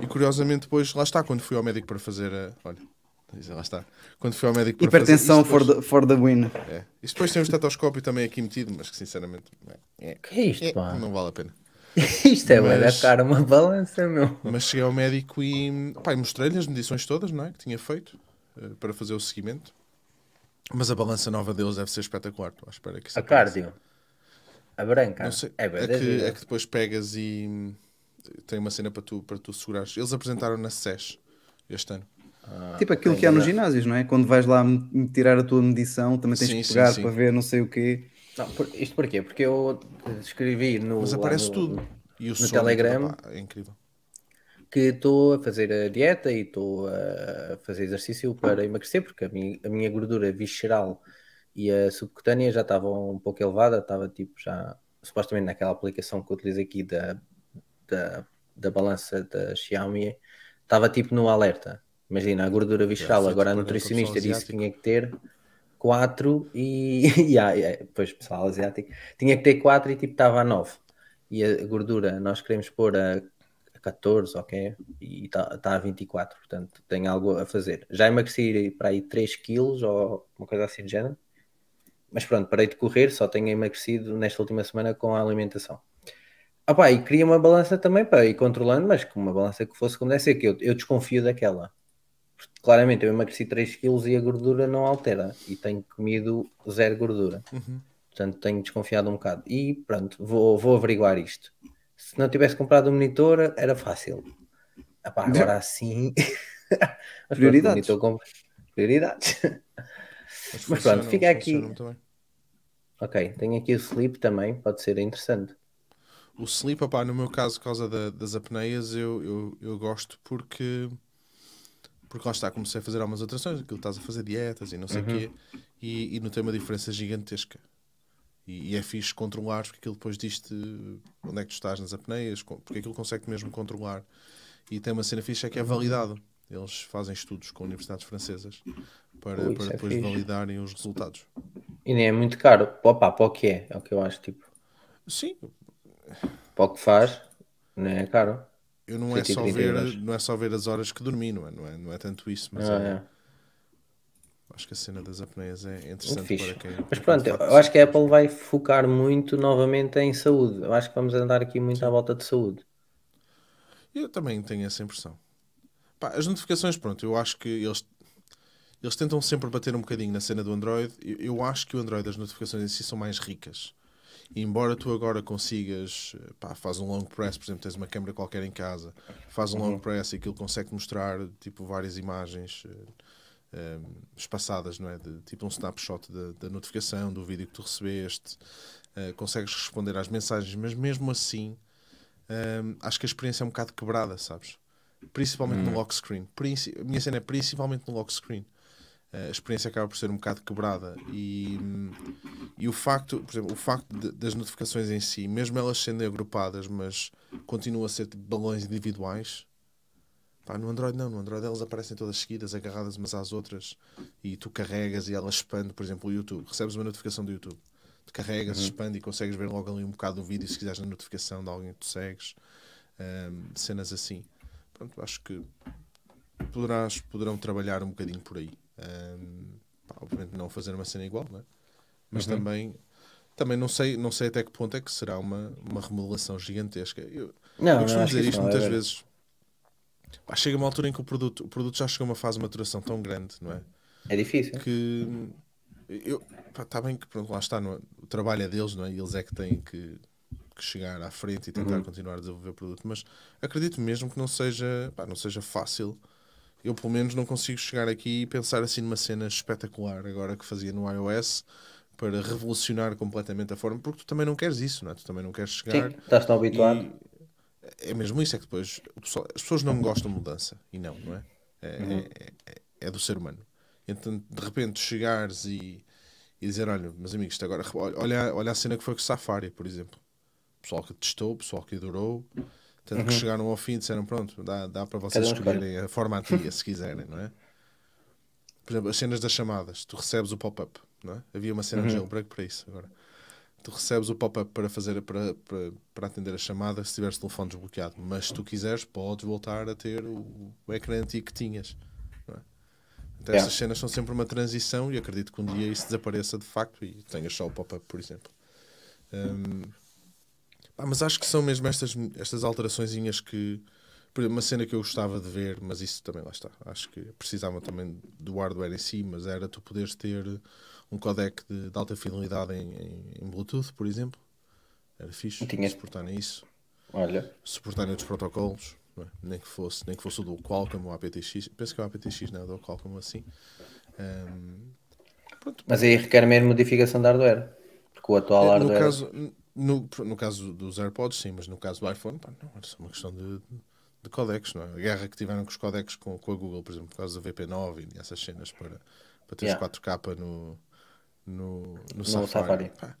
E curiosamente, depois, lá está, quando fui ao médico para fazer a. Olha, Lá está. Quando fui ao médico para fazer Hipertensão for for the win. É. Isto depois tem um estetoscópio também aqui metido, mas que sinceramente é, é, Que é isto, é, pá? não vale a pena. Isto é da Mas- cara, uma balança, meu. Mas cheguei ao médico e, pá, mostrei-lhe as medições todas não é, que tinha feito eh, para fazer o seguimento. Mas a balança nova deles deve ser espetacular. Estou à espera que isso A apareça. cardio. A branca. Não sei. É É, da que, é que depois pegas e tem uma cena para tu, para tu segurares. Eles apresentaram na SES este ano. Ah, Tipo aquilo que há nos razão. ginásios, não é? Quando vais lá tirar a tua medição, também tens Sim, que sim, pegar sim. para ver não sei o quê. Não, por- isto porquê? Porque eu escrevi no, Mas aparece no- tudo. E o no som, Telegram. é incrível. que estou a fazer a dieta e estou a fazer exercício para emagrecer, porque a minha, a minha gordura visceral e a subcutânea já estavam um pouco elevada, estava tipo já, supostamente naquela aplicação que eu utilizo aqui da, da, da balança da Xiaomi, estava tipo no alerta. Imagina, a gordura visceral, feito agora a para- nutricionista disse que tinha que ter 4 e, e ah, é, depois pessoal asiático tinha que ter 4 e tipo estava a 9 e a gordura nós queremos pôr a a 14 ok? E está tá a 24 portanto tem algo a fazer. Já emagreci para aí 3 quilos ou uma coisa assim de género mas pronto, parei de correr só tenho emagrecido nesta última semana com a alimentação ah pá, e queria uma balança também para ir controlando mas com uma balança que fosse como deve ser que eu, eu desconfio daquela porque, claramente eu emagreci 3 quilos e a gordura não altera e tenho comido zero gordura Uhum. Portanto, tenho desconfiado um bocado. E pronto, vou, vou averiguar isto. Se não tivesse comprado o monitor, era fácil. Epá, agora assim. Mas pronto, Prioridades. monitor Prioridades. Mas, Mas pronto, fica aqui. Ok, tenho aqui o sleep também, pode ser interessante. O sleep, opá, no meu caso, por causa da- das apneias, eu, eu, eu gosto porque porque lá está, comecei a fazer algumas alterações, aquilo estás a fazer dietas e não sei o quê, e, e notei uma diferença gigantesca. E, e é fixe controlar, porque aquilo depois diz-te onde é que tu estás nas apneias, porque aquilo consegue mesmo controlar. E tem uma cena fixe é que é validado. Eles fazem estudos com universidades francesas para, Ui, para é depois fixe. validarem os resultados. E nem é muito caro. Opa, para o que é, é o que eu acho. Tipo, Sim, para o que faz, não é caro. eu não é, só 130 ver, euros. não é só ver as horas que dormi, não é? Não é, não é tanto isso, mas Ah, é- é. acho que a cena das apneias é interessante para quem. Mas pronto, eu acho que a Apple vai focar muito novamente em saúde. Eu acho que vamos andar aqui muito à volta de saúde. Eu também tenho essa impressão. Pá, as notificações, pronto, eu acho que eles, eles tentam sempre bater um bocadinho na cena do Android. Eu, eu acho que o Android, as notificações em si são mais ricas. E embora tu agora consigas, pá, faz um long press, por exemplo, tens uma câmera qualquer em casa, faz um long press e aquilo consegue mostrar tipo várias imagens eh, eh, espaçadas, não é? De, tipo um snapshot da, da notificação, do vídeo que tu recebeste, eh, consegues responder às mensagens, mas mesmo assim Hum, acho que a experiência é um bocado quebrada, sabes? Principalmente no lock screen. Princi- a minha cena é principalmente no lock screen. Uh, a experiência acaba por ser um bocado quebrada e, e o facto, por exemplo, o facto de- das notificações em si, mesmo elas sendo agrupadas, mas continuam a ser tipo balões individuais. Pá, no Android não, no Android elas aparecem todas seguidas, agarradas umas às outras e tu carregas e ela expande, por exemplo, o YouTube. Recebes uma notificação do YouTube, tu carregas, expande e consegues ver logo ali um bocado do vídeo se quiseres na notificação de alguém que tu segues, Hum, cenas assim. Pronto, acho que poderás, poderão trabalhar um bocadinho por aí. Pá, obviamente não fazer uma cena igual, não é? mas também também não sei, não sei até que ponto é que será uma, uma remodelação gigantesca. Eu, Não, eu não costumo acho dizer que isto não, é muitas verdade. vezes. Pá, chega uma altura em que o produto, o produto já chegou a uma fase de maturação tão grande, não é? É difícil. Que eu, está bem que pronto, lá está, não é? o trabalho é deles, não é? E eles é que têm que, que chegar à frente e tentar continuar a desenvolver o produto. Mas acredito mesmo que não seja, pá, não seja fácil. Eu, pelo menos, não consigo chegar aqui e pensar assim numa cena espetacular agora que fazia no iOS para revolucionar completamente a forma, porque tu também não queres isso, não é? Tu também não queres chegar. Sim, estás tão habituado. É mesmo isso, é que depois pessoal- as pessoas não gostam de mudança. E não, não é? É, é- é- é do ser humano. Então, de repente, chegares e, e dizer: Olha, meus amigos, isto agora, olha, olha a cena que foi com o Safari, por exemplo. Pessoal que testou, o pessoal que adorou. Tanto que chegaram ao fim e disseram: Pronto, dá, dá para vocês Cada um escolhe. escolherem a forma antiga, se quiserem, não é? Por exemplo, as cenas das chamadas, tu recebes o pop-up, não é? Havia uma cena de jailbreak para isso agora. Tu recebes o pop-up para fazer para, para, para atender a chamada se tiveres o telefone desbloqueado, mas se tu quiseres, podes voltar a ter o, o ecrã antigo que tinhas. é? Então, Yeah. essas cenas são sempre uma transição e acredito que um dia isso desapareça de facto e tenha só o pop-up, por exemplo. Hum, pá, mas acho que são mesmo estas, estas alteraçõezinhas que. Por exemplo, uma cena que eu gostava de ver, mas isso também lá está. Acho que precisavam também do hardware em si, mas era tu poderes ter um codec de, de alta fidelidade em, em- em Bluetooth, por exemplo. Era fixe Tinha- suportarem isso Olha, suportarem outros protocolos, é? nem, que fosse, nem que fosse o do Qualcomm ou aptX. Penso que é o aptX não é o do Qualcomm assim. Ahm, pronto, mas aí requer mesmo modificação de hardware. Porque o atual é, no, hardware. caso, no, no caso dos AirPods, sim, mas no caso do iPhone, pá, não, era só uma questão de, de codecs. Não é? A guerra que tiveram com os codecs com, com a Google, por exemplo, por causa da VP9 e essas cenas para, para teres Yeah. 4K no, no, no, Safari. Safari. Pá,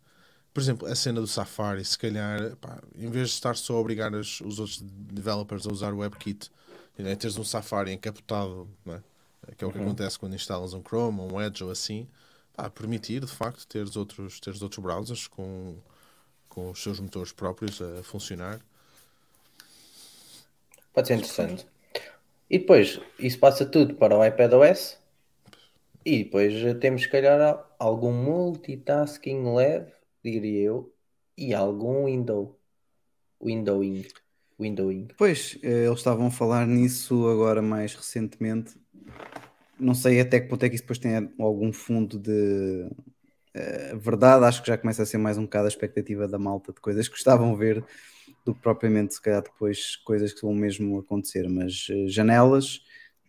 por exemplo, a cena do Safari, se calhar, pá, em vez de estar só a obrigar as- os outros developers a usar o WebKit, né, teres um Safari encapotado, não é? que é o que acontece quando instalas um Chrome um Edge ou assim, pá, permitir de facto teres outros, teres outros browsers com, com os seus motores próprios a funcionar. Pode ser interessante. E depois, isso passa tudo para o iPadOS. E depois eh, temos, se calhar, al- algum multitasking leve, diria eu, e algum window. Windowing. Windowing. Pois, eh, eles estavam a falar nisso agora mais recentemente. Não sei até que ponto é que isso depois tem algum fundo de eh, verdade. Acho que já começa a ser mais um bocado a expectativa da malta de coisas que gostavam de ver do que propriamente, se calhar, depois coisas que vão mesmo acontecer. Mas eh, janelas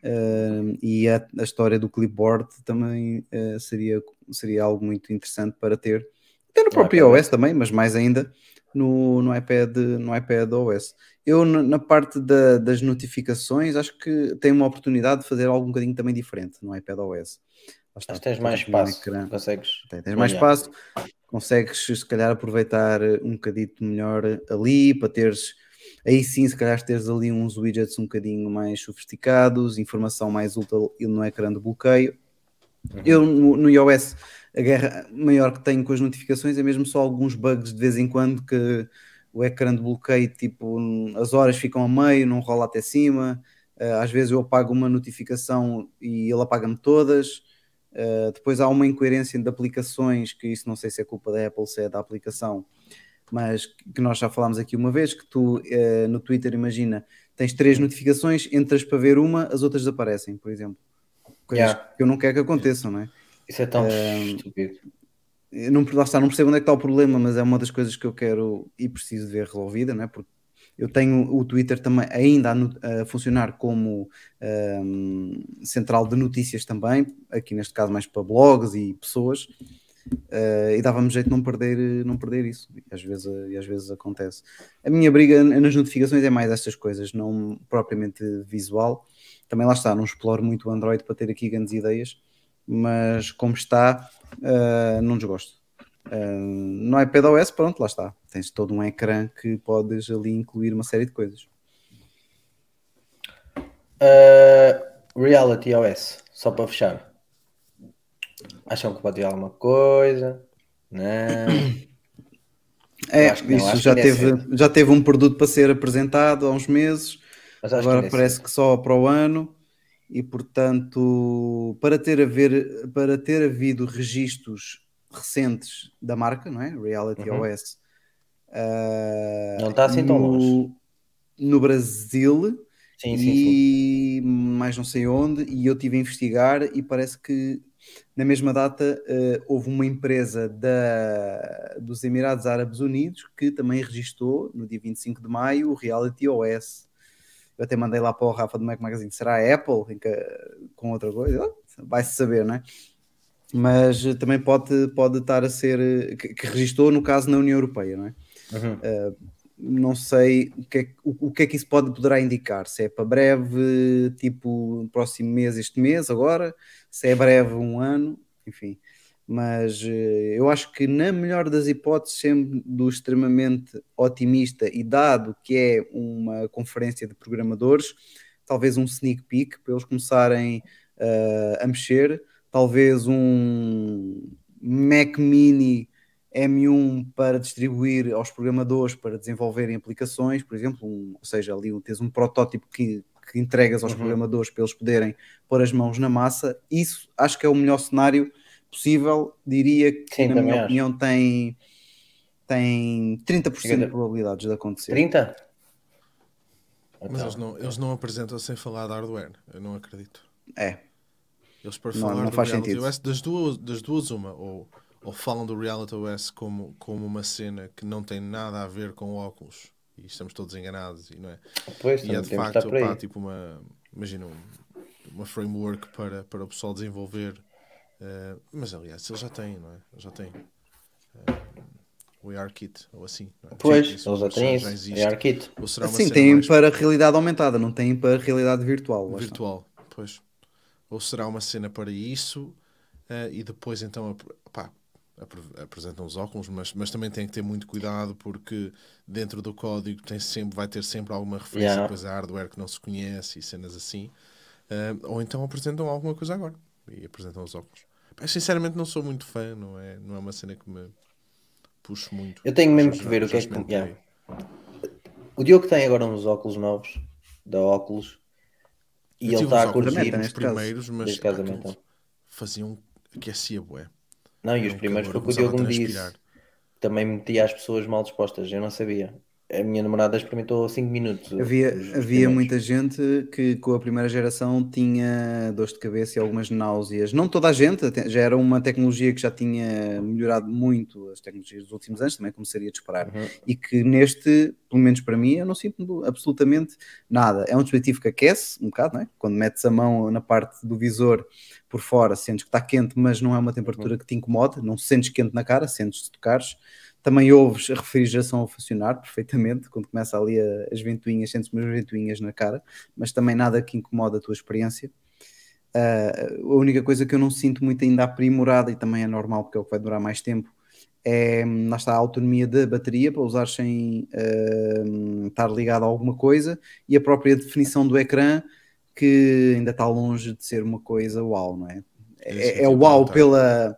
eh, e a, a história do clipboard também seria, seria algo muito interessante para ter. Até no próprio iOS também, mas mais ainda no, no, iPad, no iPad OS. Eu, na na parte da- das notificações, acho que tem uma oportunidade de fazer algo um bocadinho também diferente no iPad OS. Está, Mas tens mais no espaço. Consegues. Tem- tens mais olhar. espaço, consegues se calhar aproveitar um bocadito melhor ali para teres aí sim, se calhar teres ali uns widgets um bocadinho mais sofisticados, informação mais útil no ecrã de bloqueio. Eu no, no iOS a guerra maior que tenho com as notificações é mesmo só alguns bugs de vez em quando que o ecrã de bloqueio, tipo, as horas ficam a meio, não rola até cima. Uh, às vezes eu apago uma notificação e ele apaga-me todas. Uh, depois há uma incoerência de aplicações, que isso não sei se é culpa da Apple, se é da aplicação, mas que nós já falámos aqui uma vez, que tu uh, no Twitter, imagina, tens três notificações, entras para ver uma, as outras desaparecem, por exemplo. Coisas Yeah. que eu não quero que aconteçam, não é? Isso é tão Ehm, estúpido. Não, lá está, não percebo onde é que está o problema, mas é uma das coisas que eu quero e preciso ver resolvida, né? porque eu tenho o Twitter também ainda a, a funcionar como ahm, central de notícias também, aqui neste caso mais para blogs e pessoas, ah, e dava-me jeito não perder, não perder isso, e às, vezes, e às vezes acontece. A minha briga nas notificações é mais estas coisas, não propriamente visual. Também lá está, não exploro muito o Android para ter aqui grandes ideias, mas como está, ah, não desgosto. Ah, no iPadOS, pronto, lá está. Tens todo um ecrã que podes ali incluir uma série de coisas. Uh, Reality OS, só para fechar. Acham que pode ir alguma coisa? Não. É, Eu acho que não, isso já é teve, já teve um produto para ser apresentado há uns meses, agora que é parece que só para o ano, e portanto, para ter, haver, para ter havido registros recentes da marca, não é? Reality Uhum. OS. Ah, Não está assim tão no- longe. No Brasil, Sim, sim, sim. e mais não sei onde, e eu tive a investigar e parece que na mesma data eh, houve uma empresa da, dos Emirados Árabes Unidos que também registou no dia 25 de maio o Reality OS. Eu até mandei lá para o Rafa do Mac Magazine, será a Apple com outra coisa? Vai-se saber, não é? Mas também pode, pode estar a ser, que, que registou no caso na União Europeia, não é? Uhum. não sei o que, é, o, o que é que isso pode, poderá indicar. Se é para breve, tipo próximo mês, este mês, agora, se é breve, um ano, enfim. Mas eh, eu acho que, na melhor das hipóteses, sendo extremamente otimista e dado que é uma conferência de programadores, talvez um sneak peek para eles começarem eh, a mexer, talvez um Mac Mini M1 para distribuir aos programadores para desenvolverem aplicações, por exemplo, um, ou seja, ali um- tens um protótipo que, que entregas aos Uhum. programadores para eles poderem pôr as mãos na massa, isso acho que é o melhor cenário possível. Diria que, Sim, na minha acho. opinião, tem, tem 30% Chega de de- probabilidades de acontecer. 30? Mas Então, eles não, eles não apresentam sem falar de hardware. Eu não acredito. É, Eles para Não- falar não faz sentido. Das duas, das duas uma, ou, ou falam do Reality OS como, como uma cena que não tem nada a ver com óculos e estamos todos enganados, e não é? Pois, E é de facto por aí. pá, tipo uma, imagina, um- uma framework para, para o pessoal desenvolver. eh, mas aliás, eles já têm, não é? Eles já têm. eh, o ARKit, ou assim. Não é? Pois, eles já têm isso. existe. ARKit. Ou será uma Sim, cena têm mais para realidade aumentada, não têm para realidade virtual. está. virtual, pois. Ou será uma cena para isso eh, e depois então pá, apresentam os óculos, mas, mas também tem que ter muito cuidado porque dentro do código tem sempre, vai ter sempre alguma referência Yeah. depois a hardware que não se conhece e cenas assim. Eh, ou então apresentam alguma coisa agora e apresentam os óculos. Eu sinceramente não sou muito fã, não é, não é uma cena que me puxo muito. Eu tenho mesmo que ver o que é que. yeah. O Diogo tem agora uns óculos novos, da óculos, e Eu ele está a curtir. Os neste caso. primeiros, mas caso, então. faziam aquecia bué. Não, e Era os primeiros foi o que o Diogo me disse. Também metia as pessoas mal dispostas, eu não sabia. A minha namorada experimentou 5 minutos. Havia, havia muita gente que com a primeira geração tinha dores de cabeça e algumas náuseas. Não toda a gente, já era uma tecnologia que já tinha melhorado muito as tecnologias dos últimos anos, também começaria a disparar. Uhum. E que neste, pelo menos para mim, eu não sinto absolutamente nada. É um dispositivo que aquece um bocado, não é? Quando metes a mão na parte do visor por fora, sentes que está quente, mas não é uma temperatura que te incomoda, não sentes quente na cara, sentes se tocares. Também ouves a refrigeração a funcionar perfeitamente, quando começa ali a- as ventoinhas, sentes umas ventoinhas na cara, mas também nada que incomoda a tua experiência. Ah, a única coisa que eu não sinto muito ainda aprimorada, e também é normal porque é o que vai durar mais tempo, é lá está a autonomia da bateria para usar sem ah, estar ligado a alguma coisa e a própria definição do ecrã que ainda está longe de ser uma coisa uau, não é? É É, é uau pela.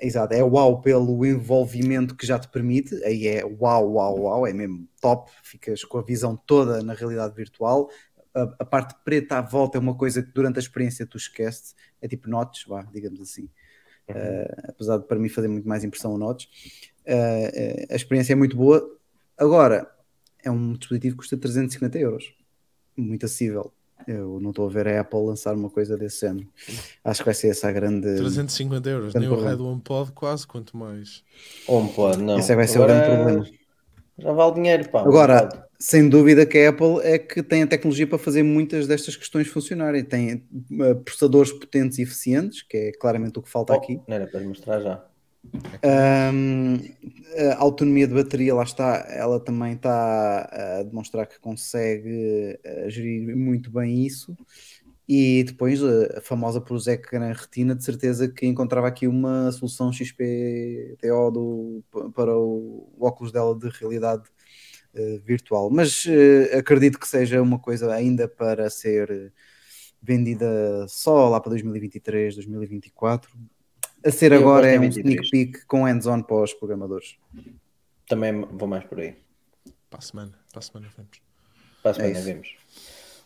Exato, é uau pelo envolvimento que já te permite, aí é uau, uau, uau, é mesmo top, ficas com a visão toda na realidade virtual. A, a parte preta à volta é uma coisa que durante a experiência tu esqueces, é tipo notes, vá, digamos assim. Uh, apesar de para mim fazer muito mais impressão o notes. Uh, a experiência é muito boa. Agora, é um dispositivo que custa 350 euros, muito acessível. Eu não estou a ver a Apple lançar uma coisa desse género. Acho que vai ser essa a grande. 350 euros, grande nem o problema. Red One Pod quase, quanto mais. Pode, não. Esse é que vai ser o Agora, grande problema. Já vale dinheiro, pá. Agora, sem dúvida que a Apple é que tem a tecnologia para fazer muitas destas questões funcionarem. Tem uh, processadores potentes e eficientes, que é claramente o que falta Oh, aqui. Não era para mostrar já. Um, a autonomia de bateria, lá está, ela também está a demonstrar que consegue uh, gerir muito bem isso. E depois uh, a famosa Prosec na retina, de certeza que encontrava aqui uma solução XPTO do, para o, o óculos dela de realidade uh, virtual. Mas uh, acredito que seja uma coisa ainda para ser vendida só lá para 2023, 2024. A ser Eu agora é um 23. sneak peek com hands-on para os programadores. Também vou mais por aí. Para a semana, para a semana vemos. Para a semana isso. vemos.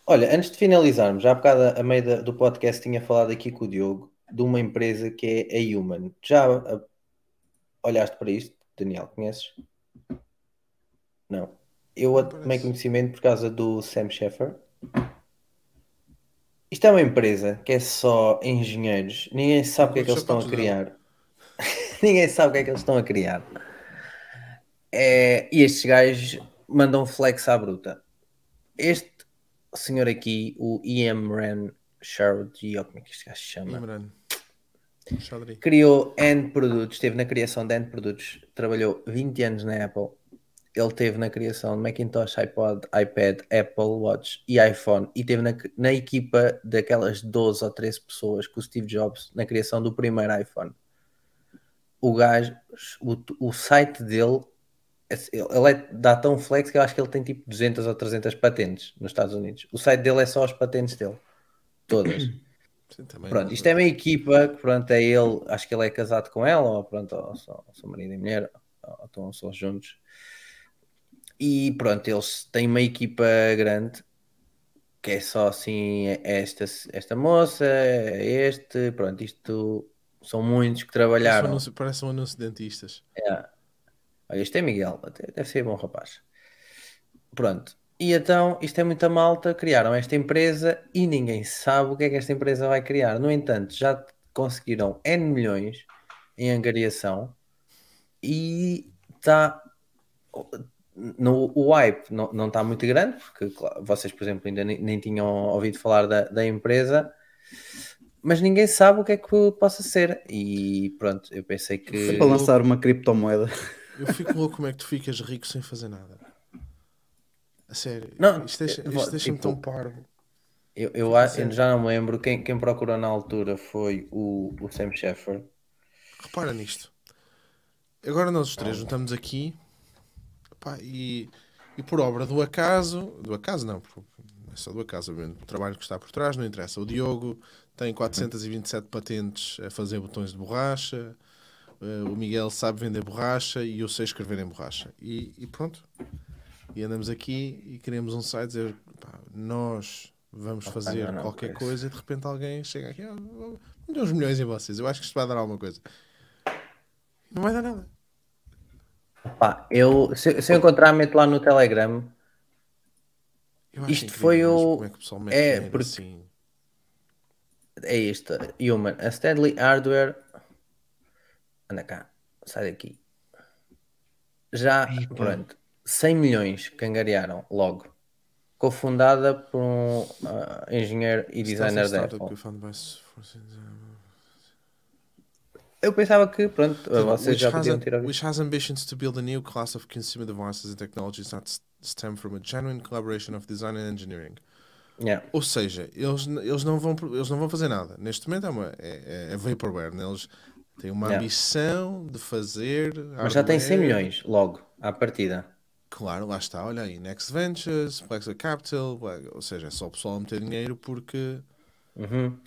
Olha, antes de finalizarmos, já há bocado a meio da- do podcast tinha falado aqui com o Diogo de uma empresa que é a Human. Já ah, olhaste para isto, Daniel? Conheces? Não. Eu a- tomei conhecimento por causa do Sam Sheffer. Isto é uma empresa que é só engenheiros. Ninguém sabe o que é que eles estão a criar. Ninguém sabe o que é que eles estão a criar. É, e estes gajos mandam flex à bruta. Este senhor aqui, o Ian Ran Shardy, ou como é que este gajo se chama? Imran. Criou N produtos, esteve na criação de N produtos, trabalhou 20 anos na Apple. Ele esteve na criação de Macintosh, iPod, iPad, Apple Watch e iPhone e esteve na, na equipa daquelas 12 ou 13 pessoas com o Steve Jobs na criação do primeiro iPhone. O gajo, o, o site dele, ele é, dá tão flex que eu acho que ele tem tipo 200 ou 300 patentes nos Estados Unidos. O site dele é só as patentes dele. Todas. Sim, Pronto, isto é uma equipa que pronto, é ele, acho que ele é casado com ela, ou pronto, ou são, ou são marido e mulher, ou estão só juntos. E pronto, eles têm uma equipa grande que é só assim, é esta, esta moça, é este, pronto, isto são muitos que trabalharam. anúncio, parece um anúncio de dentistas. É. Olha, este é Miguel, deve ser bom rapaz. Pronto. E então, isto é muita malta, criaram esta empresa e ninguém sabe o que é que esta empresa vai criar. No entanto, já conseguiram N milhões em angariação e está no, o hype não, não está muito grande, porque claro, vocês, por exemplo, ainda nem, nem tinham ouvido falar da, da empresa, mas ninguém sabe o que é que possa ser. E pronto, eu pensei que. Para lançar uma criptomoeda. Eu fico louco como é que tu ficas rico sem fazer nada. A sério. Não, isto deixa- deixa-me tipo, tão parvo. Eu, eu, acho- eu já não me lembro. Quem, quem procurou na altura foi o, o Sam Sheffer. Repara nisto. Agora nós os três juntamos aqui pá, e, e por obra do acaso, do acaso não, por- não é só do acaso, obviamente, o trabalho que está por trás, não interessa. O Diogo tem 427 patentes a fazer botões de borracha, eh, o Miguel sabe vender borracha e eu sei escrever em borracha. E, e pronto. E andamos aqui e queremos um site dizer pá, nós vamos fazer não, não, qualquer pois. coisa e de repente alguém chega aqui, ah, dar uns milhões em vocês. Eu acho que isto vai dar alguma coisa. Não vai dar nada. Pá, eu, se, se eu encontrar, meto lá no Telegram. Isto foi o- é é, porque- assim. É isto: Human, a Stanley Hardware. Anda cá, sai daqui. Já, pronto, 100 milhões que angariaram logo. Cofundada por um ah, engenheiro e designer da Apple. Eu pensava que, pronto, vocês which, já has podiam ouvido. which has ambitions to build a new class of consumer devices and technologies that stem from a genuine collaboration of design and engineering. Yeah. Ou seja, eles, eles, não vão, eles não vão fazer nada. Neste momento é, uma, é, é- é vaporware. né? Eles têm uma Yeah. ambição de fazer. Mas já tem 100 hardware. milhões logo, à partida. Claro, lá está. Olha aí, Next Ventures, Plexa Capital. Ou seja, é só o pessoal a meter dinheiro porque. Uhum.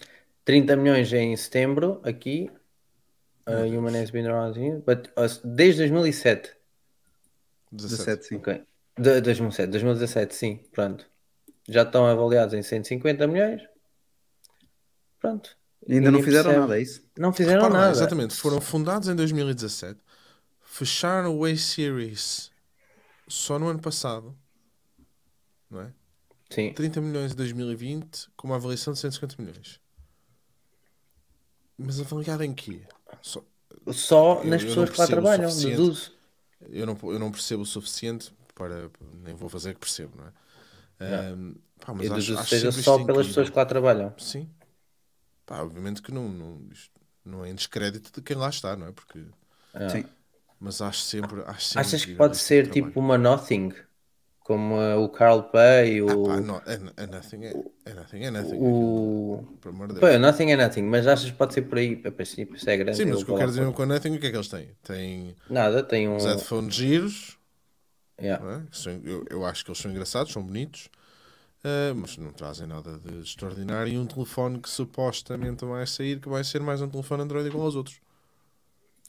30 milhões em setembro, aqui. Uh, Human has been around here, but uh, desde 2007. 17, sim. Ok. De, 2007, 2017, sim, pronto. Já estão avaliados em 150 milhões. Pronto. E ainda não fizeram percebe. nada, é isso? Não fizeram Repara nada. Exatamente, foram fundados em 2017, fecharam o A-Series só no ano passado, não é? Sim. 30 milhões em 2020, com uma avaliação de 150 milhões. Mas avaliado em quê? Só- Só Eu- nas eu pessoas não que lá trabalham, deduzo. eu, não, eu não percebo o suficiente para. Nem vou fazer que percebo, não é? Ahm, pá, mas Eu acho, deduzo acho que seja só isto pelas incrível. pessoas que lá trabalham. Sim. Pá, obviamente que não, não, isto não é em descrédito de quem lá está, não é? Porque. É. Sim. Mas acho sempre. Acho sempre Achas que incrível pode ser trabalho. tipo uma Nothing? Como uh, o Carl Pay, o. Pá, não, é, é nothing, é, é nothing, é nothing. o... aquilo, Pelo amor de Pô, Deus. Nothing é Nothing, mas achas que pode ser por aí? Princípio, se é grande. Sim, mas o que eu quero dizer com a nothing, o que é que eles têm? Têm Nada, tem um. os headphones giros, Yeah. é? São- eu, eu acho que eles são engraçados, são bonitos, ah, mas não trazem nada de extraordinário. E um telefone que supostamente vai sair, que vai ser mais um telefone Android igual aos outros.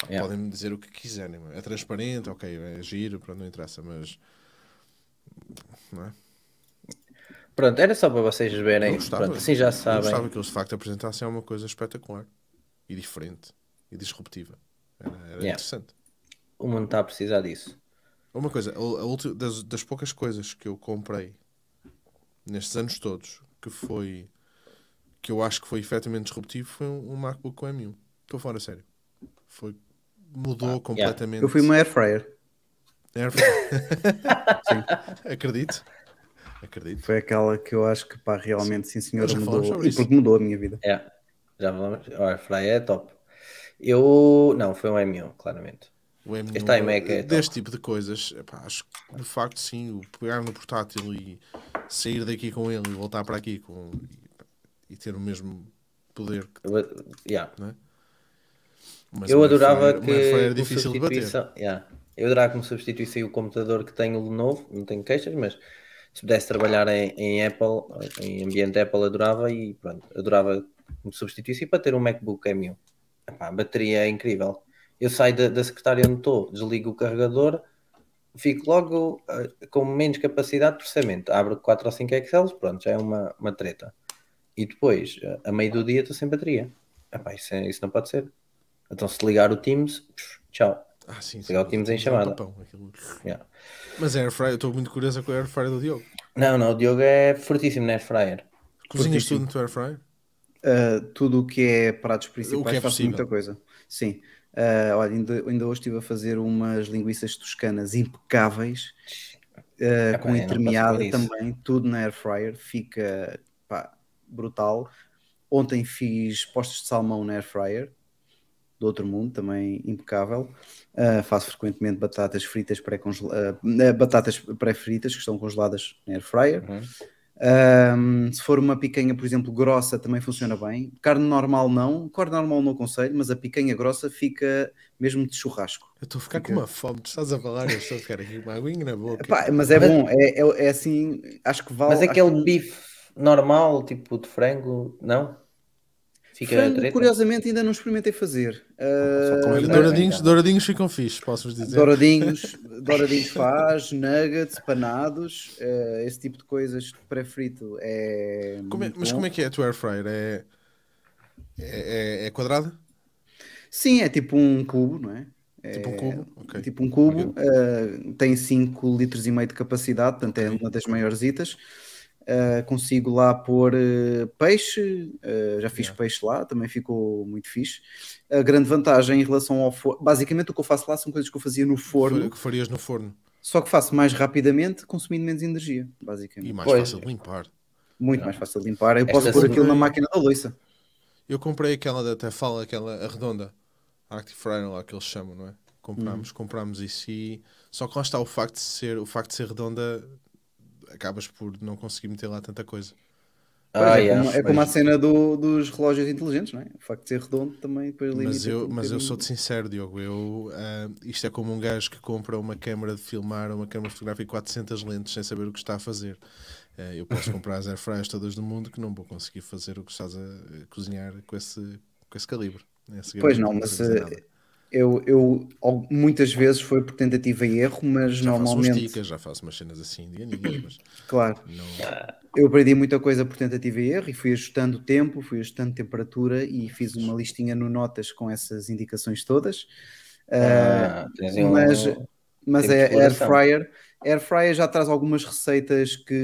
Yeah. Podem-me dizer o que quiserem, é transparente, ok, é giro, pronto, não interessa, mas. Não é? Pronto, era só para vocês verem. gostava, Pronto, assim já sabem. gostava que eles de facto apresentassem uma coisa espetacular e diferente e disruptiva. Era, era Yeah. interessante. O mundo está a precisar disso. Uma coisa, a, a ulti- das, das poucas coisas que eu comprei nestes anos todos, que foi que eu acho que foi efetivamente disruptivo, foi um, um MacBook com M1. Estou fora a sério. Foi, mudou completamente. Eu fui uma air fryer. Air- Acredito. Acredito. Foi aquela que eu acho que pá, realmente sim senhor mudou. sobre E isso. porque mudou a minha vida. É, já vamos. O Airfryer é top. Eu. Não, foi um M1, claramente. O M1, Este iMac é top. deste tipo de coisas, epá, acho que de facto sim, o pegar no portátil e sair daqui com ele e voltar para aqui com, e, e ter o mesmo poder. que- Eu, yeah. Mas eu adorava airfryer- que. airfryer é difícil de bater. yeah. Eu adorava como substituísse o computador que tenho de novo, não tenho queixas, mas se pudesse trabalhar em, em Apple, em ambiente Apple, adorava e pronto, adorava como substituísse e para ter um MacBook M1. Epá, a bateria é incrível. Eu saio da, da secretária onde estou, desligo o carregador, fico logo eh, com menos capacidade de processamento. Abro 4 ou 5 Excels, pronto, já é uma, uma treta. E depois, eh, a meio do dia, estou sem bateria. Epá, isso, é- isso não pode ser. Então, se ligar o Teams, tchau. Ah, sim, o Teams em É um chamada. papão, aquilo. Yeah. Mas a Air Fryer, eu estou muito curioso com a Air Fryer do Diogo. Não, não, o Diogo é fortíssimo na Air Fryer. Cozinhas Fortíssimo. tudo no teu Air Fryer? Uh, tudo o que é pratos O principais que é faço possível. muita coisa. Sim. Uh, olha, ainda, ainda hoje estive a fazer umas linguiças toscanas impecáveis, uh, com entremeada isso. também, tudo na air fryer, fica pá, brutal. Ontem fiz postos de salmão na air fryer, do outro mundo, também impecável. Uh, faço frequentemente batatas fritas pré-congeladas, batatas pré-fritas que estão congeladas na air fryer. Uhum. Um, se for uma picanha, por exemplo, grossa, também funciona bem. Carne normal não, carne normal não aconselho, mas a picanha grossa fica mesmo de churrasco. Eu estou a ficar Fica- com uma fome. Tu estás a falar, eu estou a ficar aqui com uma aguinha na boca. Epá, mas é bom, é, é, é assim, acho que vale. Mas aquele que- bife normal, tipo de frango, não? Fica frango, treta? curiosamente, ainda não experimentei fazer. Uh, mas- douradinhos, douradinhos ficam fixes, posso-vos dizer. douradinhos, douradinhos faz, nuggets, panados, uh, esse tipo de coisas pré-frito é. Como é- mas bom. como é que é a tua Air Fryer? É, é, é- é quadrada? Sim, é tipo um cubo, não é? Tipo um cubo? Ok. Tipo um cubo, uh, tem 5 litros e meio de capacidade, portanto é uma das maiores itas. Uh, consigo lá pôr uh, peixe, uh, já fiz Yeah. peixe lá, também ficou muito fixe. A grande vantagem em relação ao forno, basicamente o que eu faço lá são coisas que eu fazia no forno, Que farias no forno. só que faço mais rapidamente, consumindo menos energia, basicamente. E mais Pois. fácil de limpar. Muito mais fácil de limpar. Eu Esta posso pôr aquilo na máquina da louça. Eu comprei aquela da Tefal, aquela a redonda. Active Fryer lá que eles chamam, não é? Comprámos, comprámos isso e... Só que lá está o facto de ser, o facto de ser redonda acabas por não conseguir meter lá tanta coisa. Ah, é, como, é como a cena do- dos relógios inteligentes, não é? O facto de ser redondo também depois limita. Mas eu, mas eu bocadinho. sou-te sincero, Diogo. Eu, ah, isto é como um gajo que compra uma câmara de filmar, uma câmara fotográfica e 400 lentes sem saber o que está a fazer. Ah, eu posso comprar as airfryers todas do mundo que não vou conseguir fazer o que estás a, cozinhar com esse, com esse calibre. Esse Pois não, mas nada. Eu, eu muitas vezes foi por tentativa e erro, mas já faço normalmente, ticas, já faço umas cenas assim indianinhas, mas claro, não. eu aprendi muita coisa por tentativa e erro e fui ajustando o tempo, fui ajustando temperatura e fiz uma listinha no Notas com essas indicações todas. Ah, tens aí um- mas mas de é air fryer. Air fryer já traz algumas receitas que,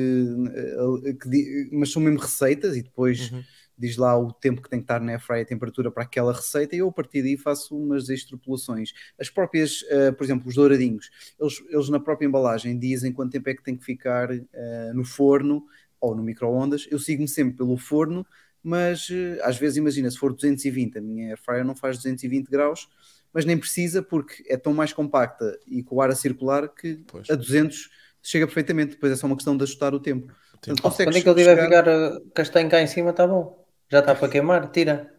eh, que mas são mesmo receitas e depois Uhum. Diz lá o tempo que tem que estar na air fryer, a temperatura para aquela receita e eu a partir daí faço umas extrapolações. As próprias, eh, por exemplo, os douradinhos, eles, eles na própria embalagem dizem quanto tempo é que tem que ficar eh, no forno ou no micro-ondas. Eu sigo-me sempre pelo forno, mas eh, às vezes imagina, se for 220, a minha air fryer não faz 220 graus, mas nem precisa porque é tão mais compacta e com o ar a circular que Pois. a 200 chega perfeitamente. Depois é só uma questão de ajustar o tempo. Portanto, Oh, consegues Quando é que ele tiver a chegar- ficar uh, castanho cá em cima, está bom. Já está para queimar, tira.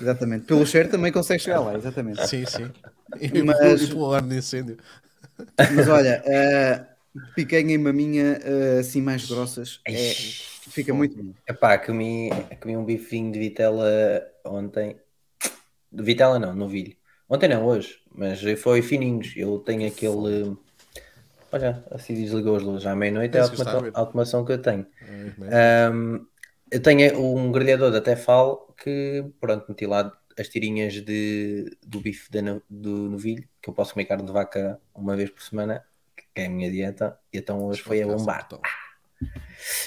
Exatamente. Pelo cheiro também consegue chegar lá, exatamente. Sim, sim. E, Mas- e pelo alarme de incêndio. Mas olha, eh, picanha e maminha eh, assim mais grossas é, fica muito bom. Epá, comi, comi um bifinho de vitela ontem. De vitela não, novilho. Ontem não, hoje. Mas foi fininhos. Eu tenho aquele... Olha, assim desligou as luzes à meia-noite. É a É isso que eu estava a automa- ver. automação que eu tenho. Man. Um, eu tenho um grelhador da Tefal que, pronto, meti lá as tirinhas de, do bife no- do novilho, que eu posso comer carne de vaca uma vez por semana, que é a minha dieta, e então hoje foi a bombar.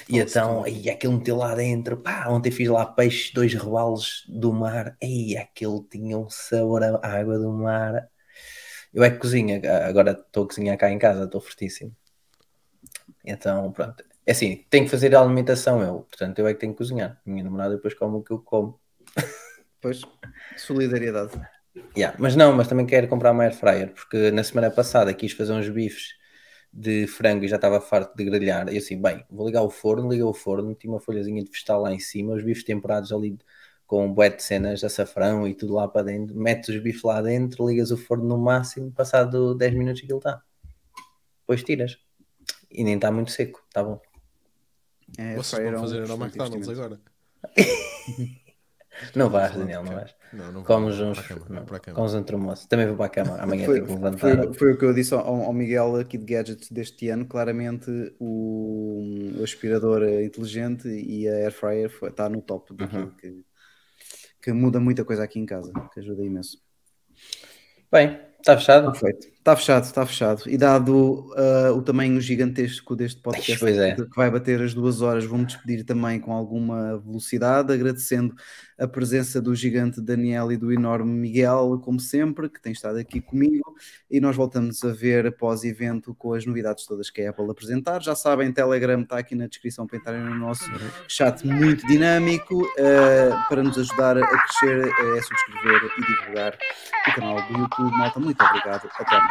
E então, aí aquilo meti lá dentro, pá, ontem fiz lá peixe, dois rebalos do mar, aí aquilo tinha um sabor à água do mar. Eu é que cozinho, agora estou a cozinhar cá em casa, estou fortíssimo. Então, pronto. É assim, tenho que fazer a alimentação eu, portanto eu é que tenho que cozinhar. Minha namorada depois come o que eu como. Pois, solidariedade. Yeah, Mas não, mas também quero comprar uma air fryer, porque na semana passada quis fazer uns bifes de frango e já estava farto de grelhar. E assim, bem, vou ligar o forno, liga o forno, meti uma folhazinha de vegetal lá em cima, os bifes temperados ali com um bué de cenas de açafrão e tudo lá para dentro, metes os bifes lá dentro, ligas o forno no máximo, passado 10 minutos aquilo está. Depois tiras. E nem está muito seco, está bom. É, Vocês vão fazer era excelente McDonald's agora. Não vais, Daniel, não vais. Não, não Comes vou uns, comes um tremoço. Também vou para a cama. Amanhã Foi, tenho que levantar. foi- foi o que eu disse ao, ao Miguel aqui de gadgets deste ano. Claramente o, o aspirador inteligente e a air fryer foi- está no top daquilo Uhum. que, que muda muita coisa aqui em casa, que ajuda imenso. Bem, está fechado? Perfeito. Está fechado, está fechado. E dado ah, o tamanho gigantesco deste podcast Pois é. que vai bater as duas horas, vou-me despedir também com alguma velocidade, agradecendo a presença do gigante Daniel e do enorme Miguel, como sempre, que tem estado aqui comigo. E nós voltamos a ver após evento com as novidades todas que a Apple apresentar. Já sabem, Telegram está aqui na descrição para entrarem no nosso chat muito dinâmico. Ah, para nos ajudar a crescer, é subscrever e divulgar o canal do YouTube. Malta, muito obrigado. Até.